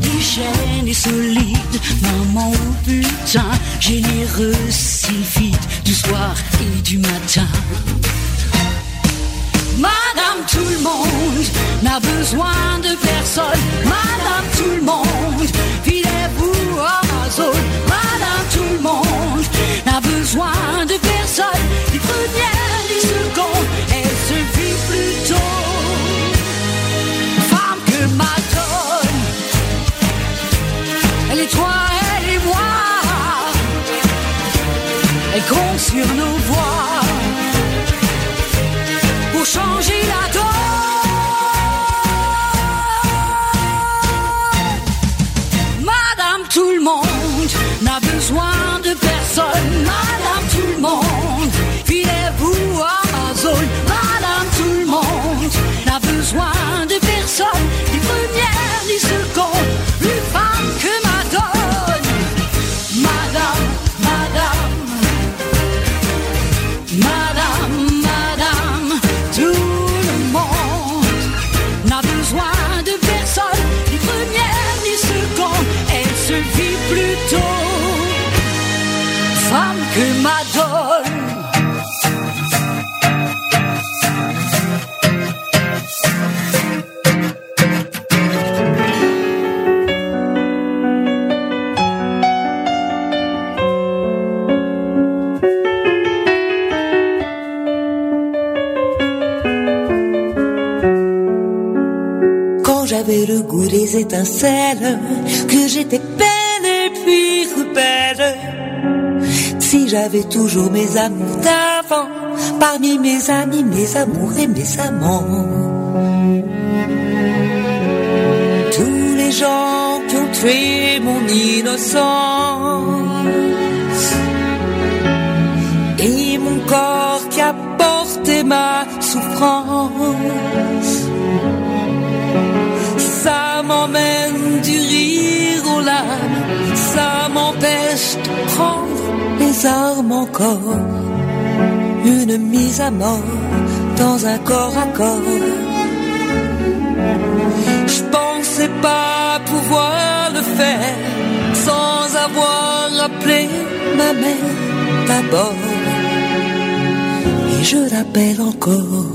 déchaînée, solide, maman ou putain, généreuse, sylphide, du soir et du matin. Madame tout le monde n'a besoin de personne. Madame tout le monde, filez-vous Amazon. Madame tout le monde n'a besoin de personne, ni première ni seconde, elle se vit plutôt femme que Madone. Elle est toi, elle est moi, elle compte sur nos voix changer la donne. Madame tout le monde n'a besoin de personne. Madame tout le monde, filez-vous à ma zone. Madame tout le monde n'a besoin de personne, ni première Quand j'avais le goût des étincelles, que j'étais j'avais toujours mes amours d'avant, parmi mes amis, mes amours et mes amants. Tous les gens qui ont tué mon innocence. Et mon corps qui a porté ma souffrance. Ça m'emmène du rire aux larmes, ça m'empêche de prendre armes encore. Une mise à mort dans un corps à corps. Je pensais pas pouvoir le faire sans avoir appelé ma mère d'abord. Et je l'appelle encore.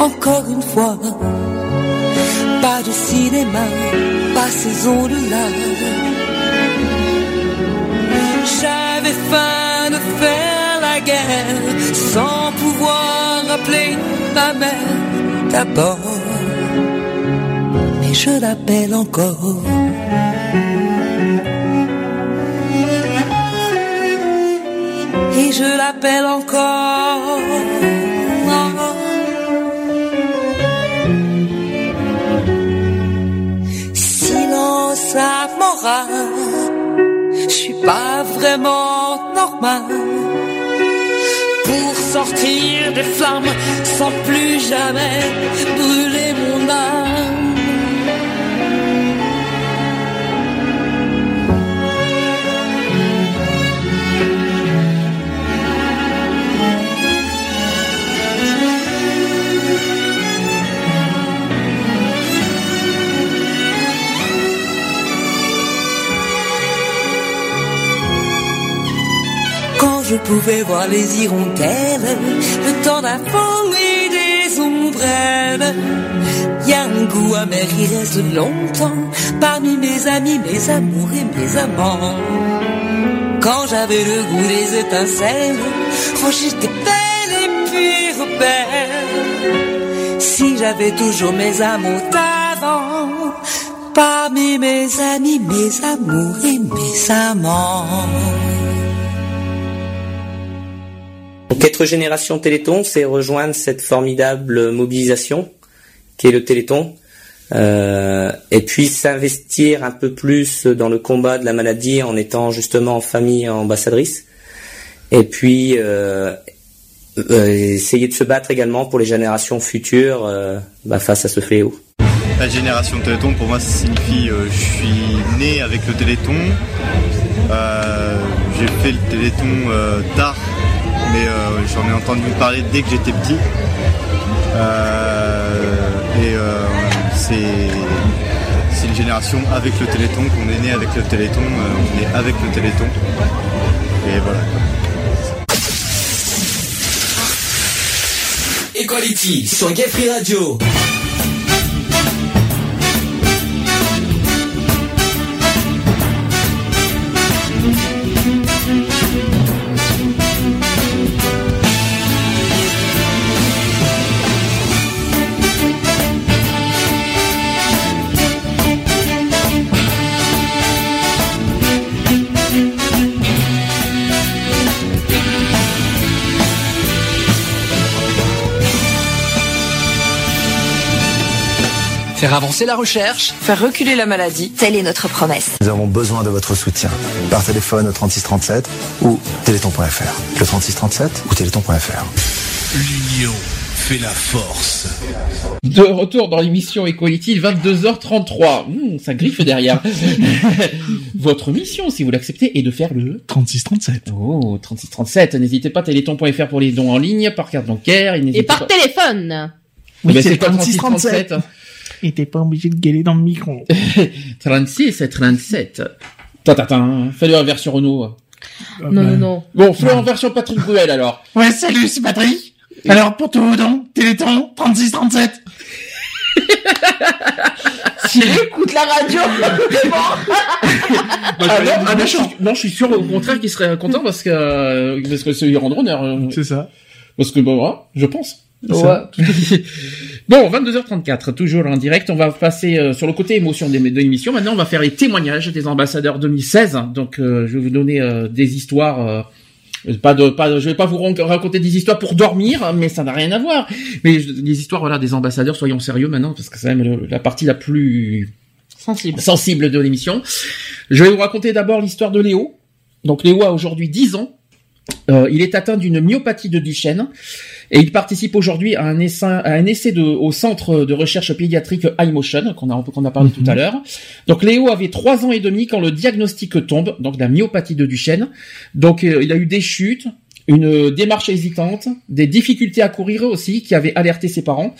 Encore une fois. Pas de cinéma, pas ces ondes-là. J'avais faim de faire la guerre sans pouvoir appeler ma mère d'abord. Mais je l'appelle encore. Et je l'appelle encore. Pas vraiment normal pour sortir des flammes sans plus jamais brûler mon âme. Je pouvais voir les hirondelles, le temps d'un et des ombrelles. Y a un goût amer qui reste longtemps parmi mes amis, mes amours et mes amants. Quand j'avais le goût des étincelles, oh j'étais belle et puis rebelle. Si j'avais toujours mes amours d'avant, parmi mes amis, mes amours et mes amants. Donc être génération Téléthon, c'est rejoindre cette formidable mobilisation qui est le Téléthon, euh, et puis s'investir un peu plus dans le combat de la maladie en étant justement en famille ambassadrice, et puis euh, euh, essayer de se battre également pour les générations futures bah, face à ce fléau. La génération Téléthon, pour moi, ça signifie je suis né avec le Téléthon. J'ai fait le Téléthon tard mais euh, j'en ai entendu parler dès que j'étais petit. Euh, et euh, c'est une génération avec le Téléthon, qu'on est né avec le Téléthon, on est avec le Téléthon. Et voilà. Equality sur Gay Radio. Faire avancer la recherche, faire reculer la maladie, telle est notre promesse. Nous avons besoin de votre soutien. Par téléphone au 3637 ou téléthon.fr. Le 3637 ou téléthon.fr. L'union fait la force. De retour dans l'émission Equality, 22h33. Mmh, ça griffe derrière. [laughs] Votre mission, si vous l'acceptez, est de faire le 3637. Oh, 3637. N'hésitez pas, téléthon.fr pour les dons en ligne, par carte bancaire. Et par téléphone. Oui, c'est pas 3637. Et t'es pas obligé de gueuler dans le micro. [laughs] 36 et 37. Tatatin, fais-le en version Renault. Non, non, non. Bon, fais-le en version Patrick Bruel alors. [laughs] Ouais, salut, c'est Patrick. Alors, pour tous vos dons, Téléthon, 3637. [laughs] Si écoute la radio, bon. Ah non, ah non, je suis, non, je suis sûr au contraire qu'il serait content parce que euh, parce que c'est lui rendre honneur. euh. C'est ça. Parce que bon, voilà, je pense. C'est Ouais. Bon, 22h34, toujours en direct. On va passer euh, sur le côté émotion de l'émission. Maintenant, on va faire les témoignages des ambassadeurs 2016. Donc, euh, je vais vous donner euh, des histoires. euh, pas de, pas, de- je vais pas vous raconter des histoires pour dormir, mais ça n'a rien à voir. Mais les histoires, voilà, des ambassadeurs. Soyons sérieux maintenant, parce que c'est quand même le- la partie la plus sensible, sensible de l'émission. Je vais vous raconter d'abord l'histoire de Léo. Donc, Léo a aujourd'hui 10 ans. Euh, il est atteint d'une myopathie de Duchenne et il participe aujourd'hui à un essai, à un essai de, au centre de recherche pédiatrique iMotion qu'on a, qu'on a parlé tout à l'heure. Donc Léo avait trois ans et demi quand le diagnostic tombe, donc la myopathie de Duchenne. Donc euh, il a eu des chutes, une démarche hésitante, des difficultés à courir aussi qui avaient alerté ses parents.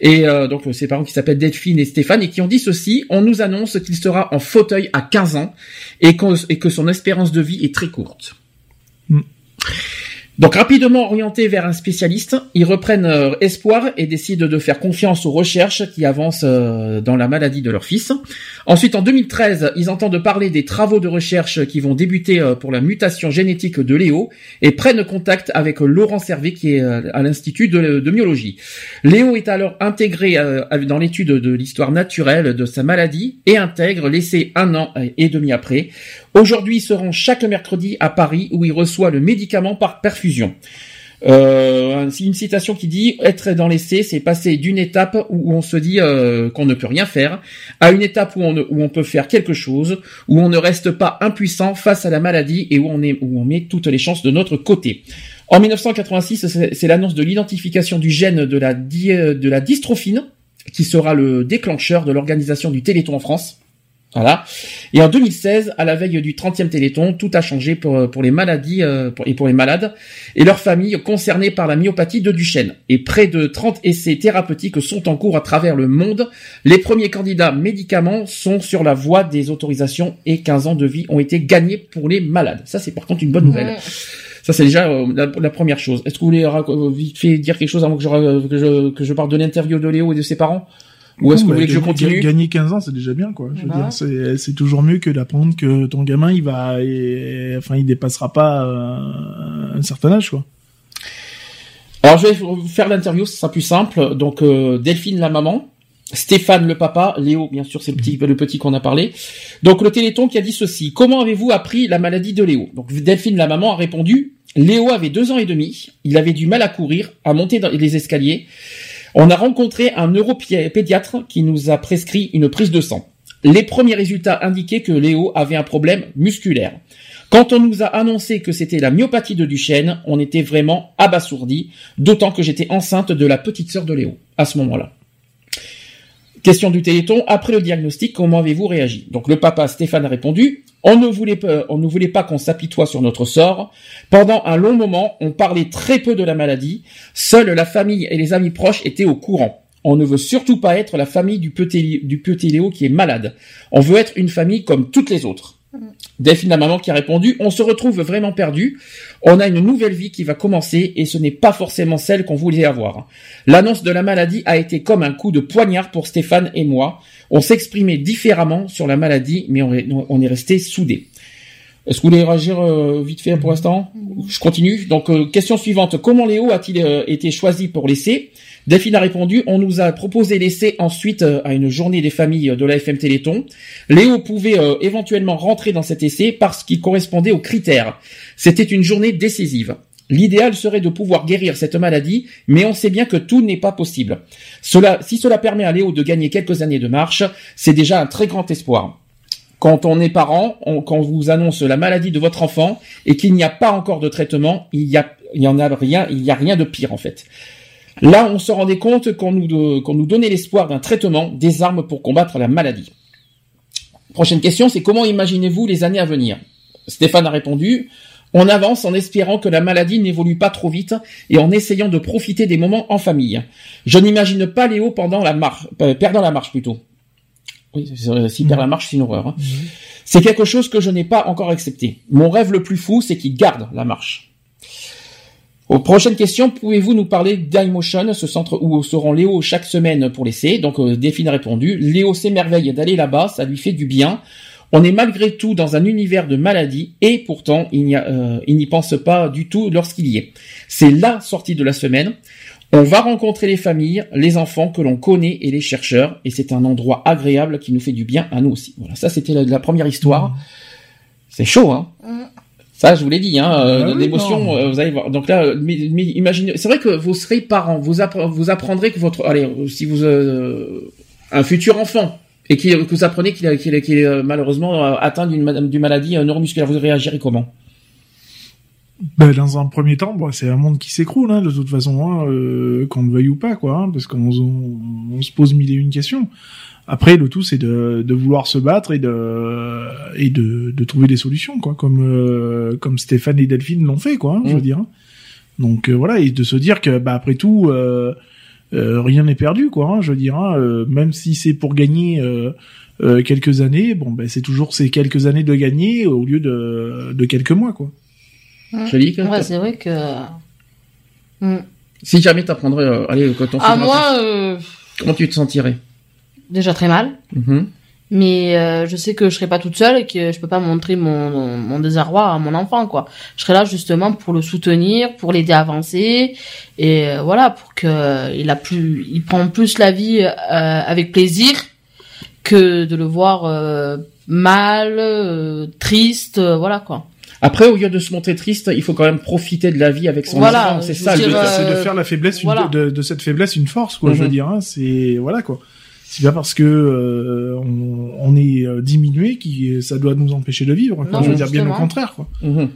Et euh, donc ses parents qui s'appellent Delphine et Stéphane et qui ont dit ceci, on nous annonce qu'il sera en fauteuil à 15 ans et que son espérance de vie est très courte. you Donc rapidement orientés vers un spécialiste, ils reprennent euh, espoir et décident de faire confiance aux recherches qui avancent euh, dans la maladie de leur fils. Ensuite, en 2013, ils entendent parler des travaux de recherche qui vont débuter euh, pour la mutation génétique de Léo et prennent contact avec Laurent Servet qui est à l'Institut de, myologie. Léo est alors intégré dans l'étude de l'histoire naturelle de sa maladie et intègre l'essai un an et demi après. Aujourd'hui, il se rend chaque mercredi à Paris où il reçoit le médicament par perfusion. Euh, une citation qui dit être dans l'essai, c'est passer d'une étape où on se dit euh, qu'on ne peut rien faire à une étape où on, peut faire quelque chose, où on ne reste pas impuissant face à la maladie et où on, met toutes les chances de notre côté. En 1986, c'est c'est l'annonce de l'identification du gène de la dystrophine qui sera le déclencheur de l'organisation du Téléthon en France. Voilà. Et en 2016, à la veille du 30e Téléthon, tout a changé pour, pour les maladies euh, pour- et pour les malades et leurs familles concernées par la myopathie de Duchenne. Et près de 30 essais thérapeutiques sont en cours à travers le monde. Les premiers candidats médicaments sont sur la voie des autorisations et 15 ans de vie ont été gagnés pour les malades. Ça, c'est par contre une bonne nouvelle. Ça, c'est déjà euh, la, la première chose. Est-ce que vous voulez euh, vite fait dire quelque chose avant que je, que je, que je parle de l'interview de Léo et de ses parents? Ou est-ce que vous voulez que je gagner- continue Gagner 15 ans, c'est déjà bien, quoi. Je veux Bah. dire, c'est, c'est toujours mieux que d'apprendre que ton gamin, il va, et- enfin, il dépassera pas euh, un certain âge, quoi. Alors je vais vous faire l'interview, ce sera plus simple. Donc euh, Delphine la maman, Stéphane le papa, Léo bien sûr c'est le petit le petit qu'on a parlé. Donc le Téléthon qui a dit ceci comment avez-vous appris la maladie de Léo? Donc Delphine la maman a répondu Léo avait deux ans et demi, il avait du mal à courir, à monter dans les escaliers. On a rencontré un neuropédiatre qui nous a prescrit une prise de sang. Les premiers résultats indiquaient que Léo avait un problème musculaire. Quand on nous a annoncé que c'était la myopathie de Duchenne, on était vraiment abasourdis, d'autant que j'étais enceinte de la petite sœur de Léo à ce moment-là. Question du Téléthon. Après le diagnostic, comment avez-vous réagi? Donc le papa Stéphane a répondu on ne voulait pas, qu'on s'apitoie sur notre sort. Pendant un long moment, on parlait très peu de la maladie. Seule la famille et les amis proches étaient au courant. On ne veut surtout pas être la famille du petit Léo qui est malade. On veut être une famille comme toutes les autres. Delphine, la maman, qui a répondu, on se retrouve vraiment perdu. On a une nouvelle vie qui va commencer et ce n'est pas forcément celle qu'on voulait avoir. L'annonce de la maladie a été comme un coup de poignard pour Stéphane et moi. On s'exprimait différemment sur la maladie, mais on est, resté soudés. Est-ce que vous voulez réagir euh, vite fait pour l'instant? Je continue. Donc, euh, question suivante. Comment Léo a-t-il euh, été choisi pour l'essai Delphine a répondu, on nous a proposé l'essai ensuite euh, à une journée des familles de la FM Téléthon. Léo pouvait euh, éventuellement rentrer dans cet essai parce qu'il correspondait aux critères. C'était une journée décisive. L'idéal serait de pouvoir guérir cette maladie, mais on sait bien que tout n'est pas possible. Cela, si cela permet à Léo de gagner quelques années de marche, c'est déjà un très grand espoir. Quand on est parent, on- quand on vous annonce la maladie de votre enfant et qu'il n'y a pas encore de traitement, il y en a rien, il y a rien de pire en fait. Là, on se rendait compte qu'on nous, de- qu'on nous donnait l'espoir d'un traitement, des armes pour combattre la maladie. Prochaine question, c'est comment imaginez-vous les années à venir? Stéphane a répondu, on avance en espérant que la maladie n'évolue pas trop vite et en essayant de profiter des moments en famille. Je n'imagine pas Léo pendant la marche, euh, perdant la marche plutôt. Oui, c'est- c'est- s'il perd la marche, c'est une horreur. hein. C'est quelque chose que je n'ai pas encore accepté. Mon rêve le plus fou, c'est qu'il garde la marche. Aux prochaines questions, pouvez-vous nous parler d'iMotion, ce centre où se rend Léo chaque semaine pour l'essai? Donc euh, Delphine a répondu, Léo s'émerveille d'aller là-bas, ça lui fait du bien. On est malgré tout dans un univers de maladie et pourtant il n'y a, euh, il n'y pense pas du tout lorsqu'il y est. C'est la sortie de la semaine. On va rencontrer les familles, les enfants que l'on connaît et les chercheurs et c'est un endroit agréable qui nous fait du bien à nous aussi. Voilà, ça c'était la, la première histoire. C'est chaud, hein? Ça, je vous l'ai dit, hein, euh, Ah oui, l'émotion, euh, vous allez voir. Donc là, euh, mais- mais imaginez, c'est vrai que vous serez parents, vous, appre- vous apprendrez que votre, allez, euh, si vous, euh, un futur enfant, et qui, que vous apprenez qu'il est, euh, malheureusement euh, atteint d'une ma- d'une maladie euh, neuromusculaire, vous réagirez comment? Ben, dans un premier temps, bon, c'est un monde qui s'écroule, hein, de toute façon, hein, euh, qu'on le veuille ou pas, quoi, hein, parce qu'on on, on se pose mille et une questions. Après, le tout, c'est de, de vouloir se battre et de et de, de trouver des solutions, quoi, comme euh, comme Stéphane et Delphine l'ont fait, quoi, hein, je veux Mm. dire. Donc euh, voilà, et de se dire que, bah après tout, euh, euh, rien n'est perdu, quoi. hein, je veux dire, hein, euh, même si c'est pour gagner euh, euh, quelques années, bon, ben c'est toujours ces quelques années de gagner au lieu de de quelques mois, quoi. Jolie, que- Ouais, c'est vrai que. Mm. Si jamais t'apprendrais, euh, allez, quand on Ah, moi, euh, comment tu te sentirais? Déjà très mal. Mhm. Mais euh, je sais que je serai pas toute seule et que je peux pas montrer mon, mon désarroi à mon enfant, quoi. Je serai là justement pour le soutenir, pour l'aider à avancer et euh, voilà, pour que il a plus, il prend plus la vie euh, avec plaisir que de le voir euh, mal, euh, triste, euh, voilà quoi. Après, au lieu de se montrer triste, il faut quand même profiter de la vie avec son Voilà, enfant. C'est ça, c'est de euh, faire la faiblesse une- voilà. de, de cette faiblesse une force quoi je Mhm. veux dire hein, c'est voilà quoi c'est pas parce que euh, on, on est euh, diminué qui ça doit nous empêcher de vivre quoi. Non, je veux dire bien au contraire quoi Mhm.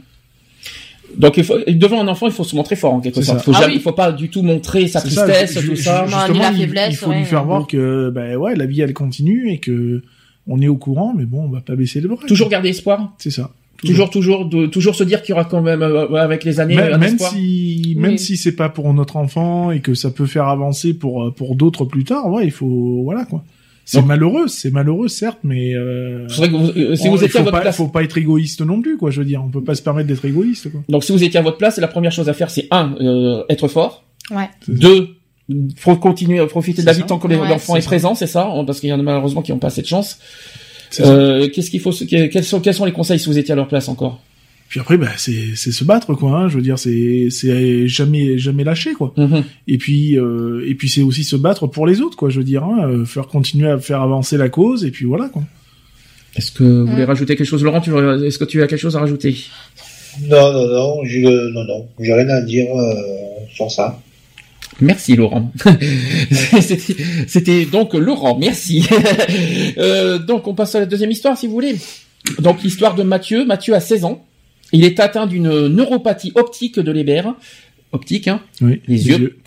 Donc il faut, devant un enfant, il faut se montrer fort en quelque sorte. ça. Il faut Ah jamais, oui. il faut pas du tout montrer sa ça, tristesse, tout ça. Justement la il- faiblesse, il faut ouais. lui faire voir que ben ouais la vie elle continue et que on est au courant mais bon on va pas baisser les bras Toujours garder espoir. c'est ça Toujours, toujours, de- toujours se dire qu'il y aura quand même euh, avec les années même, un même si même Oui. si c'est pas pour notre enfant et que ça peut faire avancer pour euh, pour d'autres plus tard ouais il faut voilà quoi c'est malheureux c'est malheureux certes mais euh, C'est vrai que vous- euh, si on- vous étiez à faut votre pas, place, faut pas être égoïste non plus quoi je veux dire on peut pas se permettre d'être égoïste quoi donc si vous étiez à votre place, la première chose à faire, c'est un, euh, être fort. Ouais. Deux, faut continuer à profiter de la vie tant que les- Ouais, l'enfant est ça. présent, c'est ça, hein, parce qu'il y en a malheureusement qui n'ont pas cette chance. Euh, qu'est-ce qu'il faut, quels sont, quels sont les conseils si vous étiez à leur place encore? Puis après, bah, c'est c'est se battre, quoi. Hein, je veux dire, c'est c'est jamais jamais lâcher, quoi. Mhm. Et puis euh, et puis c'est aussi se battre pour les autres, quoi. Je veux dire, hein, euh, faire continuer à faire avancer la cause, et puis voilà, quoi. Est-ce que vous voulez rajouter quelque chose, Laurent? Est-ce que tu as quelque chose à rajouter? Non, non, non, je, non, non, j'ai rien à dire euh, sur ça. Merci Laurent. [laughs] C'était donc Laurent, merci. [laughs] Euh, donc on passe à la deuxième histoire si vous voulez. Donc l'histoire de Mathieu. Mathieu a 16 ans. Il est atteint d'une neuropathie optique de l'hébert. Optique, hein Oui. Les yeux.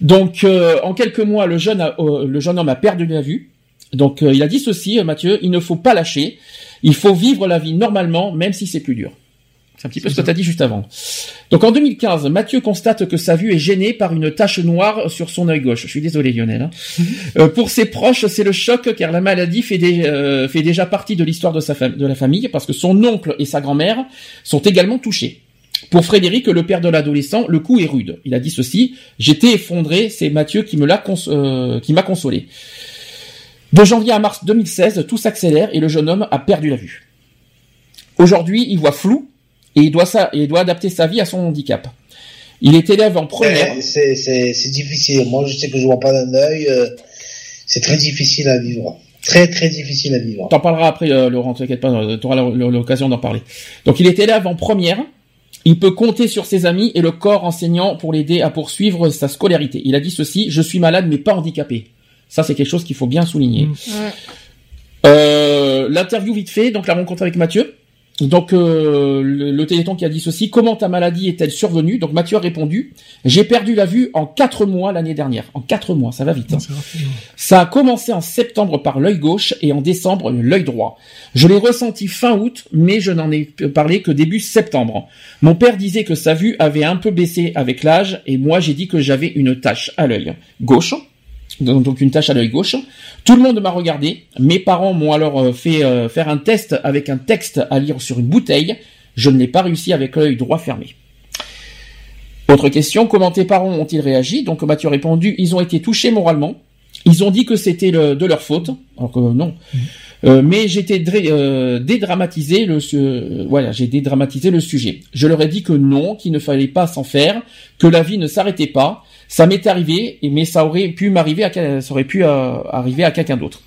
Donc, euh, en quelques mois, le jeune, a- euh, le jeune homme a perdu la vue. Donc il a dit ceci, Mathieu, il ne faut pas lâcher, il faut vivre la vie normalement, même si c'est plus dur. C'est un petit peu ce que tu as dit juste avant. Donc en 2015, Mathieu constate que sa vue est gênée par une tache noire sur son œil gauche. Je suis désolé Lionel. hein. Euh, pour ses proches, c'est le choc car la maladie fait, euh, fait déjà partie de l'histoire de, sa fam- de la famille parce que son oncle et sa grand-mère sont également touchés. Pour Frédéric, le père de l'adolescent, le coup est rude. Il a dit ceci J'étais effondré, c'est Mathieu qui me l'a cons- euh, qui m'a consolé. De janvier à mars 2016, tout s'accélère et le jeune homme a perdu la vue. Aujourd'hui, il voit flou et il doit, ça, il doit adapter sa vie à son handicap. Il est élève en première. Euh, C'est c'est- c'est difficile. Moi, je sais que je vois pas d'un œil. euh, c'est très difficile à vivre. Très, très difficile à vivre. T'en parleras après, euh, Laurent, t'inquiète pas, tu auras l'occasion d'en parler. Donc il est élève en première. Il peut compter sur ses amis et le corps enseignant pour l'aider à poursuivre sa scolarité. Il a dit ceci je suis malade mais pas handicapé. Ça, c'est quelque chose qu'il faut bien souligner. Euh, L'interview vite fait, donc la rencontre avec Mathieu. Donc euh, le, le Téléthon qui a dit ceci comment ta maladie est-elle survenue? Donc Mathieu a répondu j'ai perdu la vue en quatre mois l'année dernière. En quatre mois, ça va vite. hein. Ça a commencé en septembre par l'œil gauche et en décembre l'œil droit. Je l'ai ressenti fin août, mais je n'en ai parlé que début septembre. Mon père disait que sa vue avait un peu baissé avec l'âge et moi j'ai dit que j'avais une tache à l'œil gauche. Donc une tache à l'œil gauche. Tout le monde m'a regardé. Mes parents m'ont alors euh, fait euh, faire un test avec un texte à lire sur une bouteille. Je ne l'ai pas réussi avec l'œil droit fermé. Autre question, comment tes parents ont-ils réagi? Donc Mathieu a répondu, ils ont été touchés moralement. Ils ont dit que c'était le- de leur faute, alors que non. Euh, mais j'étais dré- euh, dédramatisé le su- euh, voilà, j'ai dédramatisé le sujet. Je leur ai dit que non, qu'il ne fallait pas s'en faire, que la vie ne s'arrêtait pas. Ça m'est arrivé, mais ça aurait pu m'arriver à ça pu euh, arriver à quelqu'un d'autre.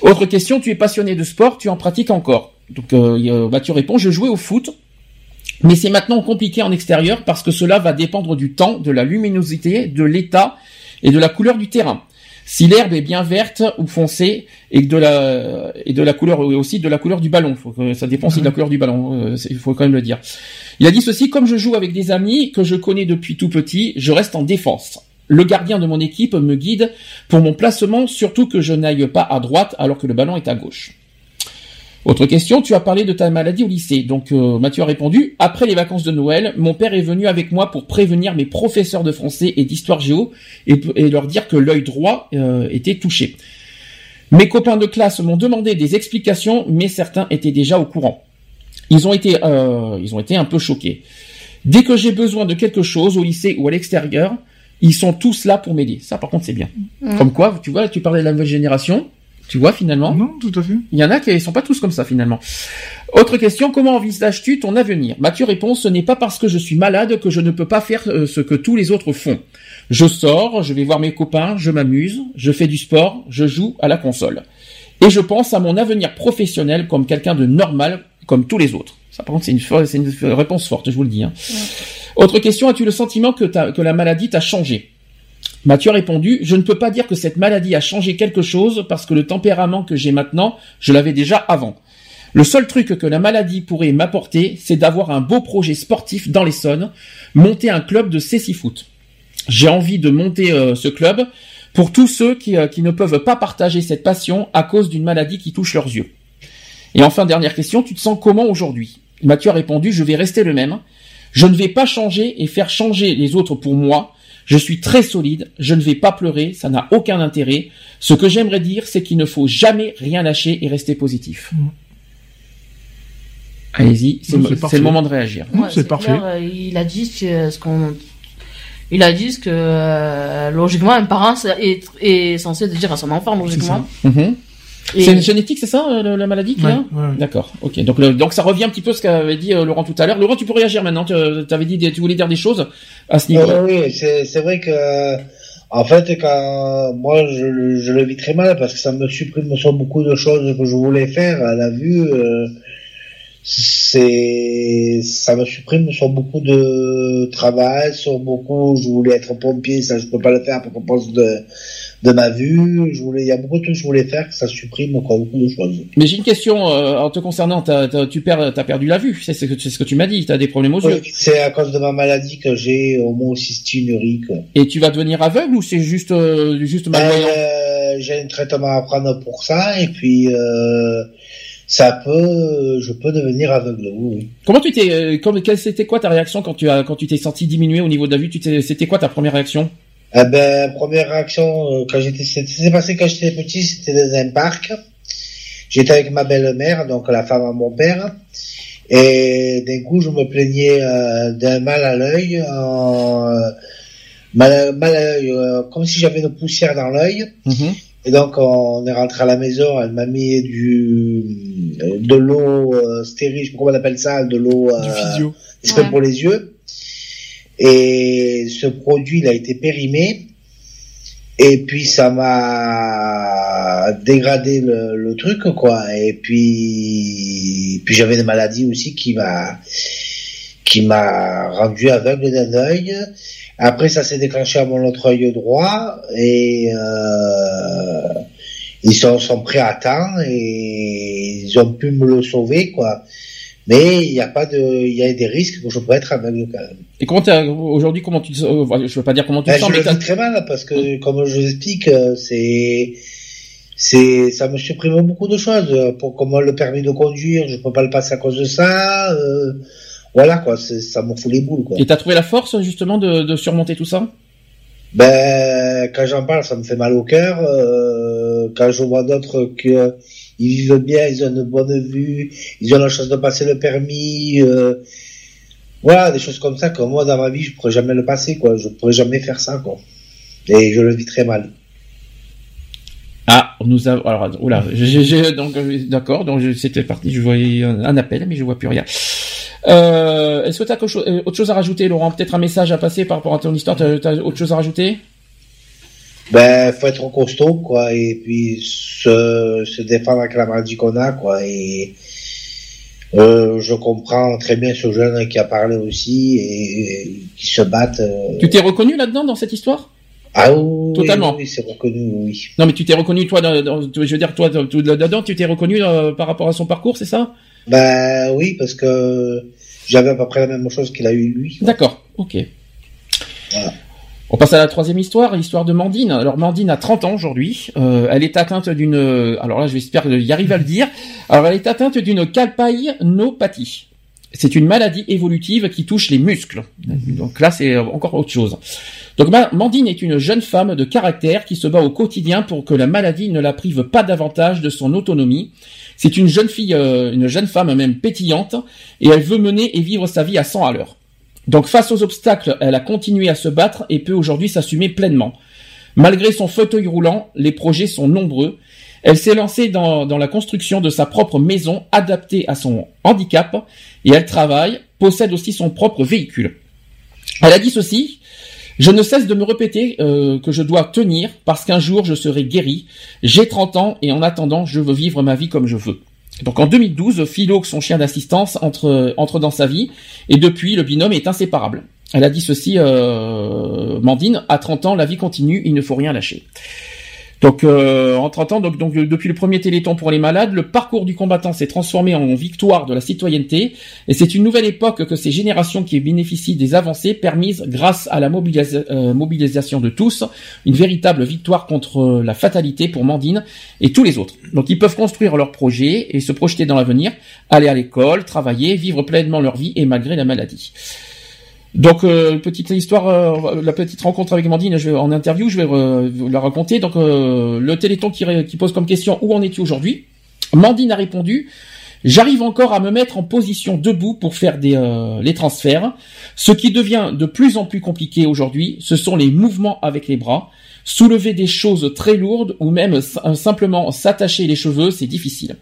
Autre question, tu es passionné de sport, tu en pratiques encore. Donc euh, il y a- Mathieu répond, je jouais au foot, mais c'est maintenant compliqué en extérieur parce que cela va dépendre du temps, de la luminosité, de l'état et de la couleur du terrain. Si l'herbe est bien verte ou foncée et de la et de la couleur et aussi de la couleur du ballon, faut que ça dépend aussi de la couleur du ballon, euh, il faut quand même le dire. Il a dit ceci comme je joue avec des amis que je connais depuis tout petit, je reste en défense. Le gardien de mon équipe me guide pour mon placement, surtout que je n'aille pas à droite alors que le ballon est à gauche. Autre question, tu as parlé de ta maladie au lycée. Donc euh, Mathieu a répondu, après les vacances de Noël, mon père est venu avec moi pour prévenir mes professeurs de français et d'histoire géo et, et leur dire que l'œil droit euh, était touché. Mes copains de classe m'ont demandé des explications, mais certains étaient déjà au courant. Ils ont été, euh, ils ont été un peu choqués. Dès que j'ai besoin de quelque chose au lycée ou à l'extérieur, ils sont tous là pour m'aider. Ça, par contre, c'est bien. Mm. Comme quoi, tu vois, tu parlais de la nouvelle génération. Tu vois, finalement. Non, tout à fait. Il y en a qui sont pas tous comme ça, finalement. Autre question, comment envisages-tu ton avenir? Mathieu répond, ce n'est pas parce que je suis malade que je ne peux pas faire euh, ce que tous les autres font. Je sors, je vais voir mes copains, je m'amuse, je fais du sport, je joue à la console. Et je pense à mon avenir professionnel comme quelqu'un de normal, comme tous les autres. Ça, par contre, c'est une, une réponse forte, je vous le dis. hein. Autre question, as-tu le sentiment que, ta- que la maladie t'a changé? Mathieu a répondu, je ne peux pas dire que cette maladie a changé quelque chose parce que le tempérament que j'ai maintenant, je l'avais déjà avant. Le seul truc que la maladie pourrait m'apporter, c'est d'avoir un beau projet sportif dans l'Essonne, monter un club de cécifoot. J'ai envie de monter euh, ce club pour tous ceux euh, qui ne peuvent pas partager cette passion à cause d'une maladie qui touche leurs yeux. Et enfin, dernière question, tu te sens comment aujourd'hui? Mathieu a répondu, je vais rester le même. Je ne vais pas changer et faire changer les autres pour moi. Je suis très solide, je ne vais pas pleurer, ça n'a aucun intérêt. Ce que j'aimerais dire, c'est qu'il ne faut jamais rien lâcher et rester positif. Allez-y, c'est le- c'est c'est parfait. le moment de réagir. Ouais, clair, euh, il a dit ce, ce qu'on. Il a dit ce que euh, logiquement un parent est, est censé dire à son enfant logiquement. Mhm. Et- C'est génétique, c'est ça, euh, le- la maladie qu'il Ouais, a ouais. D'accord, ok. Donc, le- donc ça revient un petit peu à ce qu'avait dit euh, Laurent tout à l'heure. Laurent, tu peux réagir maintenant. Tu avais dit, des- tu voulais dire des choses à ce niveau. Oui, oui, c'est c'est vrai que, en fait, quand moi je, le- je le vis très mal parce que ça me supprime sur beaucoup de choses que je voulais faire à la vue. euh, c'est, ça me supprime sur beaucoup de travail, sur beaucoup. Je voulais être pompier, ça je peux pas le faire pour cause de de ma vue. Je voulais, il y a beaucoup de trucs que je voulais faire que ça supprime encore beaucoup de choses. Mais j'ai une question euh, en te concernant. Tu perds, t'as perdu la vue. C'est ce que, c'est ce que tu m'as dit. T'as des problèmes aux yeux. Oui, c'est à cause de ma maladie que j'ai homocystinurie. Et tu vas devenir aveugle ou c'est juste, euh, juste malvoyant Euh, ben, j'ai un traitement à prendre pour ça, et puis euh, ça peut, je peux devenir aveugle. Oui. Comment tu t'es, euh, c'était quoi ta réaction quand tu as, quand tu t'es senti diminuer au niveau de la vue? Tu c'était quoi ta première réaction? Eh ben, première réaction, euh, quand j'étais, c'était c'est passé quand j'étais petit, c'était dans un parc. J'étais avec ma belle-mère, donc la femme à mon père. Et d'un coup, je me plaignais euh, d'un mal à l'œil, euh, mal, mal à l'œil, euh, comme si j'avais une poussière dans l'œil. Et donc, on est rentré à la maison, elle m'a mis du, de l'eau euh, stérile, je sais pas comment on appelle ça, de l'eau, euh, physio. [laughs] c'est pas Ouais. pour les yeux. Et ce produit, il a été périmé. Et puis, ça m'a dégradé le, truc, quoi. Et puis, puis j'avais des maladies aussi qui m'a, qui m'a rendu aveugle d'un œil. Après, ça s'est déclenché à mon autre œil droit et euh, ils sont, sont prêts à temps et ils ont pu me le sauver, quoi. Mais il n'y a pas de, il y a des risques que je peux être aveugle quand même. Et comment aujourd'hui, comment tu te, euh, je veux pas dire comment tu Ben, te sens, je mais le très mal parce que, comme je vous explique, euh, c'est, c'est, ça me supprime beaucoup de choses. Pour comment le permis de conduire, je peux pas le passer à cause de ça. euh, voilà quoi, ça me fout les boules quoi. et t'as trouvé la force justement de, de surmonter tout ça? Ben, quand j'en parle, ça me fait mal au cœur. euh, quand je vois d'autres que ils vivent bien, ils ont une bonne vue, ils ont la chance de passer le permis. euh, voilà, des choses comme ça que moi dans ma vie, je pourrais jamais le passer quoi. Je pourrais jamais faire ça quoi. Et je le vis très mal. Ah, nous avons. Alors, oula, j'ai, donc euh, d'accord, donc c'était parti. Je voyais un, appel, mais je vois plus rien. Euh, est-ce que tu as autre chose à rajouter, Laurent? Peut-être un message à passer par rapport à ton histoire. T'as, t'as autre chose à rajouter? Ben, faut être costaud, quoi, et puis se, se défendre avec la maladie qu'on a, quoi, et euh, je comprends très bien ce jeune qui a parlé aussi et, et qui se battent. euh, Tu t'es reconnu là-dedans dans cette histoire? Ah oui, Totalement. Oui, c'est reconnu, oui. Non, mais tu t'es reconnu toi, dans, dans- je veux dire toi, là-dedans, tu t'es reconnu euh, par rapport à son parcours, c'est ça? Ben oui, parce que j'avais à peu près la même chose qu'il a eu lui. D'accord, ok. On passe à la troisième histoire, l'histoire de Mandine. Alors Mandine a 30 ans aujourd'hui. Euh, elle est atteinte d'une... Alors là, j'espère y arriver à le dire. Alors elle est atteinte d'une calpaïnopathie. C'est une maladie évolutive qui touche les muscles. Donc là, c'est encore autre chose. Donc Ma- Mandine est une jeune femme de caractère qui se bat au quotidien pour que la maladie ne la prive pas davantage de son autonomie. C'est une jeune fille, euh, une jeune femme même pétillante, et elle veut mener et vivre sa vie à 100 à l'heure. Donc face aux obstacles, elle a continué à se battre et peut aujourd'hui s'assumer pleinement. Malgré son fauteuil roulant, les projets sont nombreux. Elle s'est lancée dans, la construction de sa propre maison adaptée à son handicap et elle travaille, possède aussi son propre véhicule. Elle a dit ceci, je ne cesse de me répéter euh, que je dois tenir parce qu'un jour je serai guéri. J'ai 30 ans et en attendant je veux vivre ma vie comme je veux. Donc en 2012, Philo, son chien d'assistance, entre, entre dans sa vie et depuis le binôme est inséparable. Elle a dit ceci, euh, Mandine, à 30 ans la vie continue, il ne faut rien lâcher. Donc euh, en 30 ans, donc, euh, depuis le premier Téléthon pour les malades, le parcours du combattant s'est transformé en victoire de la citoyenneté, et c'est une nouvelle époque que ces générations qui bénéficient des avancées permises grâce à la euh, mobilisation de tous, une véritable victoire contre euh, la fatalité pour Mandine et tous les autres. Donc ils peuvent construire leurs projets et se projeter dans l'avenir, aller à l'école, travailler, vivre pleinement leur vie et malgré la maladie. Donc euh, petite histoire, euh, la petite rencontre avec Mandine, je vais, en interview, je vais euh, vous la raconter. Donc euh, le Téléthon qui, pose comme question où en es-tu aujourd'hui? Mandine a répondu J'arrive encore à me mettre en position debout pour faire des, euh, les transferts. Ce qui devient de plus en plus compliqué aujourd'hui, ce sont les mouvements avec les bras. Soulever des choses très lourdes ou même euh, simplement s'attacher les cheveux, c'est difficile.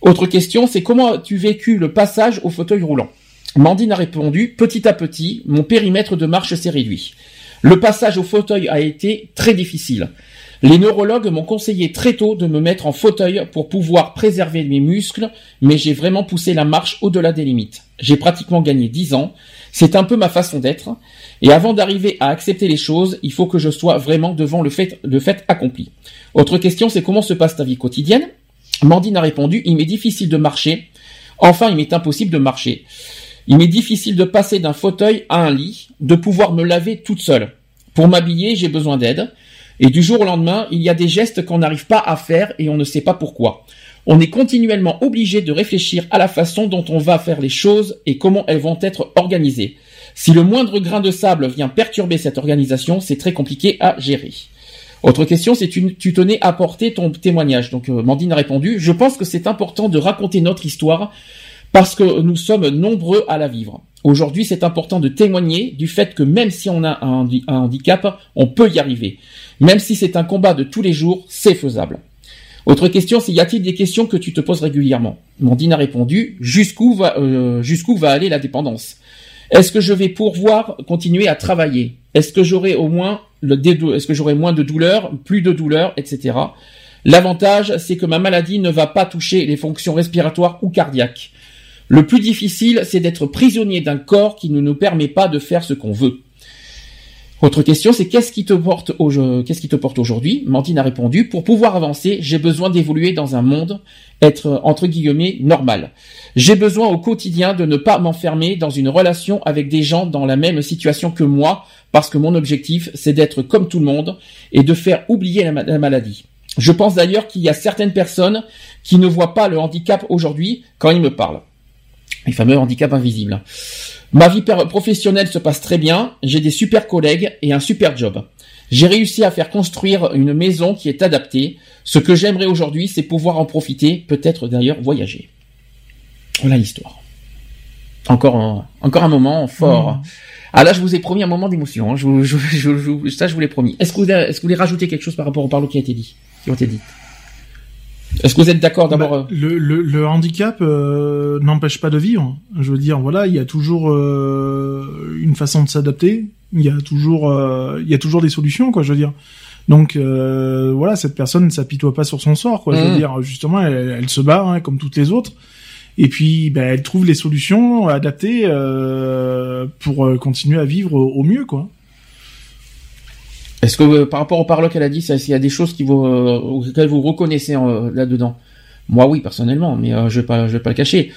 Autre question, c'est comment as-tu vécu le passage au fauteuil roulant? Mandine a répondu, petit à petit, mon périmètre de marche s'est réduit. Le passage au fauteuil a été très difficile. Les neurologues m'ont conseillé très tôt de me mettre en fauteuil pour pouvoir préserver mes muscles, mais j'ai vraiment poussé la marche au-delà des limites. J'ai pratiquement gagné 10 ans. C'est un peu ma façon d'être. Et avant d'arriver à accepter les choses, il faut que je sois vraiment devant le fait, le fait accompli. Autre question, c'est comment se passe ta vie quotidienne? Mandine a répondu, il m'est difficile de marcher. Enfin, il m'est impossible de marcher. Il m'est difficile de passer d'un fauteuil à un lit, de pouvoir me laver toute seule. Pour m'habiller, j'ai besoin d'aide. Et du jour au lendemain, il y a des gestes qu'on n'arrive pas à faire et on ne sait pas pourquoi. On est continuellement obligé de réfléchir à la façon dont on va faire les choses et comment elles vont être organisées. Si le moindre grain de sable vient perturber cette organisation, c'est très compliqué à gérer. Autre question, c'est tu, tu tenais à apporter ton témoignage. Donc euh, Mandine a répondu, je pense que c'est important de raconter notre histoire parce que nous sommes nombreux à la vivre. Aujourd'hui, c'est important de témoigner du fait que même si on a un, handi- un handicap, on peut y arriver. Même si c'est un combat de tous les jours, c'est faisable. Autre question, c'est y a-t-il des questions que tu te poses régulièrement? Mandine a répondu, jusqu'où va, euh, aller la dépendance? Est-ce que je vais pouvoir continuer à travailler? Est-ce que j'aurai au moins le est-ce que j'aurai moins de douleurs, plus de douleurs, etc. L'avantage, c'est que ma maladie ne va pas toucher les fonctions respiratoires ou cardiaques. Le plus difficile, c'est d'être prisonnier d'un corps qui ne nous permet pas de faire ce qu'on veut. Autre question, c'est qu'est-ce qui te porte aujourd'hui? Mantine a répondu, pour pouvoir avancer, j'ai besoin d'évoluer dans un monde, être entre guillemets normal. J'ai besoin au quotidien de ne pas m'enfermer dans une relation avec des gens dans la même situation que moi, parce que mon objectif, c'est d'être comme tout le monde et de faire oublier la maladie. Je pense d'ailleurs qu'il y a certaines personnes qui ne voient pas le handicap aujourd'hui quand ils me parlent. Les fameux handicaps invisibles. Ma vie professionnelle se passe très bien, j'ai des super collègues et un super job. J'ai réussi à faire construire une maison qui est adaptée. Ce que j'aimerais aujourd'hui, c'est pouvoir en profiter, peut-être d'ailleurs voyager. Voilà l'histoire. Encore un, encore un moment fort. Mmh. Ah là, je vous ai promis un moment d'émotion. hein. Je, vous- je, je- je- ça, je vous l'ai promis. Est-ce que vous, est-ce que vous voulez rajouter quelque chose par rapport au parlo qui a été dit, qui ont été dit Est-ce que vous êtes d'accord d'abord euh, Le, le, le handicap euh, n'empêche pas de vivre. Je veux dire, voilà, il y a toujours euh, une façon de s'adapter. Il y a toujours, euh, il y a toujours des solutions, quoi. Je veux dire. Donc euh, voilà, cette personne ne s'apitoie pas sur son sort, quoi. Je veux Mhm. dire, justement, elle, elle se bat hein, comme toutes les autres. Et puis, ben, elle trouve les solutions adaptées euh, pour continuer à vivre au, au mieux, quoi. Est-ce que euh, par rapport au parlo qu'elle a dit, ça- s'il y a des choses qui vous, euh, auxquelles vous reconnaissez euh, là-dedans? Moi, oui, personnellement, mais euh, je vais pas, je vais pas le cacher.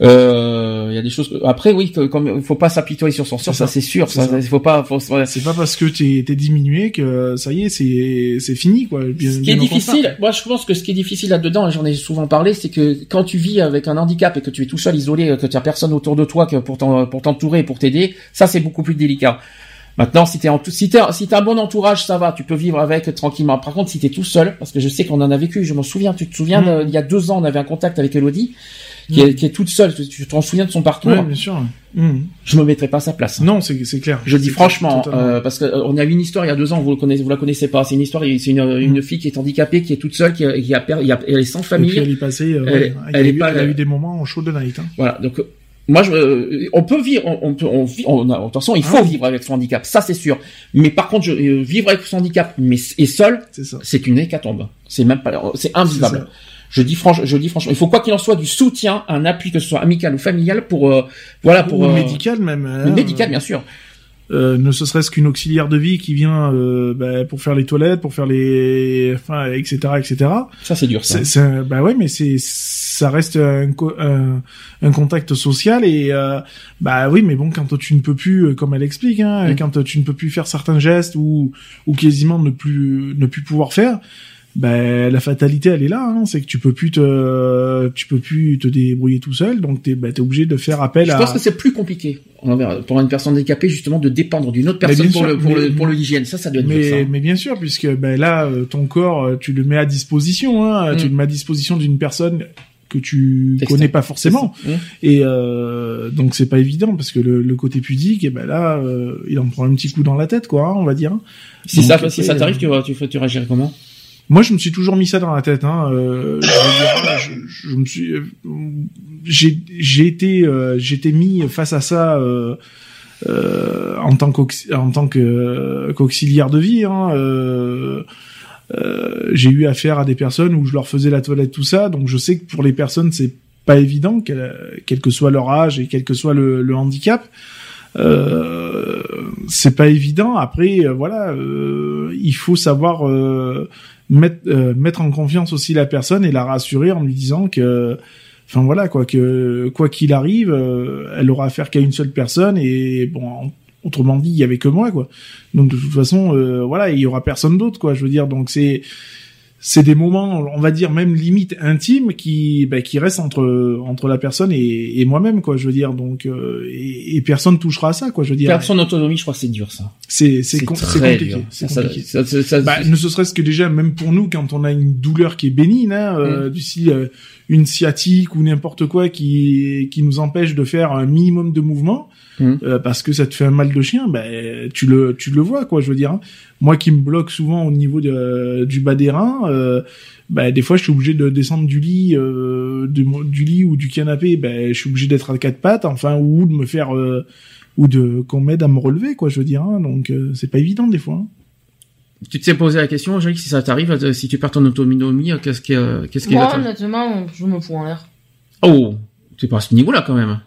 Euh, Il y a des choses. Après, oui, que, comme il faut pas s'apitoyer sur son sort, ça, ça. c'est sûr. C'est Ça, ça. faut pas. Faut, voilà. C'est pas parce que t'es t'es diminué que ça y est, c'est c'est fini, quoi. Bien- Ce qui est contraire. difficile, moi je pense que ce qui est difficile là-dedans, et j'en ai souvent parlé, c'est que quand tu vis avec un handicap et que tu es tout seul, isolé, que tu as personne autour de toi que pour t'en- pour t'entourer, et pour t'aider, ça c'est beaucoup plus délicat. Maintenant, si t'es en tout- si t'es si t'as un bon entourage, ça va, tu peux vivre avec tranquillement. Par contre, si t'es tout seul, parce que je sais qu'on en a vécu, je m'en souviens, tu te souviens, Mm. de- il y a deux ans, on avait un contact avec Elodie, qui, est, qui est toute seule, tu t'en souviens de son parcours? Ouais, bien sûr. Mhm. Je me mettrais pas à sa place. Non, c'est c'est clair. Je dis franchement, euh, parce que euh, on a eu une histoire il y a deux ans, vous le connaissez, vous la connaissez pas. C'est une histoire, c'est une, une fille qui est handicapée, qui est toute seule, qui, a- qui a, a- elle est sans Et famille. puis elle est passée, euh, Elle- ouais, elle elle, a est eu, pas- elle a eu des moments chauds de night. Hein. Voilà, donc moi, je, euh, on peut vivre, on, peut, on, vit- on a, de toute façon, il faut Ah. vivre avec son handicap, ça c'est sûr. Mais par contre, je, euh, vivre avec son handicap, mais et seul, c'est une hécatombe. C'est même pas, c'est invivable. C'est ça. Je dis franchement, je dis franchement, il faut quoi qu'il en soit du soutien, un appui que ce soit amical ou familial pour, euh, voilà, pour Ou euh, médical même. hein. médical bien sûr. Euh, ne ce serait-ce qu'une auxiliaire de vie qui vient euh, bah, pour faire les toilettes, pour faire les, enfin, etc., etc. Ça c'est dur. Ça. C'est- bah ouais, mais c'est, ça reste un, co- un, un contact social et euh, bah oui, mais bon, quand tu ne peux plus, euh, comme elle explique, hein, Mm. quand tu ne peux plus faire certains gestes ou ou quasiment ne plus ne plus pouvoir faire, bah la fatalité elle est là, hein, c'est que tu peux plus te, tu peux plus te débrouiller tout seul, donc t'es bah, t'es obligé de faire appel Je à. pense que c'est plus compliqué on verra, pour une personne handicapée justement de dépendre d'une autre personne pour sûr, le pour mais- le pour le l'hygiène. Ça, ça doit être dur, ça. Mais, mais bien sûr, puisque ben là, euh, ton corps, euh, tu le mets à disposition. Hein, Mm. Tu le mets à disposition d'une personne que tu connais pas forcément. Mm. Et euh, donc c'est pas évident parce que le, le côté pudique, et ben là, euh, il en prend un petit coup dans la tête, quoi, hein, on va dire. Si Donc, ça si ça t'arrive, euh, tu vas tu tu réagirais comment? Moi, je me suis toujours mis ça dans la tête. Hein. Euh, je, je me suis, euh, j'ai, été, euh, j'étais mis face à ça euh, euh, en tant qu'auxi- en tant que qu'auxiliaire de vie. Hein. Euh, euh, j'ai eu affaire à des personnes où je leur faisais la toilette, tout ça. Donc, je sais que pour les personnes, c'est pas évident, quel, que soit leur âge et quel que soit le, handicap. Euh, c'est pas évident. Après, euh, voilà, euh, il faut savoir euh, mettre euh, mettre en confiance aussi la personne et la rassurer en lui disant que, enfin voilà quoi, que quoi qu'il arrive, euh, elle aura affaire qu'à une seule personne et bon, en, Autrement dit, il y avait que moi, quoi. Donc de toute façon, euh, voilà, il y aura personne d'autre, quoi. Je veux dire, donc c'est c'est des moments, on va dire même limite intimes, qui bah, qui restent entre entre la personne et, et moi-même, quoi. Je veux dire, donc euh, et, et personne touchera à ça, quoi. Je veux dire, Perdre son autonomie, je crois c'est dur, ça. c'est c'est com- compliqué. dur. C'est Ça- compliqué. ça- ça- ça- Bah, ne serait-ce que déjà, même pour nous, quand on a une douleur qui est bénigne, hein, euh, Mm. du euh, une sciatique ou n'importe quoi qui qui nous empêche de faire un minimum de mouvement, Mm. euh, parce que ça te fait un mal de chien, ben tu le tu le vois quoi. Je veux dire, hein. moi qui me bloque souvent au niveau de, du bas des reins. Euh, bah, des fois, je suis obligé de descendre du lit, euh, de du lit ou du canapé. Ben, je suis obligé d'être à quatre pattes, enfin, ou de me faire, euh, ou de qu'on m'aide à me relever, quoi. Je veux dire, hein. donc euh, c'est pas évident des fois. hein. Tu t'es posé la question, Angélique, si ça t'arrive, si tu perds ton autonomie, qu'est-ce qui, euh, qu'est-ce qui Moi, honnêtement, je me fous en l'air. Oh, c'est pas à ce niveau-là quand même.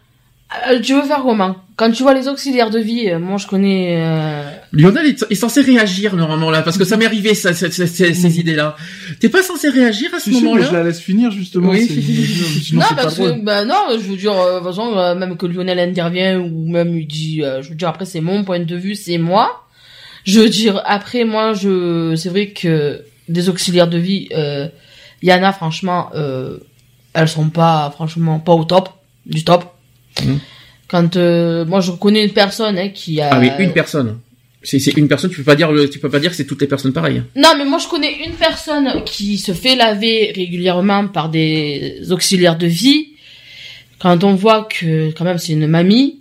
Euh, tu veux faire comment? Quand tu vois les auxiliaires de vie, euh, moi je connais. euh, Lionel est, est censé réagir normalement là, parce que ça m'est arrivé ça, ces, ces idées-là. T'es pas censé réagir à ce moment-là je la laisse finir justement. Oui. Sinon, [laughs] non, parce que, bah non, je veux dire, euh, de toute façon, euh, même que Lionel intervient ou même il dit, euh, je veux dire, après c'est mon point de vue, c'est moi. Je veux dire, après moi, je, c'est vrai que des auxiliaires de vie, euh, il y en a franchement, euh, elles sont pas, franchement, pas au top, du top. Mhm. Quand euh, moi je connais une personne hein, qui a. Ah oui, une personne. C'est c'est une personne, tu peux pas dire, tu peux pas dire que c'est toutes les personnes pareilles. Non, mais moi je connais une personne qui se fait laver régulièrement par des auxiliaires de vie. Quand on voit que quand même c'est une mamie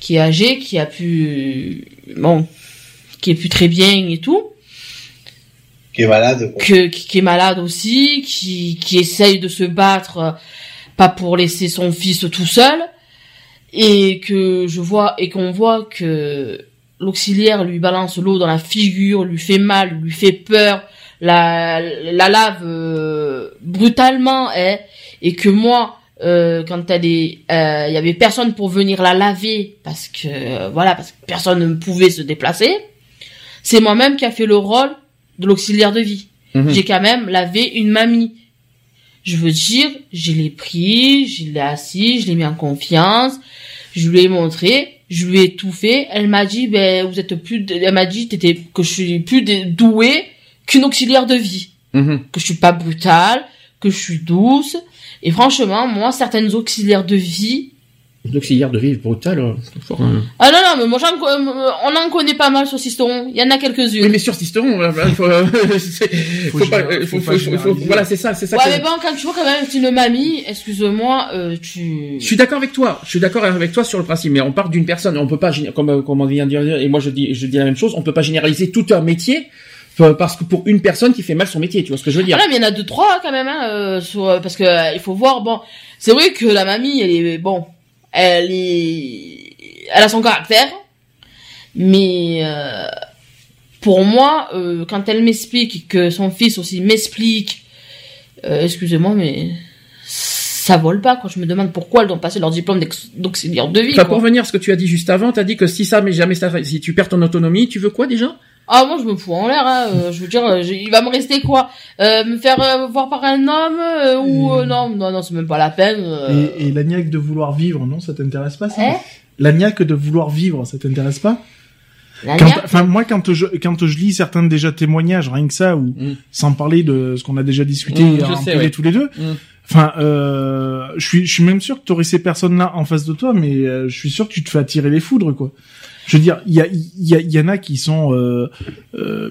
qui est âgée, qui a pu bon, qui est plus très bien et tout, Qui est malade, quoi. que qui, qui est malade aussi, qui qui essaye de se battre pas pour laisser son fils tout seul et que je vois et qu'on voit que l'auxiliaire lui balance l'eau dans la figure, lui fait mal, lui fait peur, la la lave euh, brutalement hein, et que moi euh, quand elle est euh, il y avait personne pour venir la laver parce que euh, voilà parce que personne ne pouvait se déplacer c'est moi-même qui a fait le rôle de l'auxiliaire de vie. Mhm. j'ai quand même lavé une mamie je veux dire je l'ai pris je l'ai assis je l'ai mis en confiance je lui ai montré je lui ai tout fait elle m'a dit ben vous êtes plus de- elle m'a dit t'étais que je suis plus de- douée qu'une auxiliaire de vie Mhm. que je suis pas brutale, que je suis douce. Et franchement, moi, certaines auxiliaires de vie. L'auxiliaire de vie brutal. euh, c'est fort, hein. Ah non, non, mais moi, j'en co- euh, on en connaît pas mal sur Sisteron. Il y en a quelques-unes. Oui, mais sur Sisteron, il faut, [laughs] c'est- Faut faut pas, général- faut, faut pas faut- faut- généraliser. voilà, c'est ça, c'est ça. Ouais, que- mais bon, quand tu vois quand même que c'est une mamie, excuse-moi, euh, tu... Je suis d'accord avec toi. Je suis d'accord avec toi sur le principe, mais on part d'une personne. On peut pas, comme euh, comme on vient de dire, et moi je dis, je dis la même chose. On peut pas généraliser tout un métier euh, parce que pour une personne qui fait mal son métier, tu vois ce que je veux dire Ah non, mais il y en a deux, trois quand même, hein, euh, sur, parce que euh, il faut voir, bon, c'est vrai que la mamie, elle est, bon, elle est, elle a son caractère, mais euh, pour moi, euh, quand elle m'explique que son fils aussi m'explique, euh, excusez-moi, mais ça vole pas, quoi. Je me demande pourquoi elles ont passé leur diplôme d'auxiliaire de vie. Enfin, quoi. pour revenir à ce que tu as dit juste avant, t'as dit que si ça, mais jamais ça, si tu perds ton autonomie, tu veux quoi déjà? Ah moi je me fous en l'air, hein. euh, je veux dire, euh, il va me rester quoi euh, Me faire euh, voir par un homme euh, ou euh, non non non c'est même pas la peine. euh. Et, et la niaque de vouloir vivre, non, ça t'intéresse pas ça Hein La niaque de vouloir vivre, ça t'intéresse pas Enfin, moi, quand je quand je lis certains déjà témoignages, rien que ça, ou sans parler de ce qu'on a déjà discuté Mm, je en sais, ouais. tous les deux. Mm. Enfin, euh, je suis je suis même sûr que tu aurais ces personnes-là en face de toi, mais euh, je suis sûr que tu te fais attirer les foudres, quoi. Je veux dire, il y a il y, a- y en a qui sont euh, euh,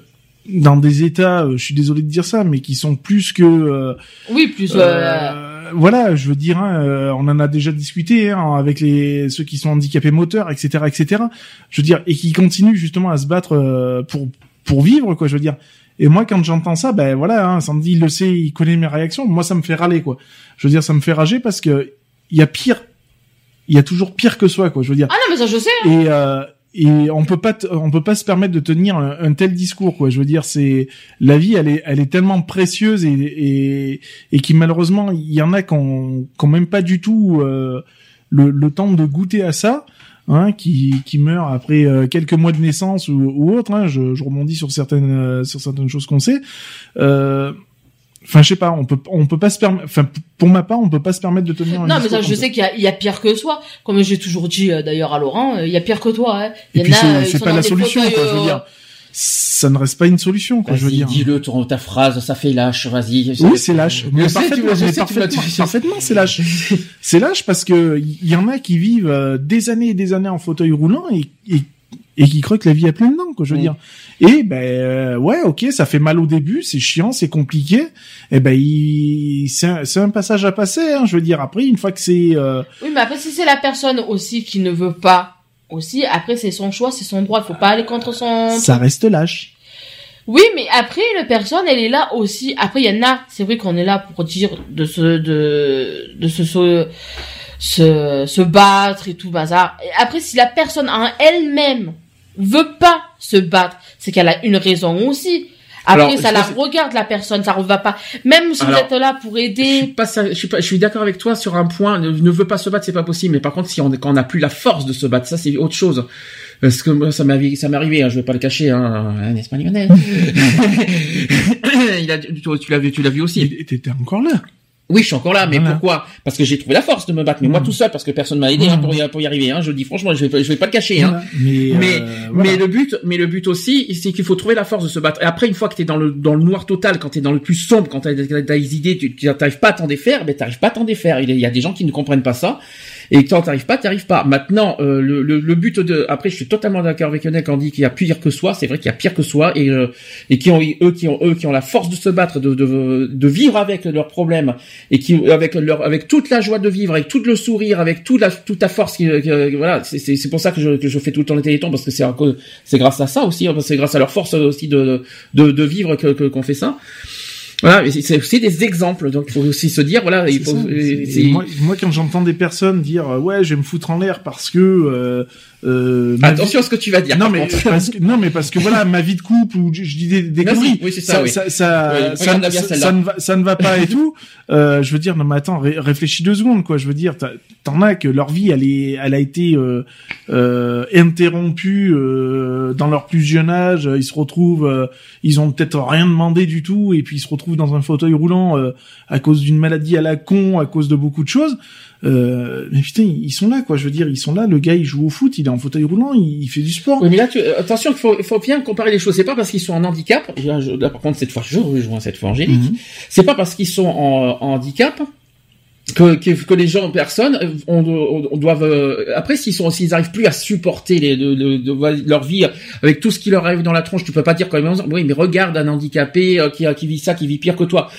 dans des états, euh, je suis désolé de dire ça, mais qui sont plus que euh, Oui plus. euh, euh, voilà, je veux dire, hein, on en a déjà discuté hein, avec les ceux qui sont handicapés moteurs, etc., etc. Je veux dire, et qui continuent justement à se battre euh, pour pour vivre, quoi. Je veux dire. Et moi, quand j'entends ça, ben voilà, hein, Sandy il le sait, il connaît mes réactions. Moi, ça me fait râler, quoi. Je veux dire, ça me fait rager parce que il y a pire, il y a toujours pire que soi, quoi. Je veux dire. Ah non mais ça je sais. hein. Et euh, et on peut pas on peut pas se permettre de tenir un, tel discours quoi. Je veux dire c'est la vie elle est elle est tellement précieuse et et et qui malheureusement il y en a qui ont même pas du tout euh, le, le temps de goûter à ça. Hein, qui, qui meurent après euh, quelques mois de naissance ou, ou autre. Hein, je, je rebondis sur certaines euh, sur certaines choses qu'on sait. Euh, Enfin, je sais pas, on peut, on peut pas se permettre. Enfin, pour ma part, on peut pas se permettre de tenir. Un Non, mais ça, je sais qu'il y a, il y a pire que soi. Comme j'ai toujours dit euh, d'ailleurs à Laurent, euh, il y a pire que toi. Hein. Il Et y puis en a, euh, c'est sont pas la solution, quoi. Je veux euh, dire, ça ne reste pas une solution, quoi. Je veux dire. dis-le ta phrase, ça fait lâche, vas-y. Oui, c'est lâche. Mais sais, tu parfaitement, mais sais, tu l'as- parfaitement, c'est lâche. c'est lâche parce que il y en a qui vivent euh, des années et des années en fauteuil roulant et, et, et qui croient que la vie a plein dedans, quoi, je veux dire. Et ben euh, ouais, ok, ça fait mal au début, c'est chiant, c'est compliqué. Et ben il... c'est un, passage à passer, hein, je veux dire. Après, une fois que c'est euh, Oui, mais après, si c'est la personne aussi qui ne veut pas, aussi, après, c'est son choix, c'est son droit. Il faut pas aller contre son. ça reste lâche. Oui, mais après, la personne, elle est là aussi. Après, il y en a, c'est vrai qu'on est là pour dire de se, de, de se, se, se battre et tout bazar. Et après, si la personne en elle-même veut pas se battre, c'est qu'elle a une raison aussi. Après, Alors, ça la regarde, la personne, ça ne va pas. Même si Alors, vous êtes là pour Je suis aider. pas, ça- je suis pas, je suis d'accord avec toi sur un point. Ne, ne veut pas se battre, c'est pas possible. Mais par contre, si on, quand on n'a plus la force de se battre, ça c'est autre chose. Parce que moi, ça m'est ça m'est arrivé, hein, je vais pas le cacher, hein, pas Lionel [laughs] [laughs] Il a, tu, tu l'as vu, tu l'as vu aussi. T'étais encore là. Oui, je suis encore là, mais Voilà. pourquoi? Parce que j'ai trouvé la force de me battre, mais moi tout seul, parce que personne m'a aidé hein, pour, y, pour y arriver. Hein, je le dis franchement, je vais, je vais pas le cacher. Hein. Mais, Mais, euh, voilà. mais le but, mais le but aussi, c'est qu'il faut trouver la force de se battre. Et après, une fois que t'es dans le dans le noir total, quand t'es dans le plus sombre, quand t'as des idées, tu t'arrives pas à t'en défaire, ben t'arrives pas à t'en défaire. Il y a des gens qui ne comprennent pas ça. Et quand t'arrives pas, t'arrives pas. Maintenant, euh, le, le, le but de, après, je suis totalement d'accord avec Lionel quand on dit qu'il y a pire que soi. C'est vrai qu'il y a pire que soi et euh, et qui ont eux qui ont eux qui ont la force de se battre, de de, de vivre avec leurs problèmes et qui avec leur avec toute la joie de vivre, avec tout le sourire, avec toute la toute la force. Qui, que- voilà, c'est c'est pour ça que je que je fais tout le temps les télétons parce que c'est c'est grâce à ça aussi, hein, c'est grâce à leur force aussi de de, de vivre que- qu'on fait ça. Voilà, c'est- aussi des exemples, donc il faut aussi se dire, voilà, il faut. ça, euh, moi, moi, quand j'entends des personnes dire euh, ouais, je vais me foutre en l'air parce que euh, Attention à ce que tu vas dire. non mais contre. parce que non mais parce que voilà ma vie de couple ou je, je dis des, conneries oui, c'est ça, oui. ça ça, Ouais, ça, ne va ça ne va pas et tout euh, je veux dire non mais attends ré- réfléchis deux secondes quoi je veux dire t'en as que leur vie elle est elle a été euh, euh, interrompue euh, dans leur plus jeune âge ils se retrouvent euh, ils ont peut-être rien demandé du tout et puis ils se retrouvent dans un fauteuil roulant euh, à cause d'une maladie à la con à cause de beaucoup de choses euh, mais putain ils sont là quoi je veux dire ils sont là le gars il joue au foot il est en fauteuil roulant il, fait du sport Oui, mais là, tu, euh, attention, il faut, faut bien comparer les choses. C'est pas parce qu'ils sont en handicap. Là, je- là, par contre, cette fois, je rejoins cette fois Angélique. Mhm. C'est pas parce qu'ils sont en, en handicap que, que, que les gens, personnes, euh, on, on- on doivent. euh, après, s'ils sont, s'ils arrivent plus à supporter les, de, de- de- leur vie avec tout ce qui leur arrive dans la tronche, tu peux pas dire quand même. Oui, mais regarde un handicapé euh, qui, qui vit ça, qui vit pire que toi.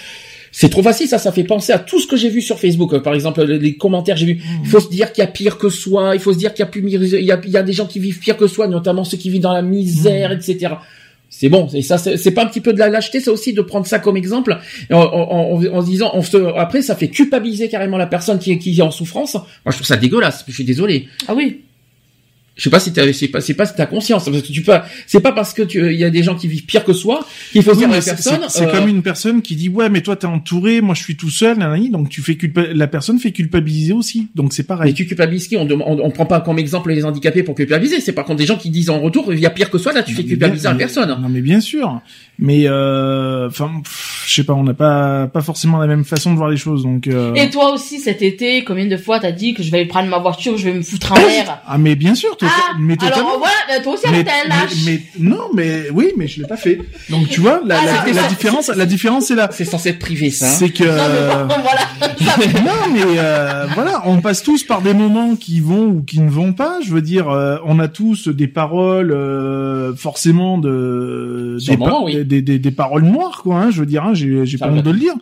C'est trop facile, ça, ça fait penser à tout ce que j'ai vu sur Facebook. Euh, Par exemple, les, commentaires, j'ai vu. Il faut se dire qu'il y a pire que soi. Il faut se dire qu'il y a plus, il y a, des gens qui vivent pire que soi, notamment ceux qui vivent dans la misère, etc. C'est bon, et ça, c'est pas un petit peu de la lâcheté, ça aussi, de prendre ça comme exemple, en, se disant, après, ça fait culpabiliser carrément la personne qui, est- qui est en souffrance. Moi, je trouve ça dégueulasse. Je suis désolé. Ah oui. Je sais pas si t'as, c'est pas, c'est pas si t'as conscience, parce que tu peux, c'est pas parce que tu, il y a des gens qui vivent pire que soi qu'il faut Oui, dire à mais la c'est- personne. c'est euh, comme une personne qui dit ouais mais toi t'es entouré moi je suis tout seul nanani donc tu fais culpa- la personne fait culpabiliser aussi donc c'est Mais pareil tu culpabilises qui? On, on, on prend pas comme exemple les handicapés pour culpabiliser. C'est par contre des gens qui disent en retour, il y a pire que soi, là tu fais Mais culpabiliser bien- la mais- personne. non mais bien sûr mais euh, enfin pff, je sais pas on n'a pas pas forcément la même façon de voir les choses donc euh, Et toi aussi, cet été, combien de fois t'as dit que je vais prendre ma voiture, je vais me foutre en l'air? Ah mais bien sûr tota- Ah, mais totalement alors voilà, toi aussi, mais, t'es un lâche. mais, mais- non mais oui mais je l'ai pas fait donc tu vois la, Ah, la, la différence la différence c'est là C'est censé être privé, ça. hein. c'est que Non, mais bon, [laughs] voilà. [laughs] non, mais euh, voilà, on passe tous par des moments qui vont ou qui ne vont pas. Je veux dire, euh, on a tous des paroles euh, forcément de des, le moment, oui. des, des, des- des paroles noires, quoi. Hein, je veux dire, hein, j'ai pas va. honte de le dire.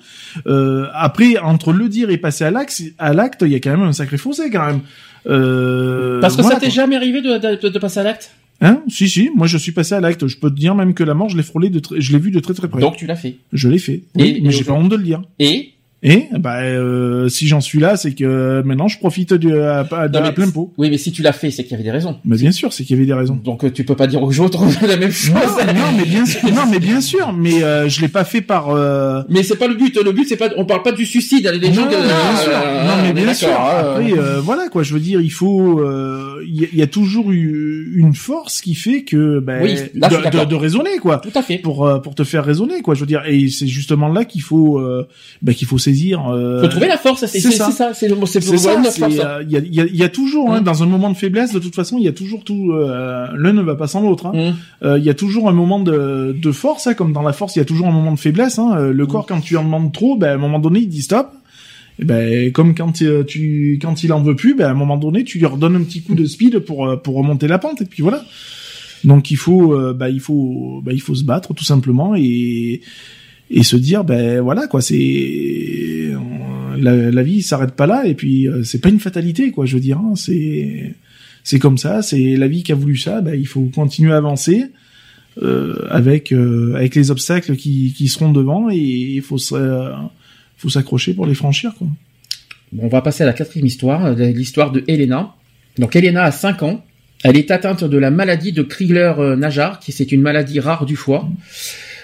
Euh, après, entre le dire et passer à l'acte, à l'acte, il y a quand même un sacré fossé, quand même. Euh, Parce que ça t'est jamais arrivé de, de, de passer à l'acte? Hein? Si, si. Moi, je suis passé à l'acte. Je peux te dire même que la mort, je l'ai frôlé de, je l'ai vu de très très près. Donc tu l'as fait. je l'ai fait. Et- Oui, mais j'ai pas honte de le dire. Et Et bah euh, si j'en suis là, c'est que maintenant je profite de, à, à- Non, à mais- plein pot. Oui, mais si tu l'as fait, c'est qu'il y avait des raisons. Mais bien sûr, c'est qu'il y avait des raisons. Donc euh, tu peux pas dire aux autres [laughs] la même chose. Non, non, mais bien sûr, non, mais bien sûr, mais euh, je l'ai pas fait par. euh, Mais c'est pas le but. Le but, c'est pas. On parle pas du suicide. Les gens. non, que- bien sûr. euh, non, mais bien sûr. hein, Après, euh, voilà quoi. Je veux dire, il faut. euh, Il y, a- il y a toujours eu une force qui fait que ben, Oui, là, de, de, de raisonner quoi. Tout à fait. Pour pour te faire raisonner quoi. Je veux dire, et c'est justement là qu'il faut euh, ben, qu'il faut saisir. Euh, Faut trouver la force. C'est ça. C'est le mot. C'est c'est le ça, c'est, Il y, a, y, a, y a toujours, hein, dans un moment de faiblesse, de toute façon, il y a toujours tout. euh, L'un ne va pas sans l'autre. hein. Euh, Il y a toujours un moment de, de force, hein, comme dans la force, il y a toujours un moment de faiblesse. Le corps, quand tu en demandes trop, ben, à un moment donné, il dit stop. Et ben, comme quand tu, quand il en veut plus, ben, à un moment donné, tu lui redonnes un petit coup de speed pour pour remonter la pente. Et puis voilà. Donc il faut, bah, il faut, bah, il faut se battre tout simplement et et se dire ben voilà quoi c'est la, la vie s'arrête pas là et puis euh, c'est pas une fatalité quoi je veux dire hein, c'est c'est comme ça c'est la vie qui a voulu ça ben il faut continuer à avancer euh, avec euh, avec les obstacles qui qui seront devant et il faut faut s'accrocher pour les franchir quoi Bon, on va passer à la quatrième histoire, l'histoire de Elena. Donc Elena a 5 ans. Elle est atteinte de la maladie de Krigler-Najar, qui c'est une maladie rare du foie.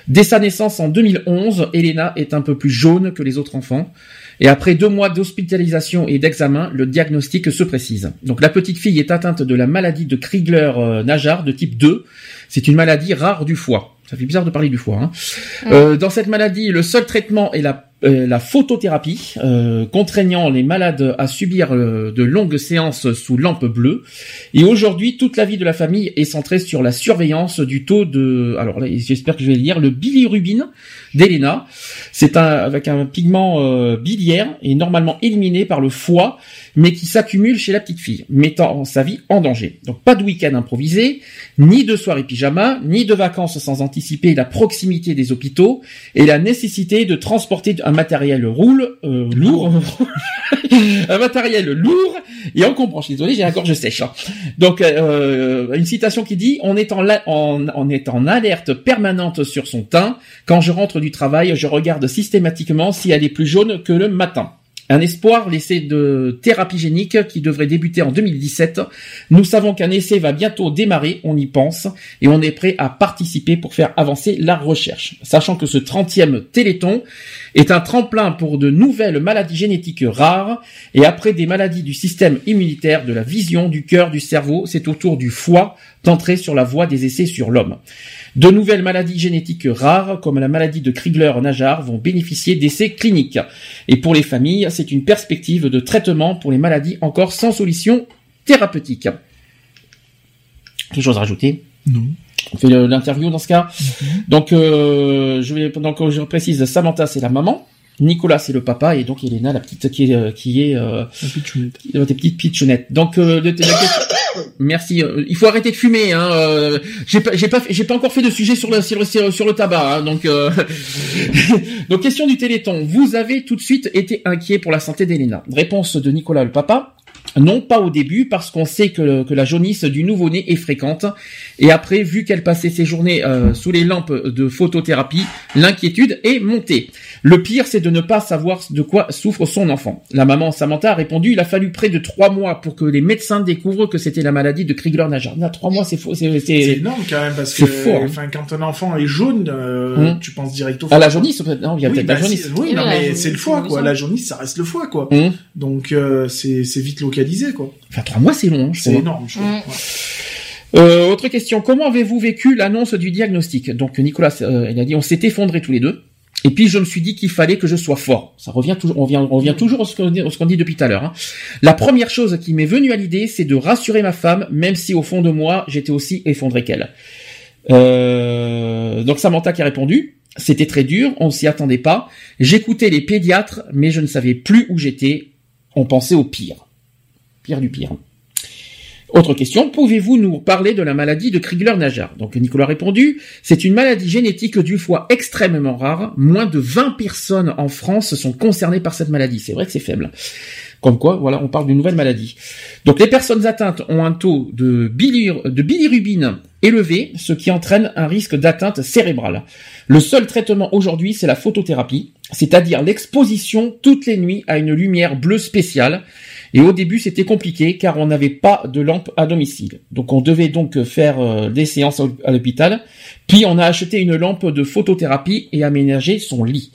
Dès sa naissance en 2011, Elena est un peu plus jaune que les autres enfants. Et après deux mois d'hospitalisation et d'examen, le diagnostic se précise. Donc la petite fille est atteinte de la maladie de Krigler-Najar de type 2. C'est une maladie rare du foie. Ça fait bizarre de parler du foie. Hein. Euh, dans cette maladie, le seul traitement est la, euh, la photothérapie, euh, contraignant les malades à subir de longues séances sous lampe bleue. Et aujourd'hui, toute la vie de la famille est centrée sur la surveillance du taux de, alors là, j'espère que je vais lire, le bilirubine d'Elena. C'est un, avec un pigment euh, biliaire et normalement éliminé par le foie, mais qui s'accumule chez la petite fille, mettant sa vie en danger. Donc pas de week-end improvisé, ni de soirée pyjama, ni de vacances sans anticiper la proximité des hôpitaux et la nécessité de transporter un matériel roule, euh, lourd, [laughs] un matériel lourd et encombrant. Je suis désolé, j'ai la gorge sèche. hein. Donc euh, une citation qui dit on est en, la- en, on est en alerte permanente sur son teint. Quand je rentre du travail, je regarde systématiquement si elle est plus jaune que le matin. Un espoir laissé de thérapie génique qui devrait débuter en 2017. Nous savons qu'un essai va bientôt démarrer, on y pense, et on est prêt à participer pour faire avancer la recherche. Sachant que ce 30e Téléthon est un tremplin pour de nouvelles maladies génétiques rares, et après des maladies du système immunitaire, de la vision, du cœur, du cerveau, c'est au tour du foie d'entrer sur la voie des essais sur l'homme. De nouvelles maladies génétiques rares, comme la maladie de Krigler-Najar, vont bénéficier d'essais cliniques. Et pour les familles, c'est une perspective de traitement pour les maladies encore sans solution thérapeutique. Quelque chose à rajouter? Non. On fait l'interview dans ce cas? Donc, euh, je vais, donc je précise, Samantha c'est la maman, Nicolas c'est le papa et donc Elena la petite qui est euh, qui est euh, La pitchounette. qui- tes petites pitchounettes. Donc, euh, le- la question- merci. euh, il faut arrêter de fumer. Hein, euh, j'ai pas, encore fait de sujet sur le sur le, sur, sur le tabac. hein, donc, euh, [laughs] donc question du Téléthon. Vous avez tout de suite été inquiet pour la santé d'Elena. Réponse de Nicolas le papa. Non, pas au début, parce qu'on sait que, que la jaunisse du nouveau-né est fréquente. Et après, vu qu'elle passait ses journées euh, sous les lampes de photothérapie, l'inquiétude est montée. Le pire, c'est de ne pas savoir de quoi souffre son enfant. La maman Samantha a répondu, il a fallu près de trois mois pour que les médecins découvrent que c'était la maladie de Krigler-Najar. Non, Trois mois, c'est faux. C'est c'est c'est- énorme quand même parce que fort, hein. enfin quand un enfant est jaune euh, Hum. tu penses direct au Ah, foie la jaunisse, peut-être. Non, il y a oui, peut-être bah, la jaunisse. si- oui, non, mais jaunisse, c'est le foie, quoi. La jaunisse, ça reste le foie, quoi. Hum. Donc, euh, c'est, c'est vite localisé, quoi. Enfin, trois mois, c'est long. hein, C'est énorme, je. Ouais. Euh, autre question. Comment avez-vous vécu l'annonce du diagnostic? Donc Nicolas, euh, il a dit, on s'est effondrés tous les deux. Et puis je me suis dit qu'il fallait que je sois fort. Ça revient toujours, on revient, on revient toujours à ce qu'on dit, à ce qu'on dit depuis tout à l'heure. hein. La première chose qui m'est venue à l'idée, c'est de rassurer ma femme, même si au fond de moi, j'étais aussi effondré qu'elle. Euh, donc Samantha qui a répondu. C'était très dur, on s'y attendait pas. J'écoutais les pédiatres, mais je ne savais plus où j'étais. On pensait au pire. Pire du pire. Autre question, pouvez-vous nous parler de la maladie de Krigler-Najar Donc Nicolas a répondu, c'est une maladie génétique du foie extrêmement rare. Moins de 20 personnes en France sont concernées par cette maladie. C'est vrai que c'est faible. Comme quoi, voilà, on parle d'une nouvelle maladie. Donc les personnes atteintes ont un taux de, bilir- de bilirubine élevé, ce qui entraîne un risque d'atteinte cérébrale. Le seul traitement aujourd'hui, c'est la photothérapie, c'est-à-dire l'exposition toutes les nuits à une lumière bleue spéciale. Et au début, c'était compliqué car on n'avait pas de lampe à domicile. Donc on devait donc faire euh, des séances à l'hôpital. Puis on a acheté une lampe de photothérapie et aménagé son lit.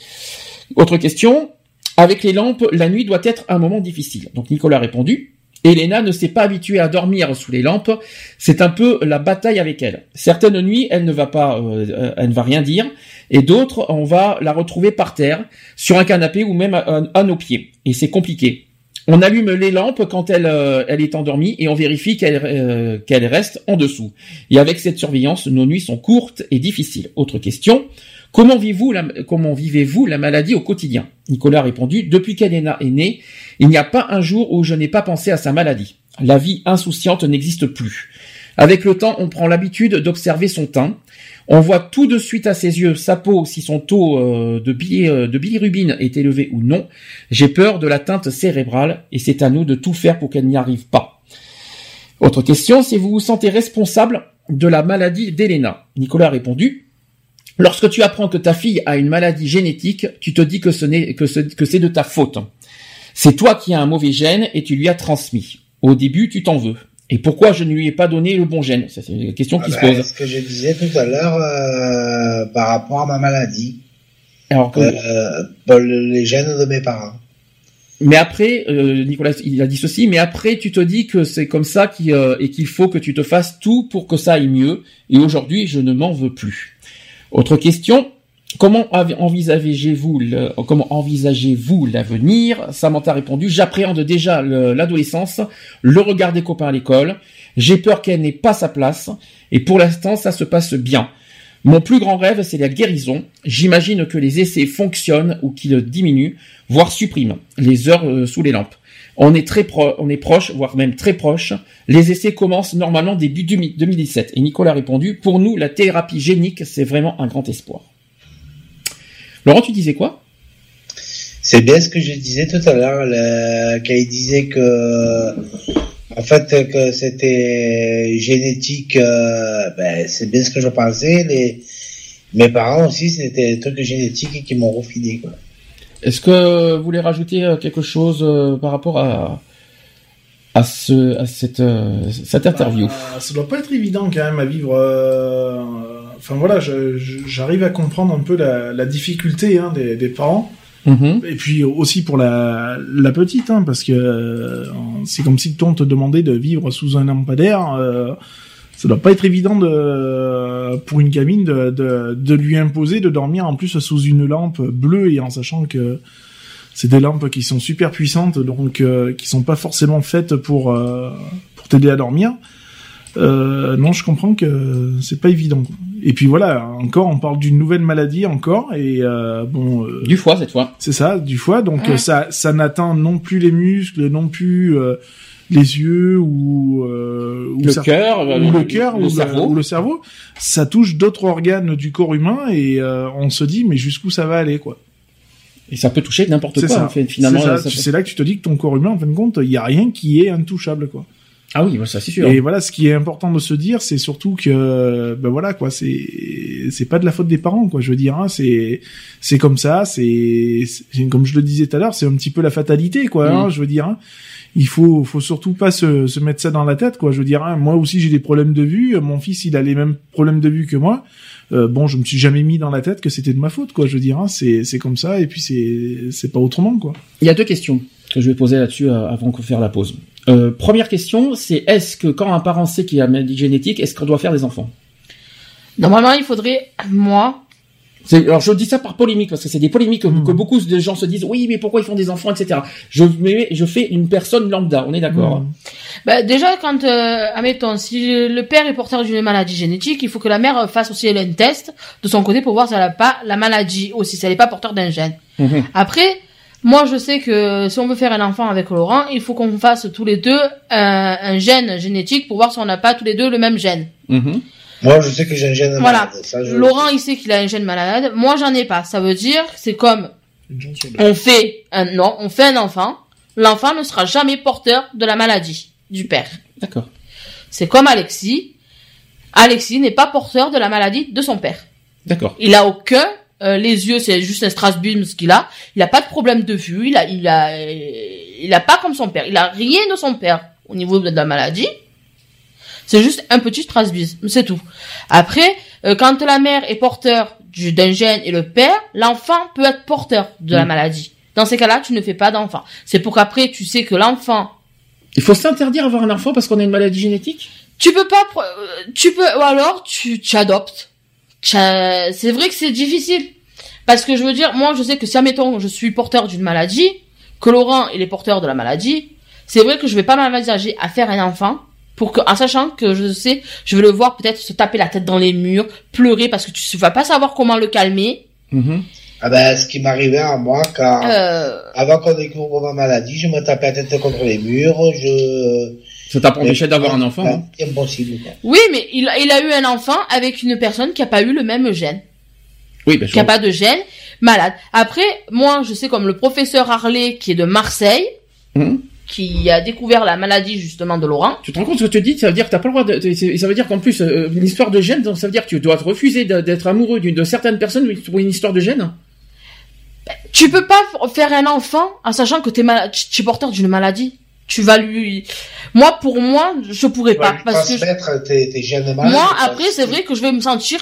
Autre question. Avec les lampes, la nuit doit être un moment difficile. Donc Nicolas a répondu. Elena ne s'est pas habituée à dormir sous les lampes. C'est un peu la bataille avec elle. Certaines nuits, elle ne va pas, euh, elle ne va rien dire, et d'autres, on va la retrouver par terre, sur un canapé ou même à nos pieds. Et c'est compliqué. On allume les lampes quand elle, euh, est endormie et on vérifie qu'elle euh, qu'elle reste en dessous. Et avec cette surveillance, nos nuits sont courtes et difficiles. Autre question. Comment vivez-vous la, vivez-vous la maladie au quotidien? Nicolas a répondu, depuis qu'Elena est née, il n'y a pas un jour où je n'ai pas pensé à sa maladie. La vie insouciante n'existe plus. Avec le temps, on prend l'habitude d'observer son teint. On voit tout de suite à ses yeux sa peau si son taux euh, de, bili- euh, bilirubine est élevé ou non. J'ai peur de l'atteinte cérébrale et c'est à nous de tout faire pour qu'elle n'y arrive pas. Autre question, si vous vous sentez responsable de la maladie d'Elena? Nicolas a répondu, Lorsque tu apprends que ta fille a une maladie génétique, tu te dis que que c'est de ta faute. C'est toi qui as un mauvais gène et tu lui as transmis. Au début, tu t'en veux. Et pourquoi je ne lui ai pas donné le bon gène? Ça, C'est une question qui Ah se ben, pose. Ce que je disais tout à l'heure euh, par rapport à ma maladie. Alors que- Euh, les gènes de mes parents. Mais après, euh, Nicolas, il a dit ceci, mais après, tu te dis que c'est comme ça et qu'il faut que tu te fasses tout pour que ça aille mieux. Et aujourd'hui, je ne m'en veux plus. Autre question. Comment envisagez-vous l'avenir? Samantha a répondu j'appréhende déjà le- l'adolescence, le regard des copains à l'école. J'ai peur qu'elle n'ait pas sa place et pour l'instant ça se passe bien. Mon plus grand rêve c'est la guérison. J'imagine que les essais fonctionnent ou qu'ils diminuent, voire suppriment les heures euh, sous les lampes. On est très pro- on est proche, voire même très proche. Les essais commencent normalement début 2017. Et Nicolas a répondu pour nous la thérapie génique c'est vraiment un grand espoir. Laurent, tu disais quoi? C'est bien ce que je disais tout à l'heure, le- il disait que, en fait, que c'était génétique. euh, ben, c'est bien ce que je pensais. Les, mes parents aussi, c'était des trucs génétiques qui m'ont refilé. Quoi. Est-ce que vous voulez rajouter euh, quelque chose euh, par rapport à à ce à cette cette interview? Ah, ça doit pas être évident quand même à vivre. euh, Enfin voilà, j'arrive à comprendre un peu la, la difficulté hein, des, des parents. Mhm. Et puis aussi pour la, la petite, hein, parce que euh, c'est comme si on te demandait de vivre sous un lampadaire. Euh, ça doit pas être évident de, pour une gamine de, de, de lui imposer de dormir en plus sous une lampe bleue et en sachant que c'est des lampes qui sont super puissantes, donc euh, qui sont pas forcément faites pour euh, pour t'aider à dormir. Euh, non, je comprends que c'est pas évident. Et puis voilà, encore, on parle d'une nouvelle maladie encore, et euh, bon. euh, Du foie cette fois. C'est ça, du foie. Donc Ouais. euh, ça, ça n'atteint non plus les muscles, non plus euh, les yeux ou, euh, ou Le cœur, euh, ou le cœur, le ou, cerveau. ou le cerveau. Ça touche d'autres organes du corps humain, et euh, on se dit mais jusqu'où ça va aller quoi. Et ça peut toucher n'importe C'est quoi. ça. en fait, finalement, C'est ça. ça Tu- peut- C'est là que tu te dis que ton corps humain, en fin de compte, il y a rien qui est intouchable quoi. Ah oui, bah, ça c'est sûr. Et voilà, ce qui est important de se dire, c'est surtout que, ben voilà, quoi, c'est, c'est pas de la faute des parents, quoi. Je veux dire, hein, c'est, c'est comme ça, c'est, comme je le disais tout à l'heure, c'est un petit peu la fatalité, quoi. Mm. hein, je veux dire, hein. il faut, faut surtout pas se, se mettre ça dans la tête, quoi. Je veux dire, hein, moi aussi j'ai des problèmes de vue, mon fils il a les mêmes problèmes de vue que moi. Euh, bon, je me suis jamais mis dans la tête que c'était de ma faute, quoi. Je veux dire, hein, c'est, c'est comme ça, et puis c'est, c'est pas autrement, quoi. Il y a deux questions que je vais poser là-dessus euh, avant de faire la pause. Euh, première question, c'est est-ce que quand un parent sait qu'il a une maladie génétique, est-ce qu'on doit faire des enfants? Normalement, il faudrait, moi, Alors je dis ça par polémique parce que c'est des polémiques que, que beaucoup de gens se disent oui mais pourquoi ils font des enfants etc. Je fais une personne lambda, on est d'accord. hein. bah, déjà, quand, euh, admettons, si le père est porteur d'une maladie génétique, il faut que la mère fasse aussi elle, un test de son côté pour voir si elle n'a pas la maladie aussi, si elle n'est pas porteur d'un gène. Mhm. Après, moi, je sais que si on veut faire un enfant avec Laurent, il faut qu'on fasse tous les deux un, un gène génétique pour voir si on n'a pas tous les deux le même gène. Mhm. Moi, je sais que j'ai un gène Voilà. malade. Ça, je- Laurent, il sait qu'il a un gène malade. Moi, j'en ai pas. Ça veut dire, c'est comme on fait un non, on fait un enfant. l'enfant ne sera jamais porteur de la maladie du père. D'accord. C'est comme Alexis. Alexis n'est pas porteur de la maladie de son père. D'accord. Il a aucun euh, les yeux, c'est juste un strasbourg ce qu'il a. Il a pas de problème de vue. Il a, il a, il a pas comme son père. Il a rien de son père au niveau de la maladie. C'est juste un petit strasbourg, c'est tout. Après, euh, quand la mère est porteur du- d'un gène et le père, l'enfant peut être porteur de la Mm. maladie. Dans ces cas-là, tu ne fais pas d'enfant. C'est pour qu'après, tu sais que l'enfant Il faut s'interdire d'avoir un enfant parce qu'on a une maladie génétique? Tu peux pas, euh, tu peux, ou alors tu, tu adoptes. C'est vrai que c'est difficile. Parce que je veux dire, moi je sais que si, admettons, je suis porteur d'une maladie, que Laurent il est porteur de la maladie, c'est vrai que je vais pas m'envisager à faire un enfant, pour que, en sachant que je sais, je vais le voir peut-être se taper la tête dans les murs, pleurer parce que tu vas pas savoir comment le calmer. Ah ben, ce qui m'arrivait à moi, quand, Euh, avant qu'on découvre ma maladie, je me tapais la tête contre les murs, je... Ça t'a pas empêché d'avoir un enfant, hein C'est impossible. Oui, mais il, a- il a eu un enfant avec une personne qui a pas eu le même gène. Oui, ben, je qui a pas de gène, malade. Après, moi, je sais comme le professeur Harley qui est de Marseille, Mhm. qui a découvert la maladie justement de Laurent. Tu te rends compte ce que tu dis? Ça veut dire que t'as pas le droit de. c'est- Ça veut dire qu'en plus, euh, une histoire de gène, donc ça veut dire que tu dois te refuser d'être amoureux d'une de certaines personnes pour une histoire de gène? Tu peux pas faire un enfant en sachant que t'es malade, tu tu es porteur d'une maladie. Tu vas lui, moi pour moi, je pourrais pas parce que je- tes, tes gènes moi après c'est vrai que je vais me sentir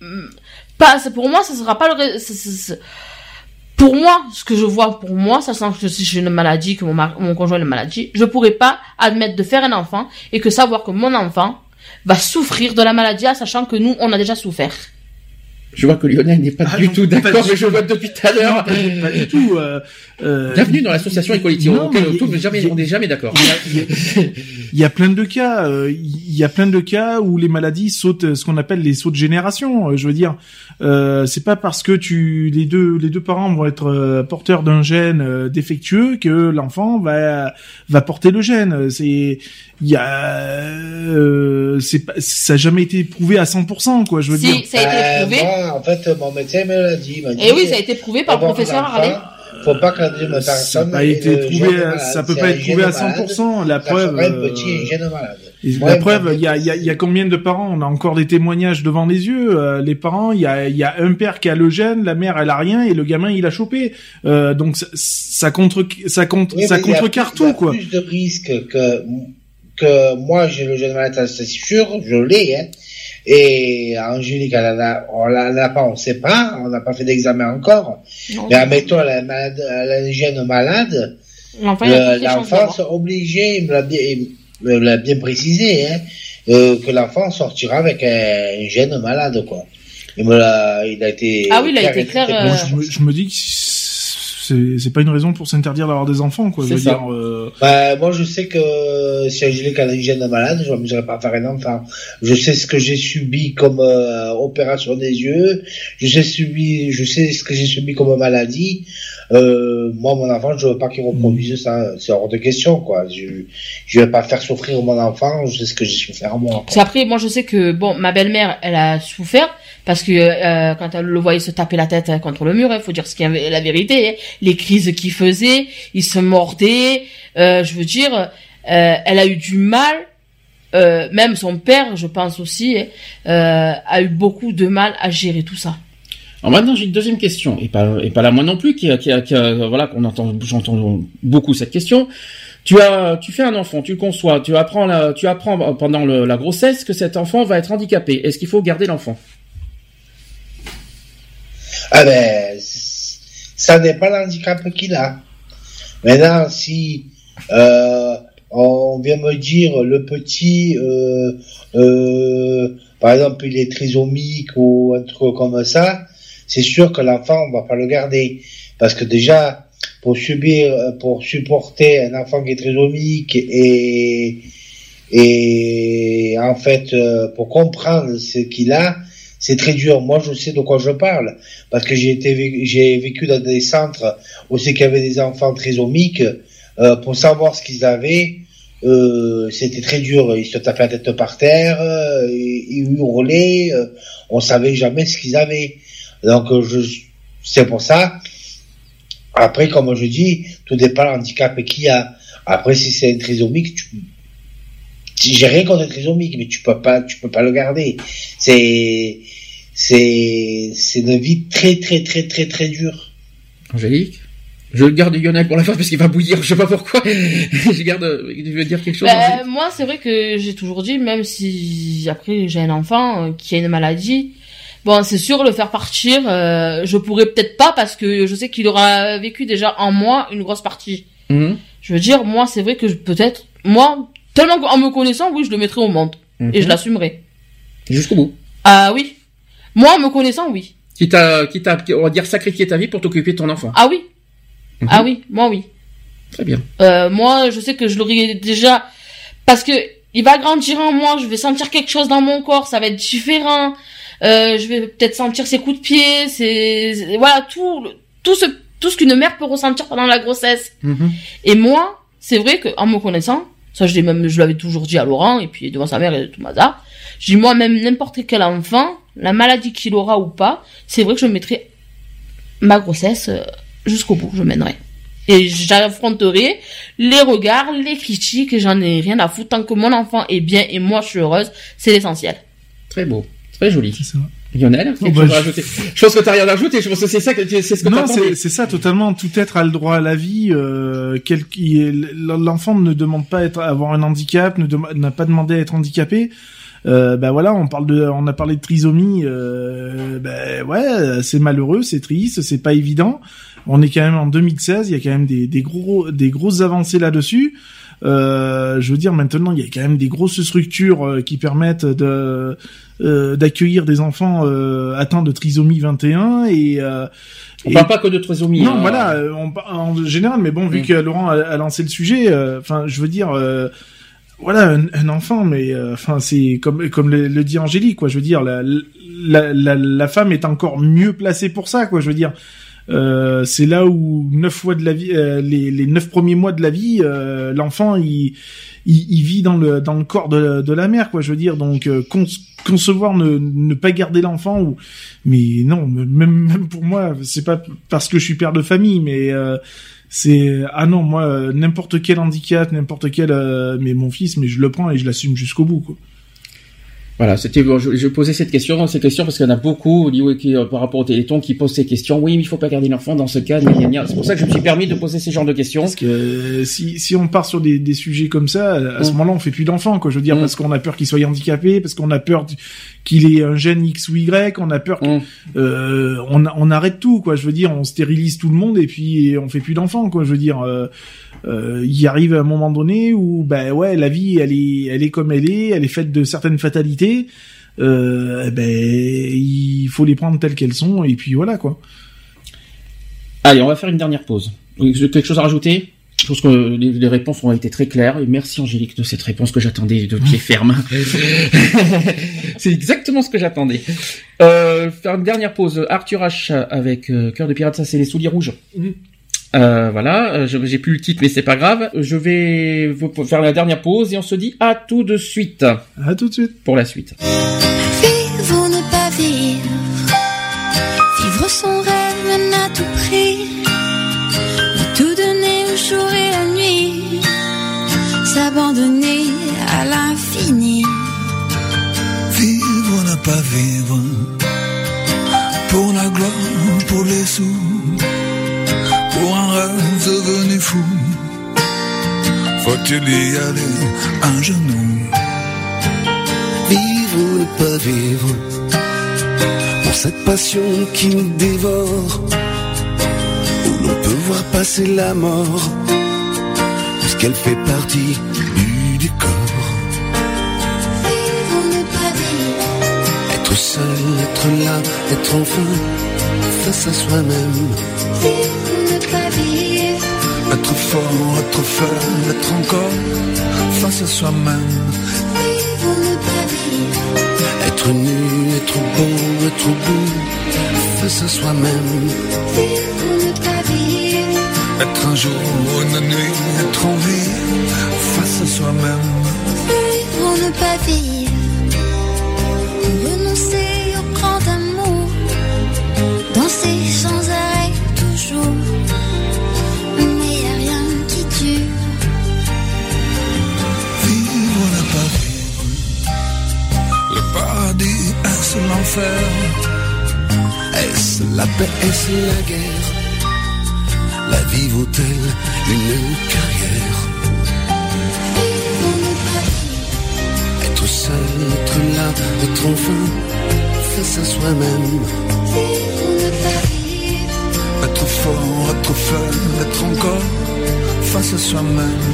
hum, pas c'est- pour moi ça sera pas le c'est- c'est- c'est- pour moi ce que je vois pour moi sachant que si j'ai une maladie que mon, mari- mon conjoint a une maladie je pourrais pas admettre de faire un enfant et que savoir que mon enfant va souffrir de la maladie sachant que nous on a déjà souffert Je vois que Lionel n'est pas Ah du non, tout d'accord, mais je vois depuis tout à l'heure. Pas du tout. euh, euh, Bienvenue dans l'association Equality. Non, jamais, on n'est jamais d'accord. Il y, a, plein de cas. euh, Il y a plein de cas où les maladies sautent, euh, ce qu'on appelle les sauts de génération. euh, Je veux dire, euh, c'est pas parce que tu les deux les deux parents vont être euh, porteurs d'un gène euh, défectueux que l'enfant va va porter le gène. C'est il y a euh, c'est pas ça a jamais été prouvé à 100% quoi. Je veux Si, dire. ça a été Euh, prouvé. moi, en fait, mon médecin me l'a dit. dit, et oui ça a été prouvé par le avoir un professeur Harley Faut pas que la deuxième Ça personne n'a pas ait été à- malade. ça peut pas être prouvé gène à malade, 100%. La ça preuve. ferait un euh. Et Ouais, la preuve, il y a, y, a, y a combien de parents? On a encore des témoignages devant les yeux. euh, les parents, il y a, y a un père qui a le gène, la mère elle a rien et le gamin il a chopé. Euh, donc ça, ça contre, ça contre, Oui, ça contrecarre tout quoi. plus de risques que, que moi j'ai le gène malade, ça, c'est sûr, je l'ai, hein. Et Angélique, elle en a, on l'a l'a pas, on sait pas, on n'a pas fait d'examen encore. Non. Mais admettons, elle a, un malade, elle a gène malade, l'enfant a le- chances l'enfant obligé, il me l'a bien, il me l'a bien précisé, hein, euh, que l'enfant sortira avec un gène malade, quoi. Il me l'a, il a été. Ah oui, il a été clair, euh, Moi, clair. je, me, je me dis que c'est, pas une raison pour s'interdire d'avoir des enfants quoi. Je veux ça. dire. euh, Bah, moi, je sais que si a une gène malade, je m'amuserai pas à faire un enfant. Je sais ce que j'ai subi comme euh, opération des yeux. Je sais subi, je sais ce que j'ai subi comme maladie. Euh, moi, mon enfant, je veux pas qu'il reproduise ça. C'est hors de question, quoi. Je, je vais pas faire souffrir mon enfant. Je sais ce que j'ai souffert moi. Parce qu'après, moi, je sais que bon, ma belle-mère, elle a souffert parce que euh, quand elle le voyait se taper la tête hein, contre le mur, il faut dire ce qui est la vérité. hein, les crises qu'il faisait, il se mordait. euh, je veux dire, euh, elle a eu du mal. même son père, je pense aussi, hein, a eu beaucoup de mal à gérer tout ça. Alors maintenant, j'ai une deuxième question, et pas, la moi non plus, qui, voilà, qu'on entend, j'entends beaucoup cette question. Tu as, tu fais un enfant, tu le conçois, tu apprends tu apprends pendant la grossesse que cet enfant va être handicapé. Est-ce qu'il faut garder l'enfant? Ah ben, ça dépend de l'handicap qu'il a. Maintenant, si euh, on vient me dire le petit, euh, euh, par exemple, il est trisomique ou un truc comme ça, c'est sûr que l'enfant, on va pas le garder. Parce que déjà, pour subir, pour supporter un enfant qui est trisomique et, et en fait, euh, pour comprendre ce qu'il a, c'est très dur. Moi, je sais de quoi je parle parce que j'ai été, j'ai vécu dans des centres où c'est qu'il y avait des enfants trisomiques. Euh, pour savoir ce qu'ils avaient, euh, c'était très dur. Ils se tapaient la tête par terre, euh, ils, hurlaient. euh, on savait jamais ce qu'ils avaient. Donc, euh, je, c'est pour ça. Après, comme je dis, tout dépend de l'handicap qu'il y a. Après, si c'est un trisomique, tu... j'ai rien contre un trisomique, mais tu peux pas, tu peux pas le garder. C'est, c'est, c'est une vie très, très, très, très, très dure. Angélique? Je garde Lionel pour la fin parce qu'il va bouillir, je sais pas pourquoi. [laughs] je garde, tu veux dire quelque chose Ben, moi, c'est vrai que j'ai toujours dit, même si après j'ai un enfant euh, qui a une maladie, bon, c'est sûr le faire partir, euh, je pourrais peut-être pas parce que je sais qu'il aura vécu déjà en moi une grosse partie. Mhm. Je veux dire, moi, c'est vrai que je- peut-être, moi, tellement en me connaissant, oui, je le mettrai au monde Mhm. et je l'assumerai. Jusqu'au bout. Ah oui, moi, en me connaissant, oui. Qui t'a, qui t'a, on va dire, sacrifié ta vie pour t'occuper de ton enfant. Ah oui, ah oui, moi oui. Très bien. Euh, moi, je sais que je l'aurais déjà parce que il va grandir en moi. Je vais sentir quelque chose dans mon corps. Ça va être différent. Euh, je vais peut-être sentir ses coups de pied. C'est voilà tout le- tout ce tout ce qu'une mère peut ressentir pendant la grossesse. Mhm. Et moi, c'est vrai que en me connaissant, ça je l'ai même je l'avais toujours dit à Laurent et puis devant sa mère et tout mazar. Je dis moi même n'importe quel enfant, la maladie qu'il aura ou pas, c'est vrai que je mettrai ma grossesse euh, jusqu'au bout, je mènerai. Et j'affronterai les regards, les critiques, j'en ai rien à foutre. Tant que mon enfant est bien et moi je suis heureuse, c'est l'essentiel. Très beau. Très joli. C'est ça. Lionel, Oh, bah, chose à je- rajouter Je pense que t'as rien à rajouter. Je pense que c'est ça que tu- c'est ce que non, c'est ça totalement. Tout être a le droit à la vie. Euh, quel qui est- l'enfant ne demande pas à être, à avoir un handicap, ne dem- n'a pas demandé à être handicapé. Euh, ben voilà, on parle de, on a parlé de trisomie. Euh, ben ouais, c'est malheureux, c'est triste, c'est pas évident. On est quand même en 2016, il y a quand même des, des gros, des grosses avancées là-dessus. Euh, je veux dire, maintenant, il y a quand même des grosses structures euh, qui permettent de euh, d'accueillir des enfants euh, atteints de trisomie 21 et euh, On et- parle pas que de trisomie. non, hein. voilà, on en général, mais bon, vu que Laurent a, a lancé le sujet, euh, enfin, je veux dire, euh, voilà, un, un enfant, mais euh, enfin, c'est comme comme le, dit Angélique, quoi. Je veux dire, la, la, la, la femme est encore mieux placée pour ça, quoi. Je veux dire, euh, c'est là où neuf fois de la vie, euh, les, les neuf premiers mois de la vie, euh, l'enfant, il, il, vit dans le dans le corps de, de la mère, quoi. Je veux dire, donc euh, con- concevoir ne, ne pas garder l'enfant ou mais non même même pour moi c'est pas parce que je suis père de famille mais c'est ah non moi euh, n'importe quel handicap n'importe quel euh, mais mon fils mais je le prends et je l'assume jusqu'au bout quoi Voilà, c'était, je, je posais cette question, ces questions parce qu'il y en a beaucoup qui, euh, par rapport au Téléthon qui posent ces questions. Oui, mais il faut pas garder l'enfant dans ce cas. C'est pour ça que je me suis permis de poser ces genres de questions. parce que euh, si si on part sur des, des sujets comme ça à ce Mm. moment-là on fait plus d'enfants quoi je veux dire Mm. parce qu'on a peur qu'il soit handicapé parce qu'on a peur qu'il ait un gène X ou Y on a peur que, Mm. euh, on, on arrête tout quoi je veux dire on stérilise tout le monde et puis on fait plus d'enfants quoi je veux dire euh, euh, il arrive à un moment donné où ben ouais la vie elle est elle est comme elle est elle est faite de certaines fatalités euh, eh ben il faut les prendre telles qu'elles sont et puis voilà quoi Allez, on va faire une dernière pause. Quelque chose à rajouter? Je pense que les, réponses ont été très claires. Et merci Angélique de cette réponse que j'attendais de pied ferme. [laughs] C'est exactement ce que j'attendais. Euh, faire une dernière pause. Arthur H avec euh, Cœur de pirate, ça c'est les souliers rouges. Voilà, euh, je- j'ai plus le titre mais c'est pas grave. Je vais vous faire la dernière pause et on se dit à tout de suite. À tout de suite. Pour la suite. Vivre ou ne pas vivre, vivre son rêve à tout prix, de tout donner au jour et la nuit, s'abandonner à l'infini. Vivre, ne pas vivre. Pour la gloire, pour les sous. Faut-il y aller un genou. Vivre ou ne pas vivre Pour cette passion qui nous dévore Où l'on peut voir passer la mort Puisqu'elle fait partie du décor Vivre ou ne pas vivre, Être seul, être là, être enfin face à soi-même Être fort, être faible, être encore face à soi-même. Être nu, être beau, être beau face à soi-même Être un jour, une nuit, être en vie face à soi-même. ou ne pas vivre, renoncer au grand amour, danser sans l'enfer. Est-ce la paix, est-ce la guerre? La vie vaut-elle une carrière? Être seul, être là, être enfin face à soi-même. Être fort, être faible, être encore face à soi-même.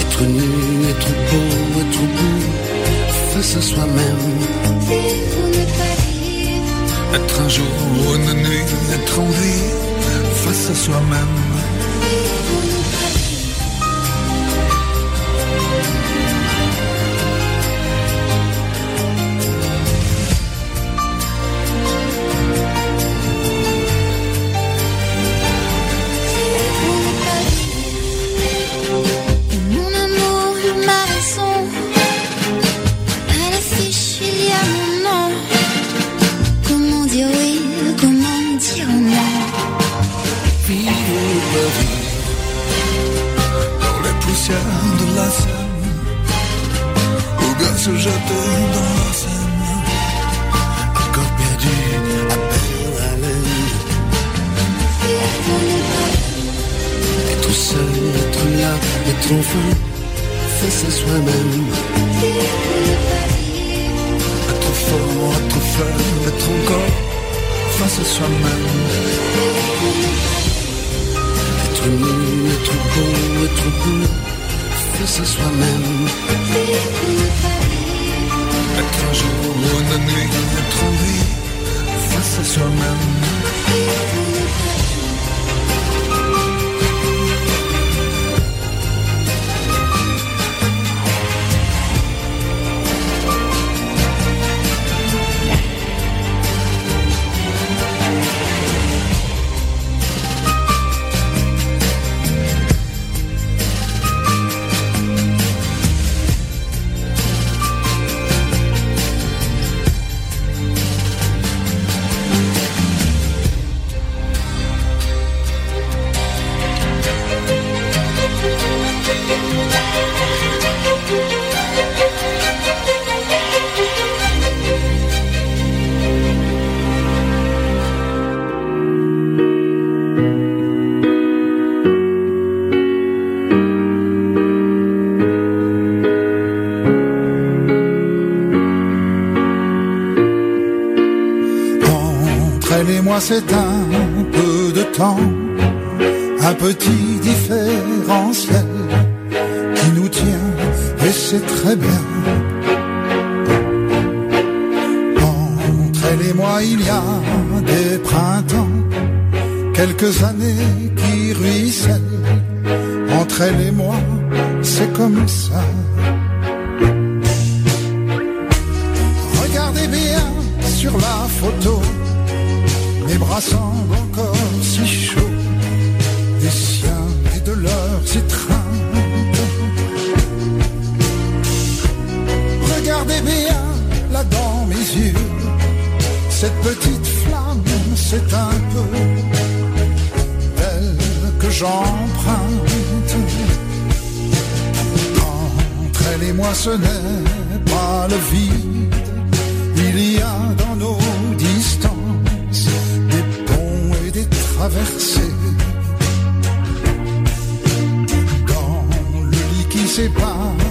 Être nu, être beau, être beau face à soi-même Être un jour ou une nuit, être en vie face à soi-même se jeter dans la Seine corps perdu à peine haleine Être seul, être là, être enfin face à soi-même. Être fort, être faible, être encore face à soi-même. Être nu, être beau, être beau face à soi-même Être un jour ou une nuit, être en vie face à soi-même C'est un peu de temps, un petit différentiel qui nous tient, et c'est très bien. Entre elle et moi, il y a des printemps, quelques années qui ruissellent. Entre elle et moi, c'est comme ça. Semblent encore si chauds, des siens et de leurs étreintes. Regardez bien là dans mes yeux, cette petite flamme, un peu d'elle que j'emprunte. Entre elle et moi, ce n'est pas le vide. Il y a traversées. Dans le lit qui sépare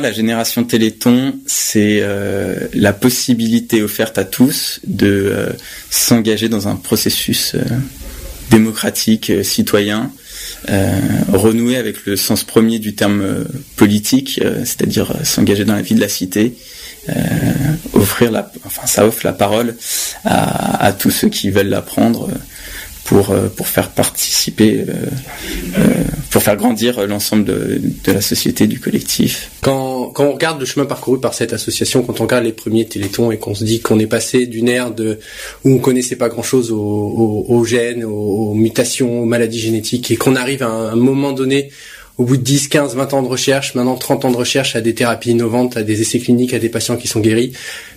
la génération Téléthon, c'est euh, la possibilité offerte à tous de euh, s'engager dans un processus euh, démocratique, citoyen, renouer avec le sens premier du terme politique, c'est-à-dire s'engager dans la vie de la cité, offrir la, ça offre la parole à, tous ceux qui veulent l'apprendre. euh, pour, faire participer, pour faire grandir l'ensemble de, la société, du collectif. Quand on regarde le chemin parcouru par cette association, quand on regarde les premiers télétons et qu'on se dit qu'on est passé d'une ère de où on connaissait pas grand chose aux, gènes, aux, mutations, aux maladies génétiques, et qu'on arrive à un, moment donné, au bout de 10, 15, 20 ans de recherche, maintenant 30 ans de recherche, à des thérapies innovantes, à des essais cliniques, à des patients qui sont guéris,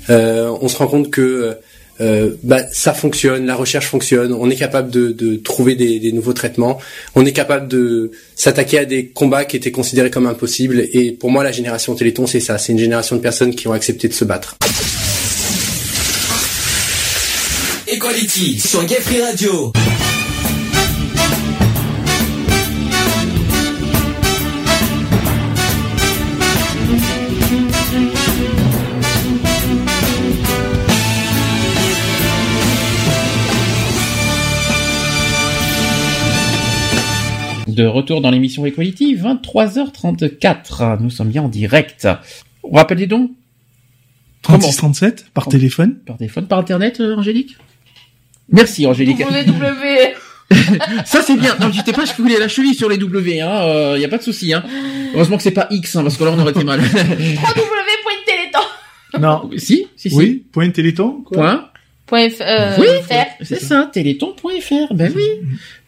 euh, on se rend compte que euh, bah, ça fonctionne, la recherche fonctionne, on est capable de, de trouver des, des nouveaux traitements, on est capable de s'attaquer à des combats qui étaient considérés comme impossibles. Et pour moi, la génération Téléthon, c'est ça, c'est une génération de personnes qui ont accepté de se battre. De retour dans l'émission Equality, 23h34. Nous sommes bien en direct. On rappelle les dons 36 37 par téléphone. Par téléphone, par internet, euh, Angélique? Merci, Angélique. www. [laughs] Ça c'est bien. Non, j'étais pas, je voulais la cheville sur les W. Hein. Euh, y a pas de souci. Hein. Heureusement que c'est pas X, hein, parce que là on aurait été mal. [laughs] www.téléthon. Non. si, si, si. Oui, point téléthon. quoi. Point. Point F- euh, oui, FR. c'est ça, téléthon.fr. Ben oui.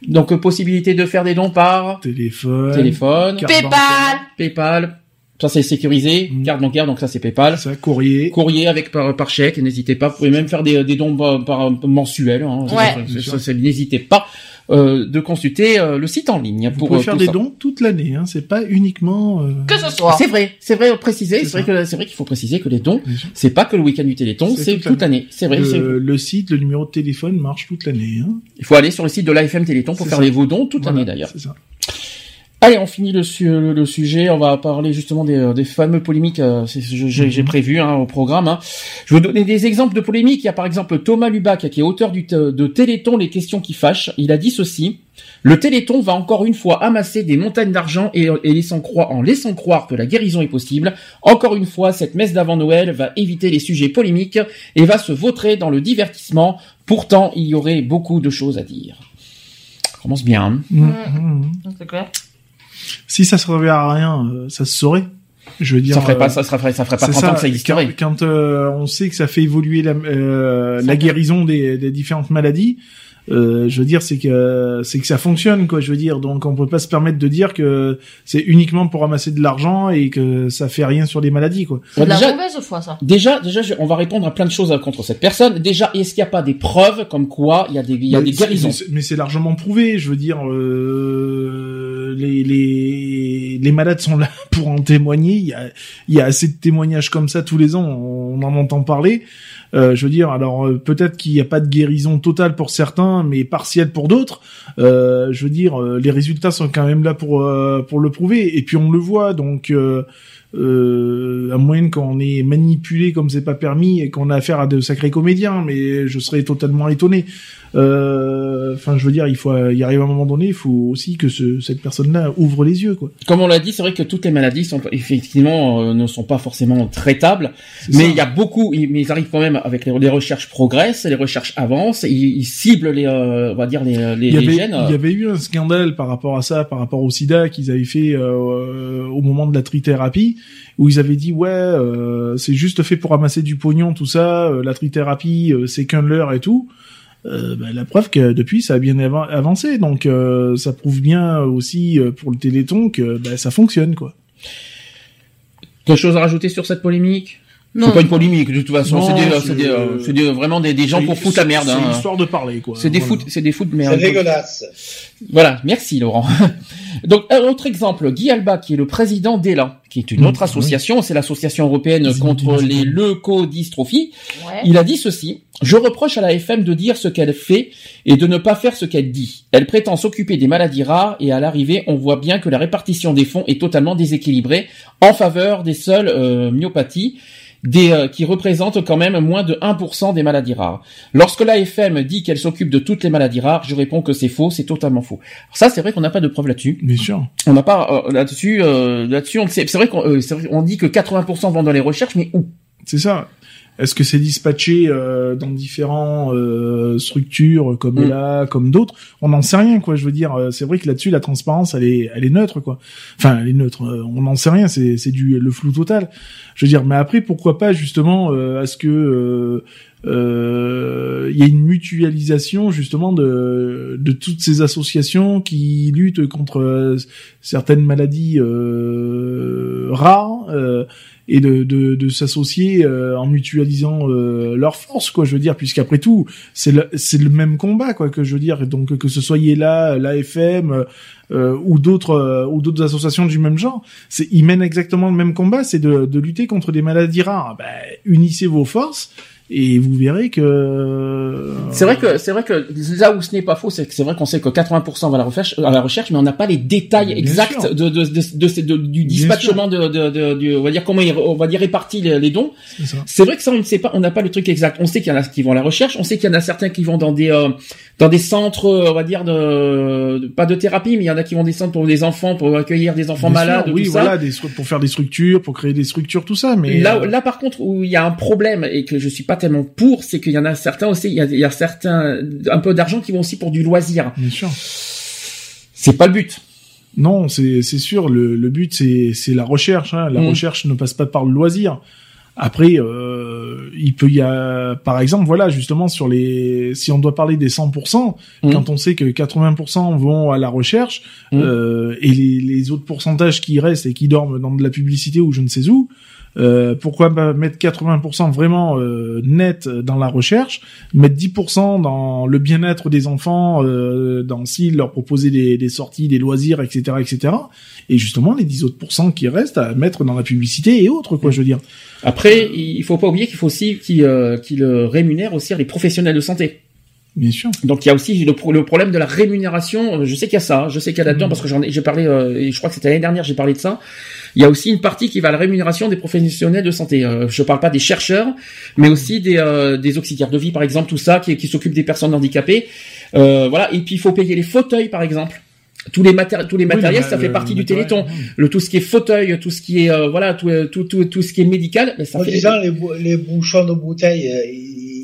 Donc euh, possibilité de faire des dons par téléphone, téléphone, carte PayPal. PayPal. Ça c'est sécurisé, carte bancaire, donc ça c'est PayPal. Ça, courrier. Courrier avec par, par chèque, n'hésitez pas. Vous pouvez même faire des, des dons par, par mensuels. Hein. Ouais. ça, ça, ça, n'hésitez pas euh, de consulter euh, le site en ligne Vous pour pouvez euh, faire des ça. dons toute l'année, hein. C'est pas uniquement. euh, Que ce soit. C'est vrai, c'est vrai, préciser. C'est C'est vrai que c'est vrai qu'il faut préciser que les dons, c'est pas que le week-end du Téléthon, c'est toute l'année. C'est vrai. c'est- Le, le site, le numéro de téléphone marche toute l'année. Hein. Il faut aller sur le site de l'AFM Téléthon pour faire ça. les vos dons toute Voilà, l'année d'ailleurs. C'est ça. Allez, on finit le, su- le, le sujet. On va parler justement des, euh, des fameux polémiques. euh, je- J'ai prévu hein, au programme. hein. Je vais vous donner des exemples de polémiques. Il y a par exemple Thomas Lubac, qui est auteur du de Téléthon, les questions qui fâchent. Il a dit ceci le Téléthon va encore une fois amasser des montagnes d'argent et, et laissant croire, en laissant croire que la guérison est possible. Encore une fois, cette messe d'avant Noël va éviter les sujets polémiques et va se vautrer dans le divertissement. Pourtant, il y aurait beaucoup de choses à dire. Ça commence bien. hein. Mmh, mmh. C'est clair. Si ça servait à rien, euh, ça se saurait. Je veux dire. Ça ferait pas, euh, ça ferait, ça ferait pas c'est 30 ans que ça existerait. Quand, quand, euh, on sait que ça fait évoluer la, euh, la guérison des, des différentes maladies, euh, je veux dire, c'est que c'est que ça fonctionne, quoi. Je veux dire, donc on peut pas se permettre de dire que c'est uniquement pour ramasser de l'argent et que ça fait rien sur les maladies, quoi. C'est de la déjà- mauvaise foi, ça. Déjà, déjà, je- on va répondre à plein de choses contre cette personne. Déjà, est-ce qu'il n'y a pas des preuves comme quoi il y a des, il y a Mais des c'est- guérisons Mais c'est largement prouvé. Je veux dire, euh, les, les, les malades sont là [laughs] pour en témoigner. Il y a, il y a assez de témoignages comme ça tous les ans. On en entend parler. Euh, je veux dire, alors euh, peut-être qu'il n'y a pas de guérison totale pour certains, mais partielle pour d'autres. Euh, je veux dire, les résultats sont quand même là pour pour le prouver. Et puis on le voit. Donc à moins qu'on est manipulé comme c'est pas permis et qu'on a affaire à de sacrés comédiens, mais je serais totalement étonné. Euh, Enfin, je veux dire, il faut y arriver à un moment donné, il faut aussi que ce, cette personne-là ouvre les yeux, quoi. Comme on l'a dit, c'est vrai que toutes les maladies sont effectivement euh, ne sont pas forcément traitables, mais il y a beaucoup, ils- mais ils arrivent quand même avec les, les recherches progressent, les recherches avancent, ils, ils ciblent les, euh, on va dire les, les, il y, les avait, gènes. il y avait eu un scandale par rapport à ça, par rapport au sida qu'ils avaient fait euh, au moment de la trithérapie, où ils avaient dit ouais, euh, c'est juste fait pour ramasser du pognon, tout ça, euh, la trithérapie, euh, c'est qu'un leurre et tout. Euh, ben, la preuve que depuis ça a bien av- avancé, donc euh, ça prouve bien aussi euh, pour le Téléthon que ben, ça fonctionne quoi. Quelque chose à rajouter sur cette polémique? C'est pas une polémique de toute façon, c'est des, des, euh, c'est des- vraiment des, des gens pour foutre la merde. c'est hein. histoire de parler, quoi. C'est des Voilà. foot, c'est des foot de merde. C'est dégueulasse. Voilà, merci Laurent. [laughs] Donc un autre exemple, Guy Alba qui est le président d'ELA, qui est une Mmh, autre association, c'est l'association européenne contre les leucodystrophies. Ouais. Il a dit ceci Je reproche à la FM de dire ce qu'elle fait et de ne pas faire ce qu'elle dit. Elle prétend s'occuper des maladies rares et à l'arrivée, on voit bien que la répartition des fonds est totalement déséquilibrée en faveur des seules euh, myopathies. Des, euh, qui représentent quand même moins de 1% des maladies rares. Lorsque l'AFM dit qu'elle s'occupe de toutes les maladies rares, je réponds que c'est faux, c'est totalement faux. Alors ça, c'est vrai qu'on n'a pas de preuves là-dessus. Bien sûr. On n'a pas euh, là-dessus, euh, là-dessus, on c'est vrai qu'on euh, c'est vrai- on dit que 80% vont dans les recherches, mais où? C'est ça. Est-ce que c'est dispatché euh, dans différents euh, structures comme Mm. ELA, comme d'autres? On n'en sait rien, quoi. Je veux dire, euh, c'est vrai que là-dessus, la transparence, elle est, elle est neutre, quoi. Enfin, elle est neutre. euh, on n'en sait rien. C'est, c'est du le flou total. Je veux dire, mais après, pourquoi pas justement euh, à ce que il y a une mutualisation justement de, de toutes ces associations qui luttent contre euh, certaines maladies euh, rares euh, et de, de, de s'associer euh, en mutualisant euh, leurs forces quoi je veux dire. Puisqu'après tout c'est le c'est le même combat quoi que je veux dire. Donc que ce soit là l'AFM euh, ou d'autres euh, ou d'autres associations du même genre c'est ils mènent exactement le même combat. C'est de, de lutter contre des maladies rares. Ben, unissez vos forces et vous verrez que C'est vrai que c'est vrai que là où ce n'est pas faux, c'est que c'est vrai qu'on sait que 80% va à la recherche, à la recherche, mais on n'a pas les détails Bien exacts sûr. de, de, de, de du dispatchement de, de, on va dire comment il- on va dire répartis les, les dons. C'est vrai que ça on ne sait pas, on n'a pas le truc exact. On sait qu'il y en a qui vont à la recherche, on sait qu'il y en a certains qui vont dans des euh, dans des centres, euh, on va dire de, pas de thérapie, mais il y en a qui vont des centres pour des enfants, pour accueillir des enfants Bien sûr, malades, oui tout ça. voilà des, pour faire des structures pour créer des structures tout ça mais là, euh, là, par contre, où il y a un problème et que je suis pas tellement pour, c'est qu'il y en a certains aussi, il y a, il y a certains, un peu d'argent qui vont aussi pour du loisir. Bien sûr. C'est pas le but. Non, c'est sûr. Le, le but c'est c'est la recherche. Hein. La Mm. recherche ne passe pas par le loisir. Après, euh, il peut y a, par exemple, voilà, justement sur les, si on doit parler des 100%, Mm. quand on sait que 80% vont à la recherche Mm. euh, et les, les autres pourcentages qui restent et qui dorment dans de la publicité ou je ne sais où, euh, pourquoi pas mettre 80% vraiment euh, net dans la recherche, mettre 10% dans le bien-être des enfants, euh, dans si leur proposer des, des sorties, des loisirs, etc., etc. Et justement les 10 autres pourcents qui restent à mettre dans la publicité et autres, quoi, je veux dire. Après, il faut pas oublier qu'il faut aussi qu'il euh, qu'il euh, rémunère aussi les professionnels de santé. Bien sûr. Donc il y a aussi le, pro- le problème de la rémunération. Je sais qu'il y a ça. hein. Je sais qu'il y a Mm. là-dedans parce que j'en ai, j'ai parlé. euh, et je crois que c'était l'année dernière. J'ai parlé de ça. Il y a aussi une partie qui va à la rémunération des professionnels de santé. Euh, je parle pas des chercheurs, mais aussi des euh, des auxiliaires de vie, par exemple, tout ça, qui, qui s'occupent des personnes handicapées. Euh, voilà. Et puis il faut payer les fauteuils, par exemple. Tous les matériels, tous les Oui, matériels, le- ça fait le partie du Téléthon. Le tout ce qui est fauteuil, tout ce qui est euh, voilà, tout, euh, tout tout tout ce qui est médical, mais ça En fait. disant les, bou- les bouchons de bouteilles.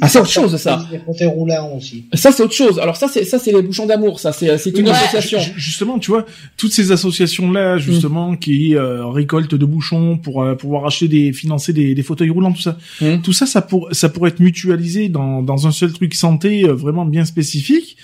Ah, c'est autre chose, ça. Les fauteuils roulants aussi. Ça c'est autre chose. Alors ça c'est ça c'est les bouchons d'amour. Ça c'est c'est une Ouais, association. ju- Justement, tu vois, toutes ces associations là, justement, qui euh, récoltent de bouchons pour euh, pouvoir acheter des, financer des, des fauteuils roulants, tout ça, tout ça, ça pour, ça pourrait être mutualisé dans dans un seul truc santé euh, vraiment bien spécifique.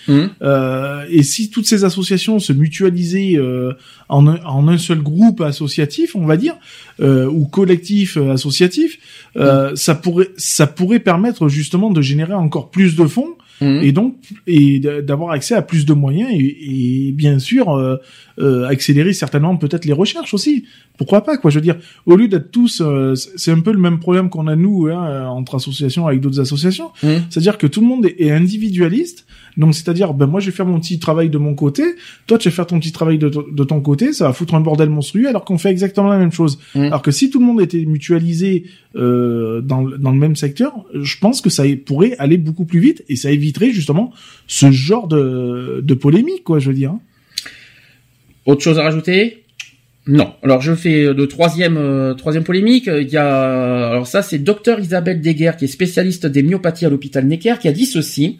Euh, et si toutes ces associations se mutualisaient euh, en un, en un seul groupe associatif, on va dire, euh, ou collectif associatif, euh, ça pourrait ça pourrait permettre justement de générer encore plus de fonds Mhm. et donc et d'avoir accès à plus de moyens et, et bien sûr euh, euh, accélérer certainement peut-être les recherches aussi. Pourquoi pas quoi Je veux dire, au lieu d'être tous, euh, c'est un peu le même problème qu'on a nous hein, entre associations avec d'autres associations. C'est-à-dire que tout le monde est, est individualiste. Donc c'est-à-dire, ben moi je vais faire mon petit travail de mon côté, toi tu vas faire ton petit travail de, de ton côté, ça va foutre un bordel monstrueux alors qu'on fait exactement la même chose. Alors que si tout le monde était mutualisé euh, dans, le- dans le même secteur, je pense que ça pourrait aller beaucoup plus vite et ça éviterait justement ce genre de, de polémique, quoi, je veux dire. Autre chose à rajouter? Non. Alors je fais le troisième euh, troisième polémique. Il y a alors ça c'est docteur Isabelle Deguer qui est spécialiste des myopathies à l'hôpital Necker qui a dit ceci.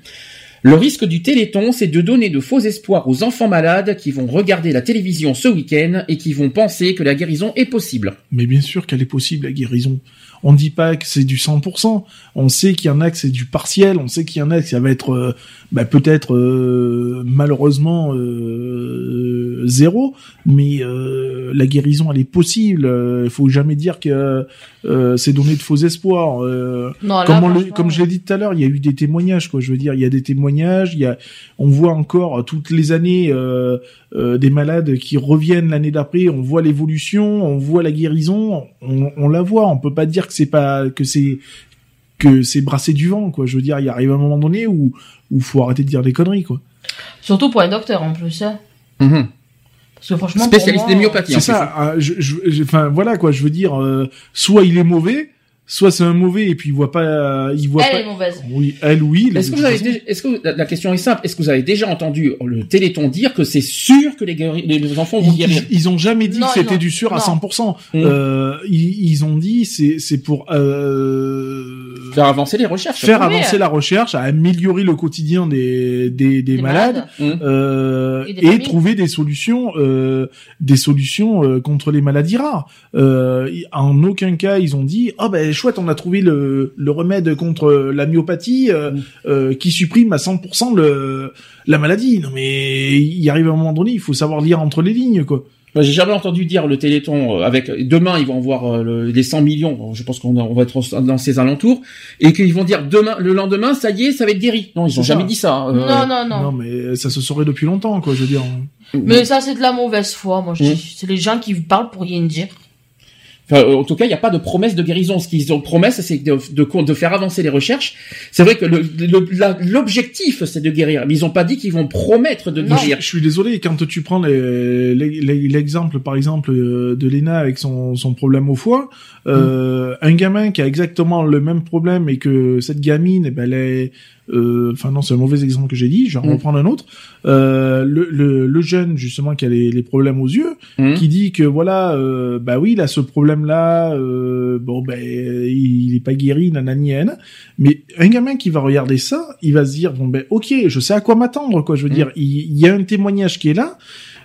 Le risque du Téléthon, c'est de donner de faux espoirs aux enfants malades qui vont regarder la télévision ce week-end et qui vont penser que la guérison est possible. Mais bien sûr qu'elle est possible, la guérison. On ne dit pas que c'est du 100%. On sait qu'il y en a que c'est du partiel. On sait qu'il y en a que ça va être euh, bah, peut-être euh, malheureusement euh, zéro. Mais euh, la guérison, elle est possible. Euh, Il faut jamais dire que euh, c'est donner de faux espoirs. Euh, Non, là, comme, on le- franchement, comme je l'ai dit tout à l'heure, il y a eu des témoignages. Quoi, je veux dire, il y a des témoignages. Il y a, on voit encore toutes les années euh, euh, des malades qui reviennent l'année d'après. On voit l'évolution, on voit la guérison, on, on la voit. On peut pas dire que c'est pas que c'est que c'est brasser du vent. Quoi, je veux dire, il arrive un moment donné où où faut arrêter de dire des conneries. Quoi. Surtout pour un docteur en plus. Hein. Parce que franchement, Spécialiste moi, des myopathies. C'est ça. hein, je, je, je- enfin voilà quoi. Je veux dire, euh, soit il est mauvais, soit c'est un mauvais et puis il voit pas, il voit Elle pas. est mauvaise. Oui, elle oui. Est-ce que vous avez déjà- est-ce que la, la question est simple Est-ce que vous avez déjà entendu le Téléthon dire que c'est sûr que les, guéri- les, les enfants vont Ils, guérir? ils, ils ont jamais dit Non, que c'était du sûr à non. 100%. Mm. Euh, ils, ils ont dit c'est c'est pour euh, faire avancer les recherches. faire avancer la recherche, à améliorer le quotidien des des, des, malades, malades. euh, Et des et, familles. trouver des solutions euh, des solutions euh, contre les maladies rares. Euh, en aucun cas ils ont dit oh ben chouette on a trouvé le le remède contre la myopathie euh, Mm. euh, qui supprime à 100% le la maladie. Non mais il arrive un moment donné il faut savoir lire entre les lignes quoi. J'ai jamais entendu dire le Téléthon euh, avec demain ils vont voir euh, le- les 100 millions. Bon, Je pense qu'on on va être dans ces alentours et qu'ils vont dire demain le lendemain ça y est ça va être guéri. Non ils ont jamais ça. dit ça. euh, Non, non, non. Non, mais ça se saurait depuis longtemps, quoi, je veux dire. Mais ça, c'est de la mauvaise foi, moi je Mm. dis. C'est les gens qui parlent pour rien dire. Enfin, en tout cas, il n'y a pas de promesse de guérison. Ce qu'ils ont promesse, c'est de, de, de faire avancer les recherches. C'est vrai que le- le- la- l'objectif, c'est de guérir. Mais ils n'ont pas dit qu'ils vont promettre de guérir. je, je suis désolé, quand tu prends les- les- les- l'exemple, par exemple, euh, de Lena avec son, son problème au foie, euh, un gamin qui a exactement le même problème et que cette gamine, eh ben, elle est, enfin non, c'est un mauvais exemple que j'ai dit, je vais en Mm. reprendre un autre. Euh, le, le, le jeune, justement, qui a les, les problèmes aux yeux, Mm. qui dit que voilà, euh, bah oui, il a ce problème-là, euh, bon ben, il, il est pas guéri, nanani, nanana. mais un gamin qui va regarder ça, il va se dire bon ben, ok, je sais à quoi m'attendre, quoi. Je veux dire, il, il y a un témoignage qui est là.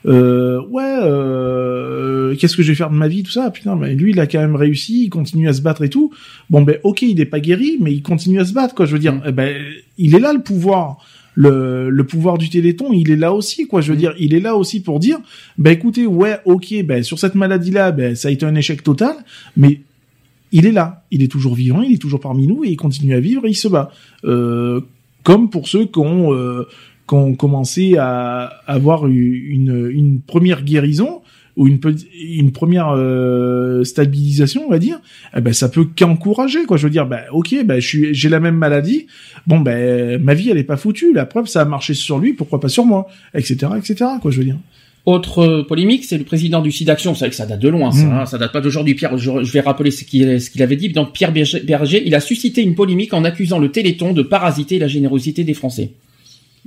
Euh, ouais, euh, qu'est-ce que je vais faire de ma vie, tout ça? Putain, mais lui, il a quand même réussi, il continue à se battre et tout. Bon ben, ok, il n'est pas guéri, mais il continue à se battre, quoi. Je veux dire, eh ben, il est là le pouvoir. Le, le pouvoir du Téléthon, il est là aussi, quoi. Je veux dire, il est là aussi pour dire, ben écoutez, ouais, ok, ben sur cette maladie-là, ben ça a été un échec total, mais il est là, il est toujours vivant, il est toujours parmi nous et il continue à vivre et il se bat. Euh, comme pour ceux qui ont, euh, qui ont commencé à avoir une, une première guérison ou une, première euh, stabilisation, on va dire, eh ben ça peut qu'encourager quoi. Je veux dire, ben ok, ben je suis, j'ai la même maladie, bon ben ma vie elle est pas foutue. La preuve, ça a marché sur lui, pourquoi pas sur moi, etc., etc. Quoi, je veux dire. Autre euh, polémique, c'est le président du SIDAction. C'est vrai que ça date de loin, ça. Mm. hein, ça date pas d'aujourd'hui. Pierre, je, vais rappeler ce qu'il ce qu'il avait dit. Donc Pierre Berger, il a suscité une polémique en accusant le Téléthon de parasiter la générosité des Français.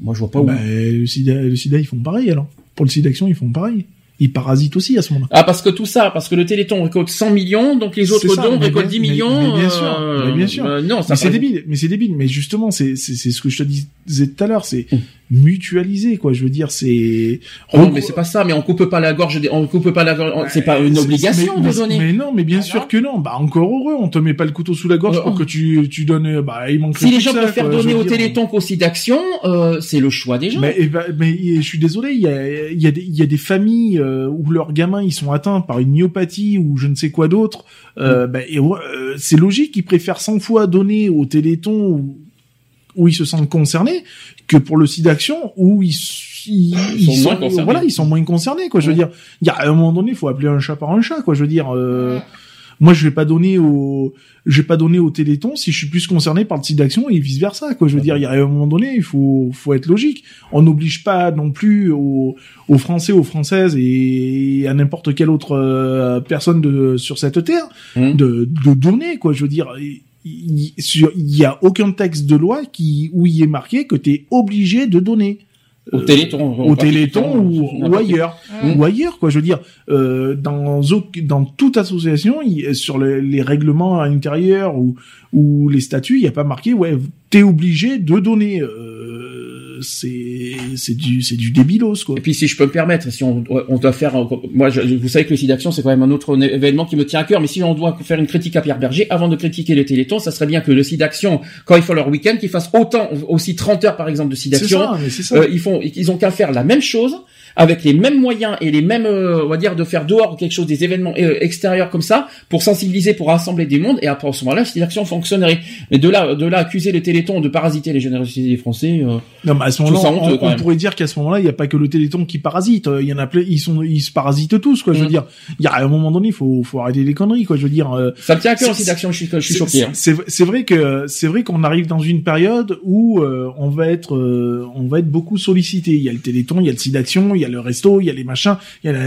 Moi, je vois pas où. Ben, le sida, le sida, ils font pareil alors. Pour le sida action, ils font pareil. Ils parasitent aussi à ce moment-là. Ah, parce que tout ça, parce que le Téléthon récolte 100 millions, donc les autres dons récoltent bien- 10 mais- millions. Mais, bien sûr, euh, mais bien sûr. euh, non, ça mais c'est débile. Mais c'est débile. Mais justement, c'est c'est c'est ce que je te disais tout à l'heure. C'est Hum. Mutualiser quoi. Je veux dire, c'est. Oh non, mais c'est pas ça, mais on coupe pas la gorge, des- on coupe pas la gorge, c'est pas une obligation mais, de mais- donner. Mais non, mais bien sûr que non. Bah encore heureux, on te met pas le couteau sous la gorge Euh, pour que tu tu donnes. Bah il manque Si les gens faire donner au Téléthon qu'au SIDAction, euh, c'est le choix des gens. Mais, mais je suis désolé, il y a, il y a des, il y a des familles euh, où leurs gamins ils sont atteints par une myopathie ou je ne sais quoi d'autre. Euh, ben, euh, c'est logique qu'ils préfèrent 100 fois donner au Téléthon où ils se sentent concernés que pour le site d'action où ils, ils, Ils sont moins concernés. voilà, ils sont moins concernés, quoi. Je veux dire, il y a à un moment donné, il faut appeler un chat par un chat, quoi. Je veux dire, euh, moi, je vais pas donner au, je vais pas donner au Téléthon si je suis plus concerné par le site d'action et vice versa, quoi. Je veux dire, il y a un moment donné, il faut, faut être logique. On n'oblige pas non plus aux, aux Français, aux Françaises et à n'importe quelle autre euh, personne de, sur cette terre de, de donner, quoi. Je veux dire, il- sur- il y a aucun texte de loi qui, où il est marqué que tu es obligé de donner. Au Téléthon, en au Téléthon ou, ailleurs, ou ailleurs quoi. Je veux dire, euh, dans dans toute association, il- sur le- les règlements à l'intérieur ou ou les statuts, il y a pas marqué ouais, t'es obligé de donner. Euh, c'est c'est du c'est du débilos quoi. Et puis si je peux me permettre, si on, on doit faire, moi je- vous savez que le site d'action c'est quand même un autre événement qui me tient à cœur, mais si on doit faire une critique à Pierre Berger, avant de critiquer le Téléthon, ça serait bien que le site d'action, quand ils font leur week-end, qu'ils fassent autant, aussi 30 heures par exemple de site d'action. Euh, ils font, ils ont qu'à faire la même chose avec les mêmes moyens et les mêmes, euh, on va dire, de faire dehors quelque chose, des événements euh, extérieurs comme ça, pour sensibiliser, pour rassembler des mondes, et après, à ce moment-là, cette action fonctionnerait. Mais de là, de là, accuser le Téléthon de parasiter les générosités des Français, euh, Non, mais à ce moment-là, on, pourrait dire qu'à ce moment-là, il n'y a pas que le Téléthon qui parasite. Il y en a plein, ils sont, ils se parasitent tous, quoi. Je Mm. veux dire, il y a à un moment donné, il faut, faut arrêter les conneries, quoi. Je veux dire. euh, Ça me tient à cœur, site d'action, je suis, je suis c'est- choqué. hein. C'est vrai que c'est vrai qu'on arrive dans une période où euh, on va être euh, on va être beaucoup sollicité. Il y a le Téléthon, il y a le site d'action, il y a le resto, il y a les machins, il y a la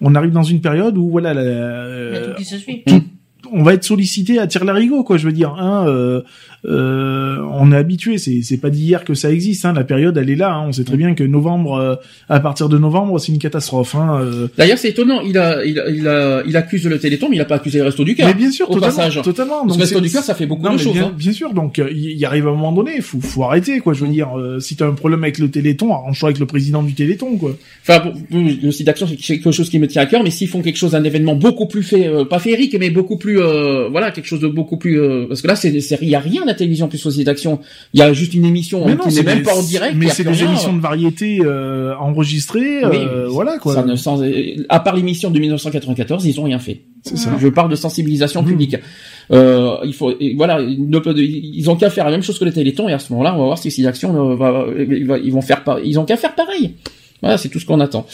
On arrive dans une période où voilà, la- Il y a tout qui se suit. tout- on va être sollicité à tirer l'arigot, quoi. Je veux dire, hein, euh, euh, on est habitué. C'est c'est pas d'hier que ça existe. Hein, la période, elle est là. hein. On sait très bien que novembre, euh, à partir de novembre, c'est une catastrophe. Hein, euh. D'ailleurs, c'est étonnant. Il a, il, a- il, a, il accuse le Téléthon, mais il a pas accusé le Resto du Cœur. Mais bien sûr, au totalement, passage. totalement. Le Resto du Cœur, ça fait beaucoup Non, de choses. Bien, hein. bien sûr, donc euh, il y, arrive à un moment donné, il faut, faut arrêter, quoi. Je veux dire, euh, si t'as un problème avec le Téléthon, arrange-toi avec le président du Téléthon, quoi. Enfin, pour- pour- le site d'action, c'est quelque chose qui me tient à cœur, mais s'ils font quelque chose, un événement beaucoup plus fait, euh, pas féerique, mais beaucoup plus, euh, voilà, quelque chose de beaucoup plus, euh, parce que là, c'est, il y a rien la télévision plus au site d'action. Il y a juste une émission Mais qui n'est même des- pas en direct. Mais c'est des rien. émissions de variété euh, enregistrées, Oui, euh, voilà, quoi. ça ne- sans- à part l'émission de 1994, ils ont rien fait. Ça. Je parle de sensibilisation publique. Euh, il faut, et voilà, ils ont qu'à faire la même chose que les Télétons et à ce moment-là, on va voir si ces actions, euh, va- il va- ils vont faire ils ont qu'à faire pareil. Voilà, c'est tout ce qu'on attend.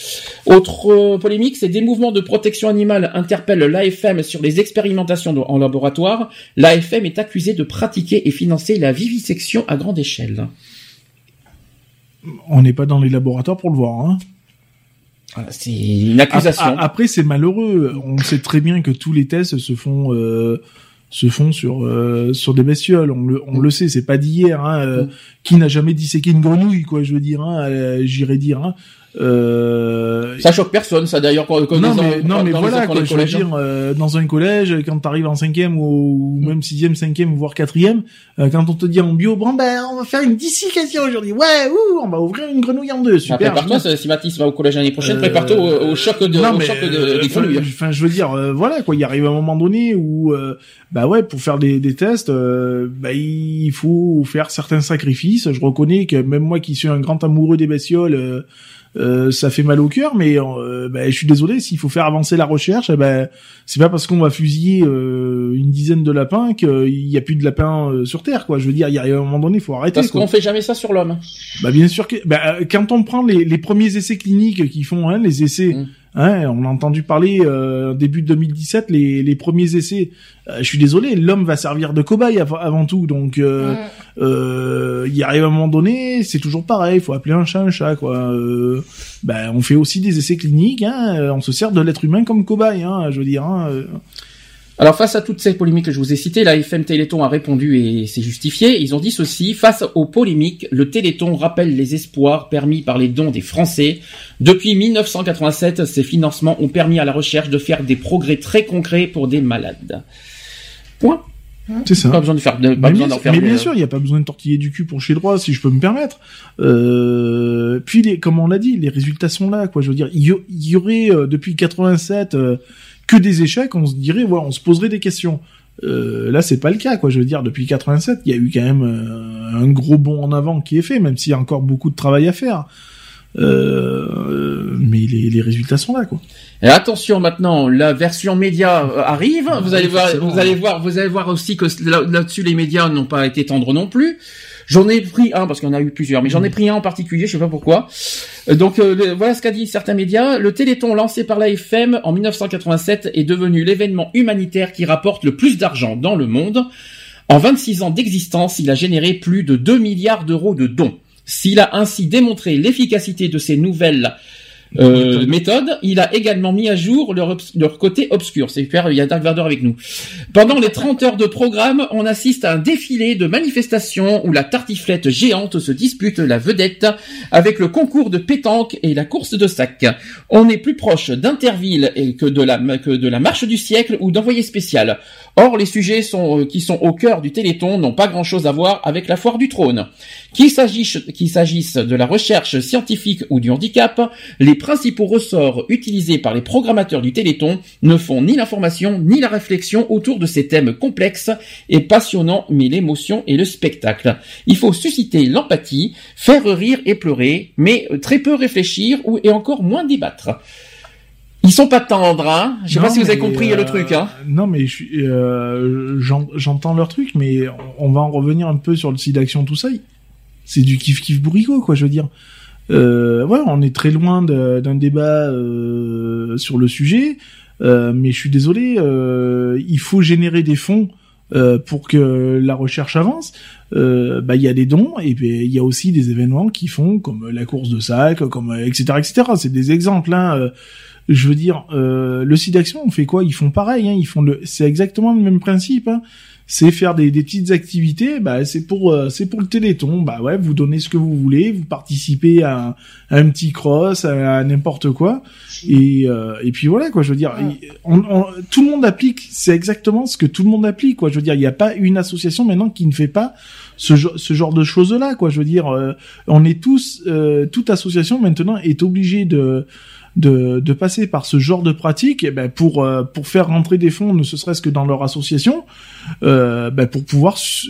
Autre euh, polémique, c'est des mouvements de protection animale interpellent l'AFM sur les expérimentations de- en laboratoire. L'AFM est accusée de pratiquer et financer la vivisection à grande échelle. On n'est pas dans les laboratoires pour le voir, hein. C'est une accusation. Après, c'est malheureux. On sait très bien que tous les tests se font euh, se font sur euh, sur des bestioles. On le on le sait. C'est pas d'hier. Hein, euh, Qui n'a jamais disséqué une grenouille, quoi Je veux dire. Hein, euh, J'irais dire. Hein. Euh, Ça choque personne, ça d'ailleurs. Quand, quand non, mais, en- non, mais voilà, quoi, je veux collèges, hein. dire, euh, dans un collège, quand t'arrives en cinquième ou, ou même sixième, cinquième, voire quatrième, euh, quand on te dit en bio, bon ben, on va faire une dissécation aujourd'hui, ouais, ouh, on va ouvrir une grenouille en deux, super. Prépare-toi, si Mathis va au collège l'année prochaine, Euh, prépare-toi au, au choc de, non, au mais, choc de, euh, des enfin, grenouilles. Enfin, je veux dire, euh, voilà, quoi. Il arrive un moment donné où, euh, bah ouais, pour faire des, des tests, euh, bah il faut faire certains sacrifices. Je reconnais que même moi, qui suis un grand amoureux des bestioles, euh, ça fait mal au cœur, mais euh, bah, je suis désolé. S'il faut faire avancer la recherche, eh ben c'est pas parce qu'on va fusiller euh, une dizaine de lapins qu'il y a plus de lapins euh, sur Terre, quoi. Je veux dire, il y a un moment donné, il faut arrêter. Parce qu'on fait jamais ça sur l'homme. Bah bien sûr que bah, euh, quand on prend les, les premiers essais cliniques qui font hein, les essais Mm. Hein, on a entendu parler euh, début de 2017 les, les premiers essais. Euh, je suis désolé l'homme va servir de cobaye av- avant tout. Donc euh, euh, il arrive un moment donné c'est toujours pareil il faut appeler un chat un chat quoi. Euh, bah, on fait aussi des essais cliniques hein, on se sert de l'être humain comme cobaye hein, je veux dire hein, euh. Alors face à toutes ces polémiques que je vous ai citées, la FM Téléthon a répondu et c'est justifié. Ils ont dit ceci, face aux polémiques, le Téléthon rappelle les espoirs permis par les dons des Français. Depuis 1987, ces financements ont permis à la recherche de faire des progrès très concrets pour des malades. Point. C'est ça. Pas besoin de faire, de, pas mais besoin bien, d'en faire. mais bien sûr, il n'y a pas besoin de tortiller du cul pour chez droit, si je peux me permettre. Euh, puis, les, comme on l'a dit, les résultats sont là, quoi. Je veux dire, il y, aurait euh, depuis 87 euh, que des échecs, on se dirait, ouais, on se poserait des questions. Euh, là, c'est pas le cas, quoi. Je veux dire, depuis 87, il y a eu quand même euh, un gros bond en avant qui est fait, même s'il y a encore beaucoup de travail à faire. Euh, mais les, les résultats sont là, quoi. Et attention maintenant, la version média euh, arrive. Vous allez voir, vous allez voir, vous allez voir aussi que là- là-dessus les médias n'ont pas été tendres non plus. J'en ai pris un parce qu'il y en a eu plusieurs, mais j'en ai pris un en particulier, je sais pas pourquoi. Euh, Donc euh, le- voilà ce qu'a dit certains médias. Le Téléthon lancé par la FM en 1987 est devenu l'événement humanitaire qui rapporte le plus d'argent dans le monde. En 26 ans d'existence, il a généré plus de 2 milliards d'euros de dons. S'il a ainsi démontré l'efficacité de ces nouvelles euh, méthodes, il a également mis à jour leur, leur côté obscur. C'est super, il y a Dark Vador avec nous. Pendant les 30 heures de programme, on assiste à un défilé de manifestations où la tartiflette géante se dispute la vedette avec le concours de pétanque et la course de sac. On est plus proche d'Interville et que de la, que de la marche du siècle ou d'envoyé spécial. Or, les sujets euh, qui sont au cœur du Téléthon n'ont pas grand chose à voir avec la foire du trône. Qu'il s'agisse, de la recherche scientifique ou du handicap, les principaux ressorts utilisés par les programmateurs du Téléthon ne font ni l'information ni la réflexion autour de ces thèmes complexes et passionnants, mais l'émotion et le spectacle. Il faut susciter l'empathie, faire rire et pleurer, mais très peu réfléchir et encore moins débattre. Ils sont pas tendres, hein. Je sais pas si vous avez compris euh, le truc, hein. Non, mais euh, j'en- j'entends leur truc, mais on va en revenir un peu sur le site d'action, tout ça. C'est du kiff kiff bourricot, quoi, je veux dire. Euh, ouais, on est très loin d'un débat euh, sur le sujet, euh, mais je suis désolé, euh, il faut générer des fonds euh, pour que la recherche avance. Euh, bah il y a des dons et puis il y a aussi des événements qui font comme la course de sac, comme euh, etc etc. C'est des exemples. Hein, euh, je veux dire, euh, le site d'action, on fait quoi? Ils font pareil. Hein, ils font le, c'est exactement le même principe. Hein. C'est faire des, des petites activités. Bah c'est pour euh, c'est pour le Téléthon. Bah ouais, vous donnez ce que vous voulez, vous participez à un, à un petit cross, à, à n'importe quoi. Et euh, et puis voilà quoi. Je veux dire, il- on, on- tout le monde applique. C'est exactement ce que tout le monde applique quoi. Je veux dire, il n'y a pas une association maintenant qui ne fait pas ce, ce genre de choses là quoi. Je veux dire, euh, on est tous euh, toute association maintenant est obligée de de, de passer par ce genre de pratique eh ben pour euh, pour faire rentrer des fonds ne serait-ce que dans leur association euh, ben pour pouvoir su-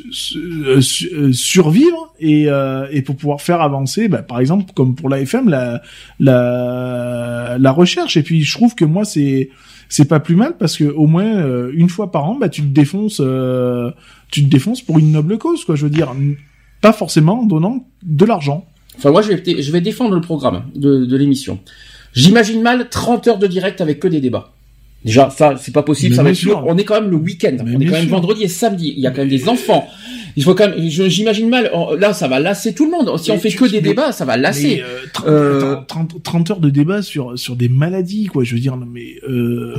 euh, euh, survivre et euh, et pour pouvoir faire avancer ben, par exemple comme pour la FM la la la recherche. Et puis je trouve que moi c'est c'est pas plus mal parce que au moins euh, une fois par an bah tu te défonces euh, tu te défonces pour une noble cause quoi. Je veux dire pas forcément en donnant de l'argent. Enfin, moi, je vais, je vais défendre le programme de, de l'émission. J'imagine mal 30 heures de direct avec que des débats. Déjà, ça, c'est pas possible, Mais ça va bien être sûr. lourd. On est quand même le week-end. On est quand même sûr. vendredi et samedi. Il y a quand même des enfants. Il faut quand même, j'imagine mal, là, ça va lasser tout le monde. Si on fait tu- que des mais- débats, ça va lasser. mais, euh, 30, Euh, attends, 30, 30 heures de débat sur sur des maladies quoi je veux dire non, mais euh,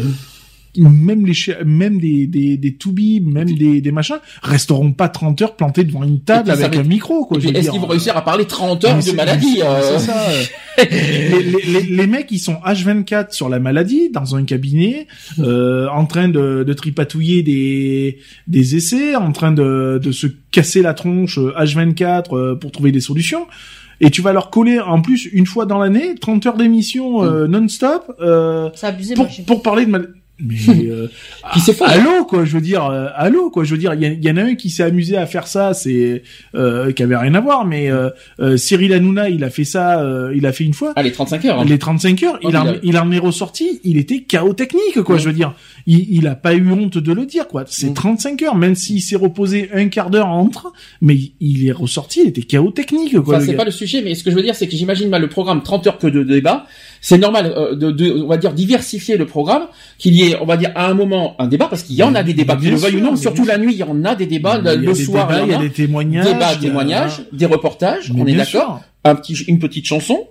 même les même des des des toubibs même des des machins resteront pas 30 heures plantés devant une table avec va un micro quoi Est-ce qu'ils vont réussir à parler 30 Mais heures de maladie c'est- euh, c'est ça, euh. [laughs] les, les, les- les mecs ils sont H24 sur la maladie dans un cabinet euh, en train de, de tripatouiller des des essais en train de de se casser la tronche euh, H24 euh, pour trouver des solutions. Et tu vas leur coller en plus une fois dans l'année 30 heures d'émission euh, non-stop euh, pour, pour parler de mal... mais [laughs] euh, Puis c'est faux. allô quoi je veux dire euh, allô quoi je veux dire il y, en a un qui s'est amusé à faire ça c'est euh, qui avait rien à voir mais euh, euh, Cyril Hanouna il a fait ça euh, il a fait une fois Ah, les 35 heures. hein. les 35 heures il, Oh, en, il a- il en est ressorti il était chaos technique quoi Ouais. je veux dire il, il a pas eu honte de le dire quoi Mm. c'est 35 heures même s'il s'est reposé un quart d'heure entre mais il est ressorti il était chaos technique quoi le c'est pas le sujet, mais ce que je veux dire, c'est que j'imagine mal le programme 30 heures que de débat. C'est normal euh, de, de, on va dire, diversifier le programme, qu'il y ait, on va dire, à un moment un débat, parce qu'il y en a des débats, qu'ils le bien veuillent ou non. Surtout bien la nuit, il y en a des débats. Il y a le des soir, débats, il y en a. des témoignages Débats, témoignages, des reportages, Mais on est d'accord. Un petit, une petite chanson.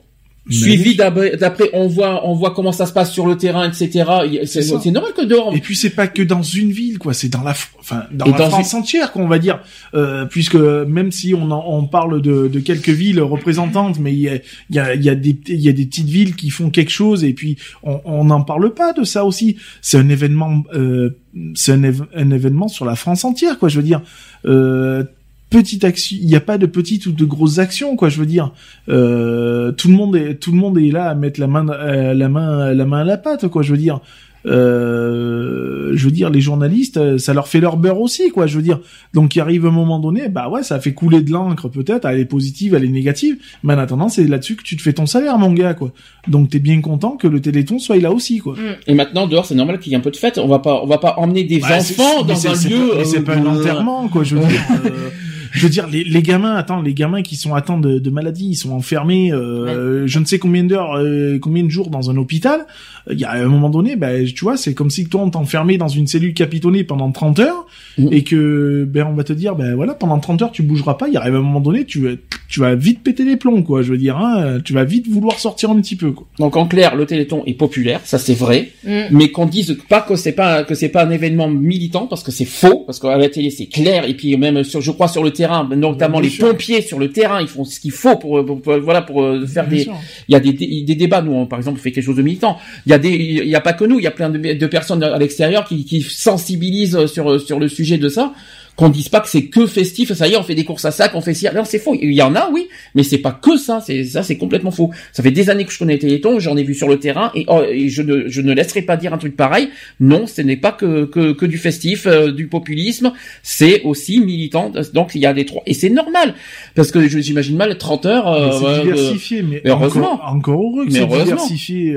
Mais Suivi d'après, on voit, on voit comment ça se passe sur le terrain, etc. C'est normal que dehors. Et puis c'est pas que dans une ville, quoi. C'est dans la, enfin, dans Et la dans France entière, qu'on va dire. Euh, puisque même si on, en- on parle de, de quelques villes représentantes, mais il y a, il y a, y a des, il y a des petites villes qui font quelque chose, et puis on on n'en parle pas de ça aussi. C'est un événement, euh, c'est un, un événement sur la France entière, quoi. Je veux dire. Euh, petite action, il n'y a pas de petites ou de grosses actions, quoi. Je veux dire, euh, tout le monde est, tout le monde est là à mettre la main, euh, la main, la main à la pâte, quoi. Je veux dire, euh, je veux dire, les journalistes, euh, ça leur fait leur beurre aussi, quoi. Je veux dire, donc il arrive un moment donné, bah ouais, ça fait couler de l'encre peut-être, elle est positive, elle est négative, mais en attendant, c'est là-dessus que tu te fais ton salaire, mon gars, quoi. Donc t'es bien content que le Téléthon soit là aussi, quoi. Et maintenant dehors c'est normal qu'il y ait un peu de fête. On va pas on va pas emmener des Ouais, c'est- enfants dans un c'est lieu. pas- c'est euh, pas un euh, enterrement, quoi. Je veux dire. [laughs] Je veux dire, les, les gamins, attends, les gamins qui sont atteints de, de maladies, ils sont enfermés, euh, je ne sais combien d'heures, euh, combien de jours dans un hôpital. Il y a un moment donné, ben, tu vois, c'est comme si toi on t'enfermait dans une cellule capitonnée pendant 30 heures et que, ben, on va te dire, ben voilà, pendant 30 heures tu bougeras pas. Il arrive un moment donné, tu vas, tu vas vite péter les plombs, quoi. Je veux dire, hein, tu vas vite vouloir sortir un petit peu, quoi. Donc en clair, le Téléthon est populaire, ça c'est vrai, Mm. mais qu'on dise pas que c'est pas que c'est pas un événement militant parce que c'est faux, parce qu'à la télé c'est clair et puis même sur, je crois sur le terrain, notamment les sûr. pompiers sur le terrain, ils font ce qu'il faut pour, pour- pour- voilà pour euh, faire Bien des sûr. il y a des, des, des débats nous on, par exemple on fait quelque chose de militant. Il y a des il y a pas que nous, il y a plein de, de personnes à l'extérieur qui, qui sensibilisent sur sur le sujet de ça. Qu'on dise pas que c'est que festif, ça y est, on fait des courses à sac, on fait ci. Non, c'est faux. Il y en a, oui, mais c'est pas que ça. C'est ça, c'est complètement faux. Ça fait des années que je connais Téléthon, j'en ai vu sur le terrain, et, oh, et je ne je ne laisserai pas dire un truc pareil. Non, ce n'est pas que que, que du festif, euh, du populisme. C'est aussi militant. Donc il y a des trois, et c'est normal parce que je- j'imagine mal 30 heures. Euh, c'est diversifié, mais, heureusement. Encore, encore heureux que c'est diversifié.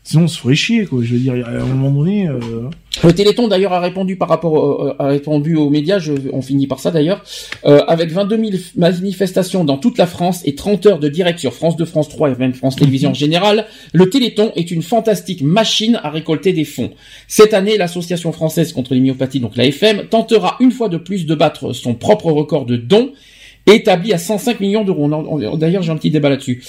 Euh, sinon, on se ferait chier, quoi. Je veux dire, à un moment donné. Euh... Le Téléthon d'ailleurs a répondu par rapport au- a répondu aux médias, je- on finit par ça d'ailleurs, euh, avec 22 000 manifestations dans toute la France et 30 heures de direct sur France 2, France 3 et même France Télévisions en général, le Téléthon est une fantastique machine à récolter des fonds. Cette année, l'association française contre les myopathies, donc la FM, tentera une fois de plus de battre son propre record de dons établi à 105 millions d'euros. D'ailleurs, j'ai un petit débat là-dessus.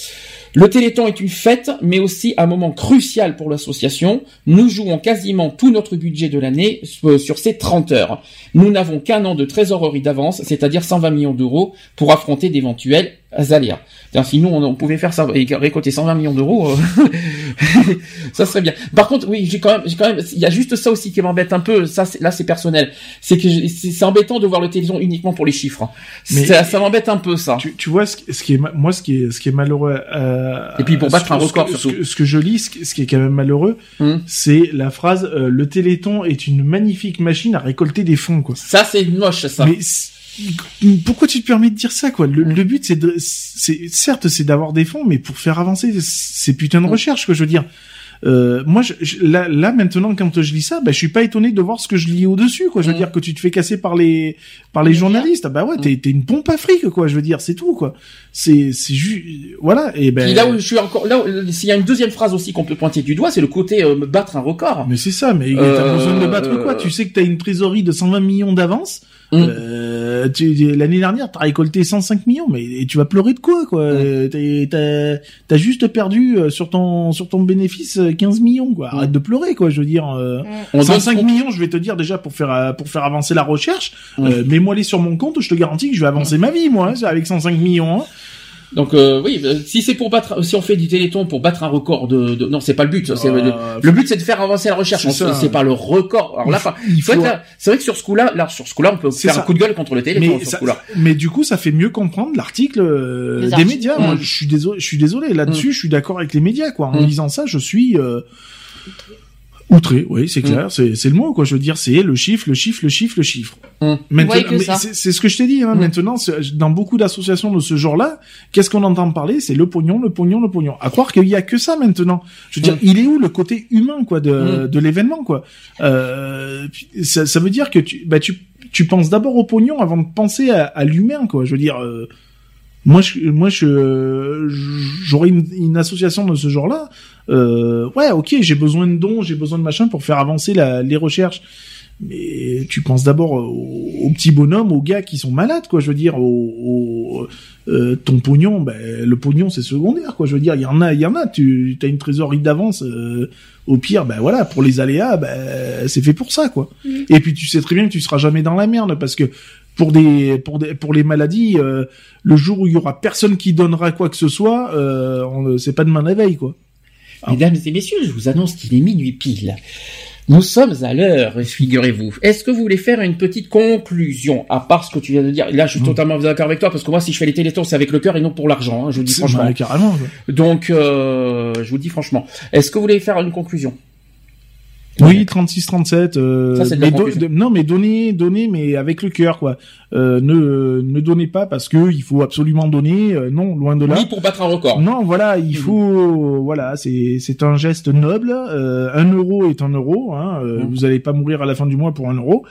Le Téléthon est une fête, mais aussi un moment crucial pour l'association. Nous jouons quasiment tout notre budget de l'année euh, sur ces 30 heures. Nous n'avons qu'un an de trésorerie d'avance, c'est-à-dire 120 millions d'euros, pour affronter d'éventuels C'est-à-dire, Si nous, on, on pouvait faire ça et récolter 120 millions d'euros, euh, [laughs] ça serait bien. Par contre, oui, j'ai quand même, j'ai quand même, il y a juste ça aussi qui m'embête un peu. Ça, là, c'est personnel. C'est que c'est embêtant de voir le télévision uniquement pour les chiffres. Mais- ça ça m'embête un peu, ça. Tu, tu vois, ce, qui- ce qui est, moi, ce qui est, ce qui est malheureux. Euh, Et puis pour ce battre que- un ce record, ce surtout. ce que je lis, ce qui, ce est quand même malheureux, Hum. c'est la phrase euh, "Le Téléthon est une magnifique machine à récolter des fonds", quoi. Ça, c'est moche, ça. Mais pourquoi tu te permets de dire ça, quoi? Le, le but, c'est de, c'est certes, c'est d'avoir des fonds, mais pour faire avancer ces putains de recherches, que je veux dire. Euh, moi, je, je- là, là, maintenant, quand je lis ça, bah, je suis pas étonné de voir ce que je lis au-dessus, quoi. Je veux dire que tu te fais casser par les, par les journalistes. Ah Bah ouais, t'es, t'es une pompe à fric, quoi. Je veux dire, c'est tout, quoi. C'est, c'est juste, voilà. Et ben. Puis là où je suis encore, là, où- s'il y a une deuxième phrase aussi qu'on peut pointer du doigt, c'est le côté euh, me battre un record. Mais c'est ça, mais Euh, t'as besoin de battre quoi? euh, Tu sais que t'as une trésorerie de 120 millions d'avance. Mm. Euh, tu, l'année dernière, t'as récolté 105 millions, mais tu vas pleurer de quoi, quoi Euh, t'es- T'as, t'as juste perdu euh, sur ton sur ton bénéfice euh, 15 millions, quoi. Arrête de pleurer, quoi. Je veux dire, euh, On 105 donne- millions, je vais te dire déjà pour faire euh, pour faire avancer la recherche. Mm. euh, Mets-moi les sur mon compte, je te garantis que je vais avancer ma vie, moi, hein, avec 105 millions. hein. Donc euh, oui, euh, si c'est pour battre, si on fait du téléthon pour battre un record de, de- non, c'est pas le but. c'est- Euh, le, le but c'est de faire avancer la recherche. c'est pas le record. Alors Il là, faut- il c'est vrai, faut- que là- c'est vrai que sur ce coup-là, là, sur ce coup-là, on peut C'est faire ça. un coup de gueule contre le téléphone. mais, sur ça- ce coup-là. mais du coup, ça fait mieux comprendre l'article euh, des médias. Mm. Moi, je suis désolé, je suis désolé là-dessus. Je suis d'accord avec les médias, quoi. En Mm. lisant ça, je suis euh, outré. Oui, c'est clair. C'est c'est le mot, quoi. Je veux dire, c'est le chiffre, le chiffre, le chiffre, le chiffre. Maintenant, mais ça. c'est c'est ce que je t'ai dit. Hein, Maintenant, c'est- dans beaucoup d'associations de ce genre-là, qu'est-ce qu'on entend parler? C'est le pognon, le pognon, le pognon. À croire qu'il y a que ça maintenant. Je veux dire, il est où le côté humain, quoi, de, Mm. de l'événement, quoi? Euh, ça, ça veut dire que tu, bah, tu, tu penses d'abord au pognon avant de penser à, à l'humain, quoi. Je veux dire, euh, moi, je, moi, je, j'aurais une, une association de ce genre-là. Euh, ouais, ok, j'ai besoin de dons, j'ai besoin de machin pour faire avancer la, les recherches. Mais tu penses d'abord aux, aux petits bonhommes, aux gars qui sont malades, quoi. Je veux dire, au, euh, ton pognon, ben le pognon c'est secondaire, quoi. Je veux dire, il y en a, il y en a. Tu as une trésorerie d'avance. euh, au pire, ben voilà, pour les aléas, ben c'est fait pour ça, quoi. Et puis tu sais très bien que tu seras jamais dans la merde parce que pour des pour des pour les maladies, euh, le jour où il y aura personne qui donnera quoi que ce soit, euh, on- c'est pas demain la veille, quoi. Mesdames et messieurs, je vous annonce qu'il est minuit pile. Nous sommes à l'heure, figurez-vous. Est-ce que vous voulez faire une petite conclusion, à part ce que tu viens de dire? Là, je suis totalement d'accord avec toi, parce que moi, si je fais les télétons, c'est avec le cœur et non pour l'argent, hein, je vous dis franchement. bah, carrément. Donc, euh, je vous dis franchement. Est-ce que vous voulez faire une conclusion? Oui, 36 37 euh, Ça, c'est de la mais do- confusion. de- non mais donnez donnez mais avec le cœur quoi. Euh, ne ne donnez pas parce que il faut absolument donner euh, non, loin de là. Oui, pour battre un record. Non, voilà, il faut, voilà, c'est c'est un geste noble. Euh, un euro est un euro. Hein, euh, Vous allez pas mourir à la fin du mois pour un euro.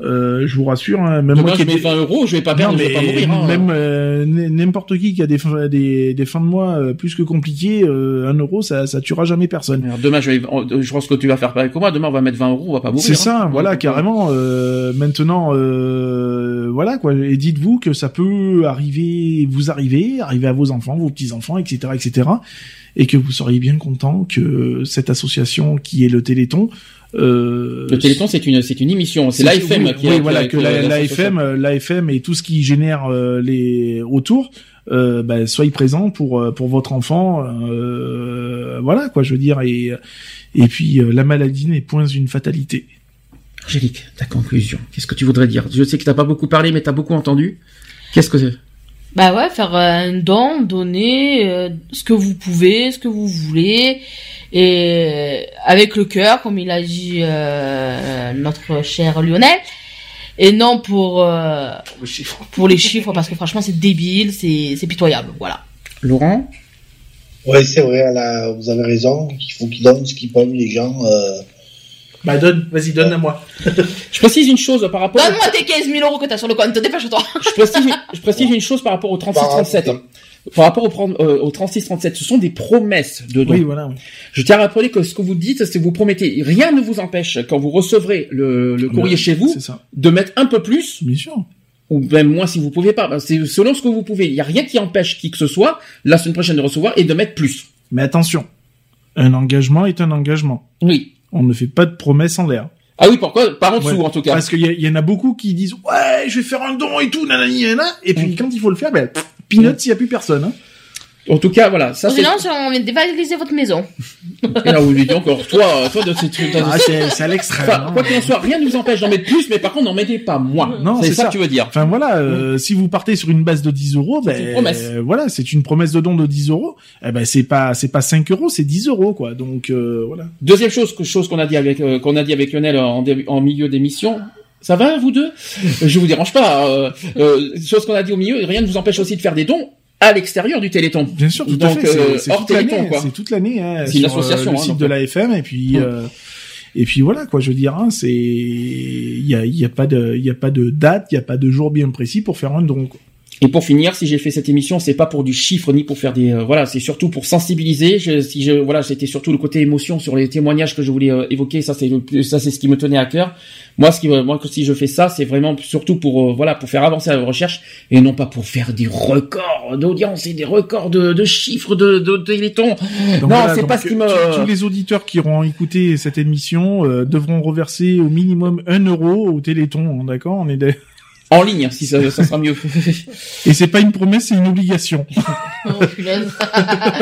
Euh, je vous rassure. Hein, même Demain, moi qui je mets ai- 20 euros, je vais pas perdre, Non, je vais mais pas mourir. hein. Même euh, n'importe qui qui a des fins, des, des fins de mois euh, plus que compliquées, euh, un euro, ça ça tuera jamais personne. Alors, demain, je, vais, je pense que tu vas faire pareil que moi. Demain, on va mettre 20 euros, on va pas mourir. C'est hein. ça, voilà, carrément. Euh, maintenant, euh, voilà quoi. Et dites-vous que ça peut arriver, vous arriver, arriver à vos enfants, vos petits enfants, etc., etc. Et que vous seriez bien content que cette association qui est le Téléthon. Euh, Le Téléthon, c'est une, c'est une émission. C'est l'AFM oui, qui oui, a- voilà, qui que la- l'AFM, euh, l'AFM et tout ce qui génère euh, les autour, euh, bah, soyez présents pour pour votre enfant, euh, voilà quoi, je veux dire et et puis euh, la maladie n'est point une fatalité. Angélique, ta conclusion. Qu'est-ce que tu voudrais dire? Je sais que t'as pas beaucoup parlé, mais t'as beaucoup entendu. Qu'est-ce que c'est? Bah ouais, faire un don, donner euh, ce que vous pouvez, ce que vous voulez, et avec le cœur, comme il a dit euh, notre cher Lionel, et non pour euh, pour les chiffres, parce que franchement c'est débile, c'est c'est pitoyable, voilà. Laurent? Ouais, c'est vrai, là, vous avez raison. Il faut qu'ils donnent ce qu'ils peuvent, les gens. Euh... Bah donne, vas-y donne à moi. [laughs] Je précise une chose par rapport. Donne-moi tes 15 000 euros que t'as sur le compte, dépêche-toi. Je précise, je précise une chose par rapport au 3637. Par rapport au, euh, au 3637, ce sont des promesses de dons. Oui, voilà. oui. Je tiens à rappeler que ce que vous dites, c'est que vous promettez, rien ne vous empêche, quand vous recevrez le, le courrier chez vous, de mettre un peu plus. Bien sûr. Ou même moins si vous pouvez pas. C'est selon ce que vous pouvez. Il n'y a rien qui empêche qui que ce soit, la semaine prochaine de recevoir et de mettre plus. Mais attention, un engagement est un engagement. Oui. On ne fait pas de promesses en l'air. Ah oui, pourquoi? Par en dessous, Ouais. en tout cas. Parce qu'il y, en a beaucoup qui disent ouais, je vais faire un don et tout, nanani, nanana, et puis quand il faut le faire, ben, pff, peanuts, il y a plus personne. Hein. En tout cas, voilà. Ça. Sinon, on vient de dévaliser votre maison. Et là, vous lui dites encore, toi, toi, de ces trucs. Ah, c'est à l'extrême. Enfin, hein. quoi qu'il en soit, rien ne vous empêche d'en mettre plus, mais par contre, n'en mettez pas moins. Non, c'est ça, que tu veux dire. Enfin voilà, euh, si vous partez sur une base de 10 euros, ben une promesse. euh, voilà, c'est une promesse de don de 10 euros. Eh ben c'est pas c'est pas 5 euros, c'est 10 euros quoi. Donc euh, voilà. Deuxième chose, chose qu'on a dit avec euh, qu'on a dit avec Lionel en milieu d'émission. Ça va, vous deux? Je vous dérange pas. Euh, euh, chose qu'on a dit au milieu, rien ne vous empêche aussi de faire des dons à l'extérieur du Téléthon. Bien sûr, tout Donc, à fait. euh, c'est- c'est hors toute Téléthon, l'année, quoi. C'est toute l'année. Hein, C'est une sur, euh, association, le hein, site donc, de euh. la FM et puis euh, et puis voilà quoi. Je veux dire, hein, c'est il y a y a pas de il y a pas de date, il y a pas de jour bien précis pour faire un don. Quoi. Et pour finir, si j'ai fait cette émission, c'est pas pour du chiffre ni pour faire des euh, voilà, c'est surtout pour sensibiliser. Je, si je voilà, c'était surtout le côté émotion sur les témoignages que je voulais euh, évoquer. Ça c'est ça c'est ce qui me tenait à cœur. Moi, ce qui moi que si je fais ça, c'est vraiment surtout pour euh, voilà pour faire avancer la recherche et non pas pour faire des records d'audience et des records de, de chiffres de de téléthon. Donc non, voilà, c'est pas ce qui me. tous- les auditeurs qui auront écouté cette émission euh, devront reverser au minimum un euro au Téléthon, hein, d'accord? On est En ligne, si ça, ça sera mieux. [laughs] Et c'est pas une promesse, c'est une obligation. [laughs] Oh, punaise.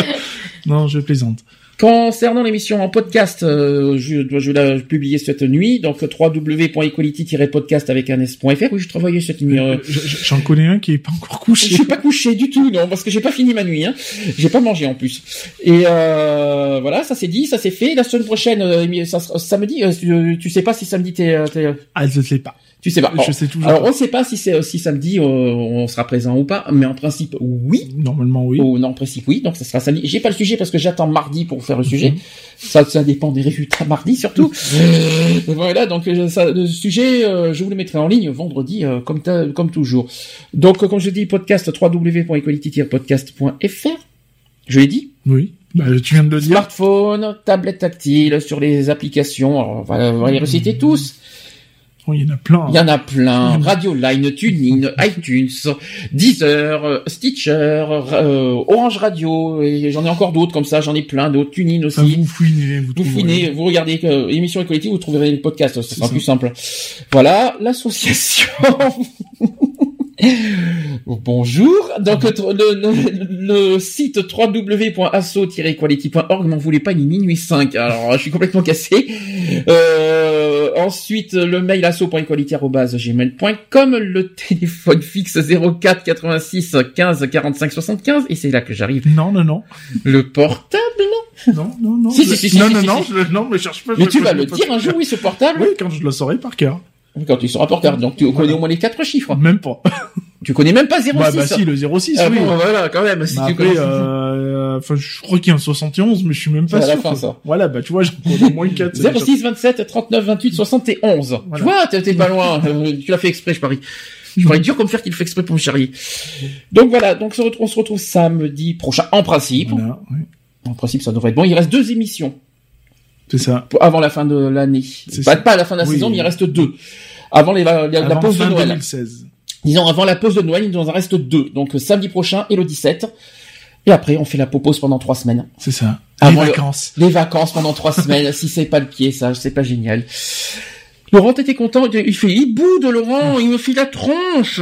[laughs] non, je plaisante. Concernant l'émission en podcast, euh, je, je vais la publier cette nuit, donc www.equality-podcast avec un s.fr. Oui, je travaillais cette nuit. euh, Je- je- J'en connais un qui est pas encore couché. Je suis pas couché du tout, non, parce que j'ai pas fini ma nuit. Hein. J'ai pas mangé en plus. Et euh, voilà, ça c'est dit, ça c'est fait. La semaine prochaine, euh, Émi- ça sera- samedi, euh, tu, sais pas si samedi t'es, euh, t'es- Ah, je sais pas. Tu sais pas. Je Alors- sais toujours Alors pas. on sait pas si c'est si samedi euh, on sera présent ou pas, mais en principe oui. Normalement oui. Oh, non, en principe oui. Donc ça sera samedi. J'ai pas le sujet parce que j'attends mardi pour faire le sujet. Mhm. Ça, ça dépend des résultats mardi surtout. [laughs] voilà, donc euh, ça, le sujet, euh, je vous le mettrai en ligne vendredi euh, comme comme toujours. Donc euh, comme je dis, podcast www.equality-podcast.fr. Je l'ai dit. Oui. Bah, tu viens de le dire. Smartphone, tablette tactile, sur les applications. Alors, on va, on va les reciter tous. Oh, il y en a plein. Il y en a plein. Radio Line, TuneIn, [laughs] iTunes, Deezer, Stitcher, euh, Orange Radio, et j'en ai encore d'autres comme ça, j'en ai plein d'autres, TuneIn aussi. Enfin, vous fouinez, vous, Vous fouinez, vous regardez euh, émission Equality, vous trouverez le podcast, ce sera ça. plus simple. Voilà, l'association. [laughs] [laughs] Bonjour. Donc le, le, le site www.asso-equality.org n'en voulait pas, il est minuit 5. Alors je suis complètement cassé. Euh, ensuite, le mail asso.equality.gmail.com, le téléphone fixe 04 86 15 45 75, et c'est là que j'arrive. Non, non, non. Le portable, non? Non, non, non. Si, si, si, non, non, non, je, non, mais cherche pas. Mais tu vas le dire un jour, oui, ce portable Oui, quand je le saurai par cœur. Quand tu seras porteur, donc tu connais au moins les quatre chiffres. Même pas. [laughs] Tu connais même pas 06. Bah, bah si, le 06, Ah oui. bon, voilà, quand même. Si Bah, tu après, connais... euh, enfin, je crois qu'il y a un 71, mais je suis même pas C'est à la sûr. fin, quoi. ça. Voilà, bah, tu vois, j'en connais au moins 4. 06 27 39 28 71. Tu vois, t'es pas loin. [laughs] Euh, tu l'as fait exprès, je parie. Je parie dur comme faire qu'il le fait exprès pour me charrier. Donc voilà, donc on se retrouve, on se retrouve samedi prochain, en principe. En principe, ça devrait être bon. Il reste deux émissions. C'est ça. Pour- Avant la fin de l'année. C'est Pas, à la fin de la Oui. saison, mais il reste deux. Avant les, la, la Avant pause de Noël. 2016. Disons, avant la pause de Noël, il nous en reste deux. Donc, samedi prochain et le 17. Et après, on fait la pause pendant trois semaines. C'est ça. Avant les le- vacances. les vacances pendant trois semaines. [laughs] Si c'est pas le pied, ça, c'est pas génial. Laurent, t'étais content? Il fait hibou de Laurent, il me fait la tronche.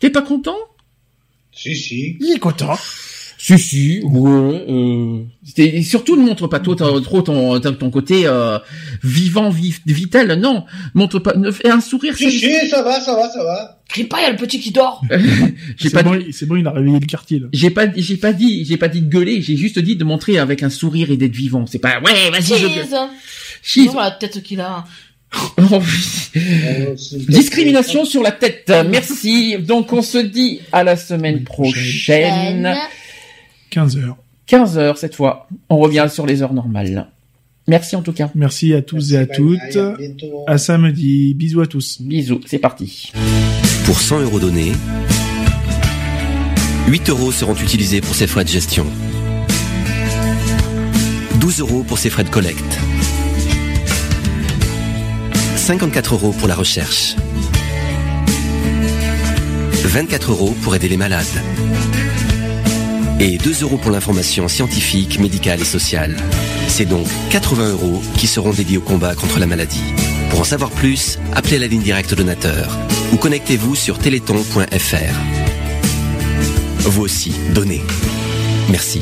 T'es pas content? Si, si. Il est content. Si, si, ouais. Euh... Surtout ne montre pas trop, ton, ton, côté euh, vivant, vif, vital, non. Montre pas, fais un sourire. Si, si, ça va, ça va, ça va. Crie pas, il y a le petit qui dort. [laughs] pas c'est bon, il a réveillé le quartier. J'ai pas, j'ai pas dit, j'ai pas dit de gueuler. J'ai juste dit de montrer avec un sourire et d'être vivant. C'est pas ouais, vas-y. Cheese. Cheese. la tête qu'il a. [laughs] Oh, Discrimination sur la tête. Merci. Donc on se dit à la semaine prochaine. 15h. 15h cette fois. On revient sur les heures normales. Merci en tout cas. Merci à tous et à toutes. À, samedi. Bisous à tous. Bisous, c'est parti. Pour 100 euros donnés, 8 euros seront utilisés pour ses frais de gestion. 12 euros pour ses frais de collecte. 54 euros pour la recherche. 24 euros pour aider les malades. Et 2 euros pour l'information scientifique, médicale et sociale. C'est donc 80 euros qui seront dédiés au combat contre la maladie. Pour en savoir plus, appelez la ligne directe donateur ou connectez-vous sur téléthon.fr. Vous aussi, donnez. Merci.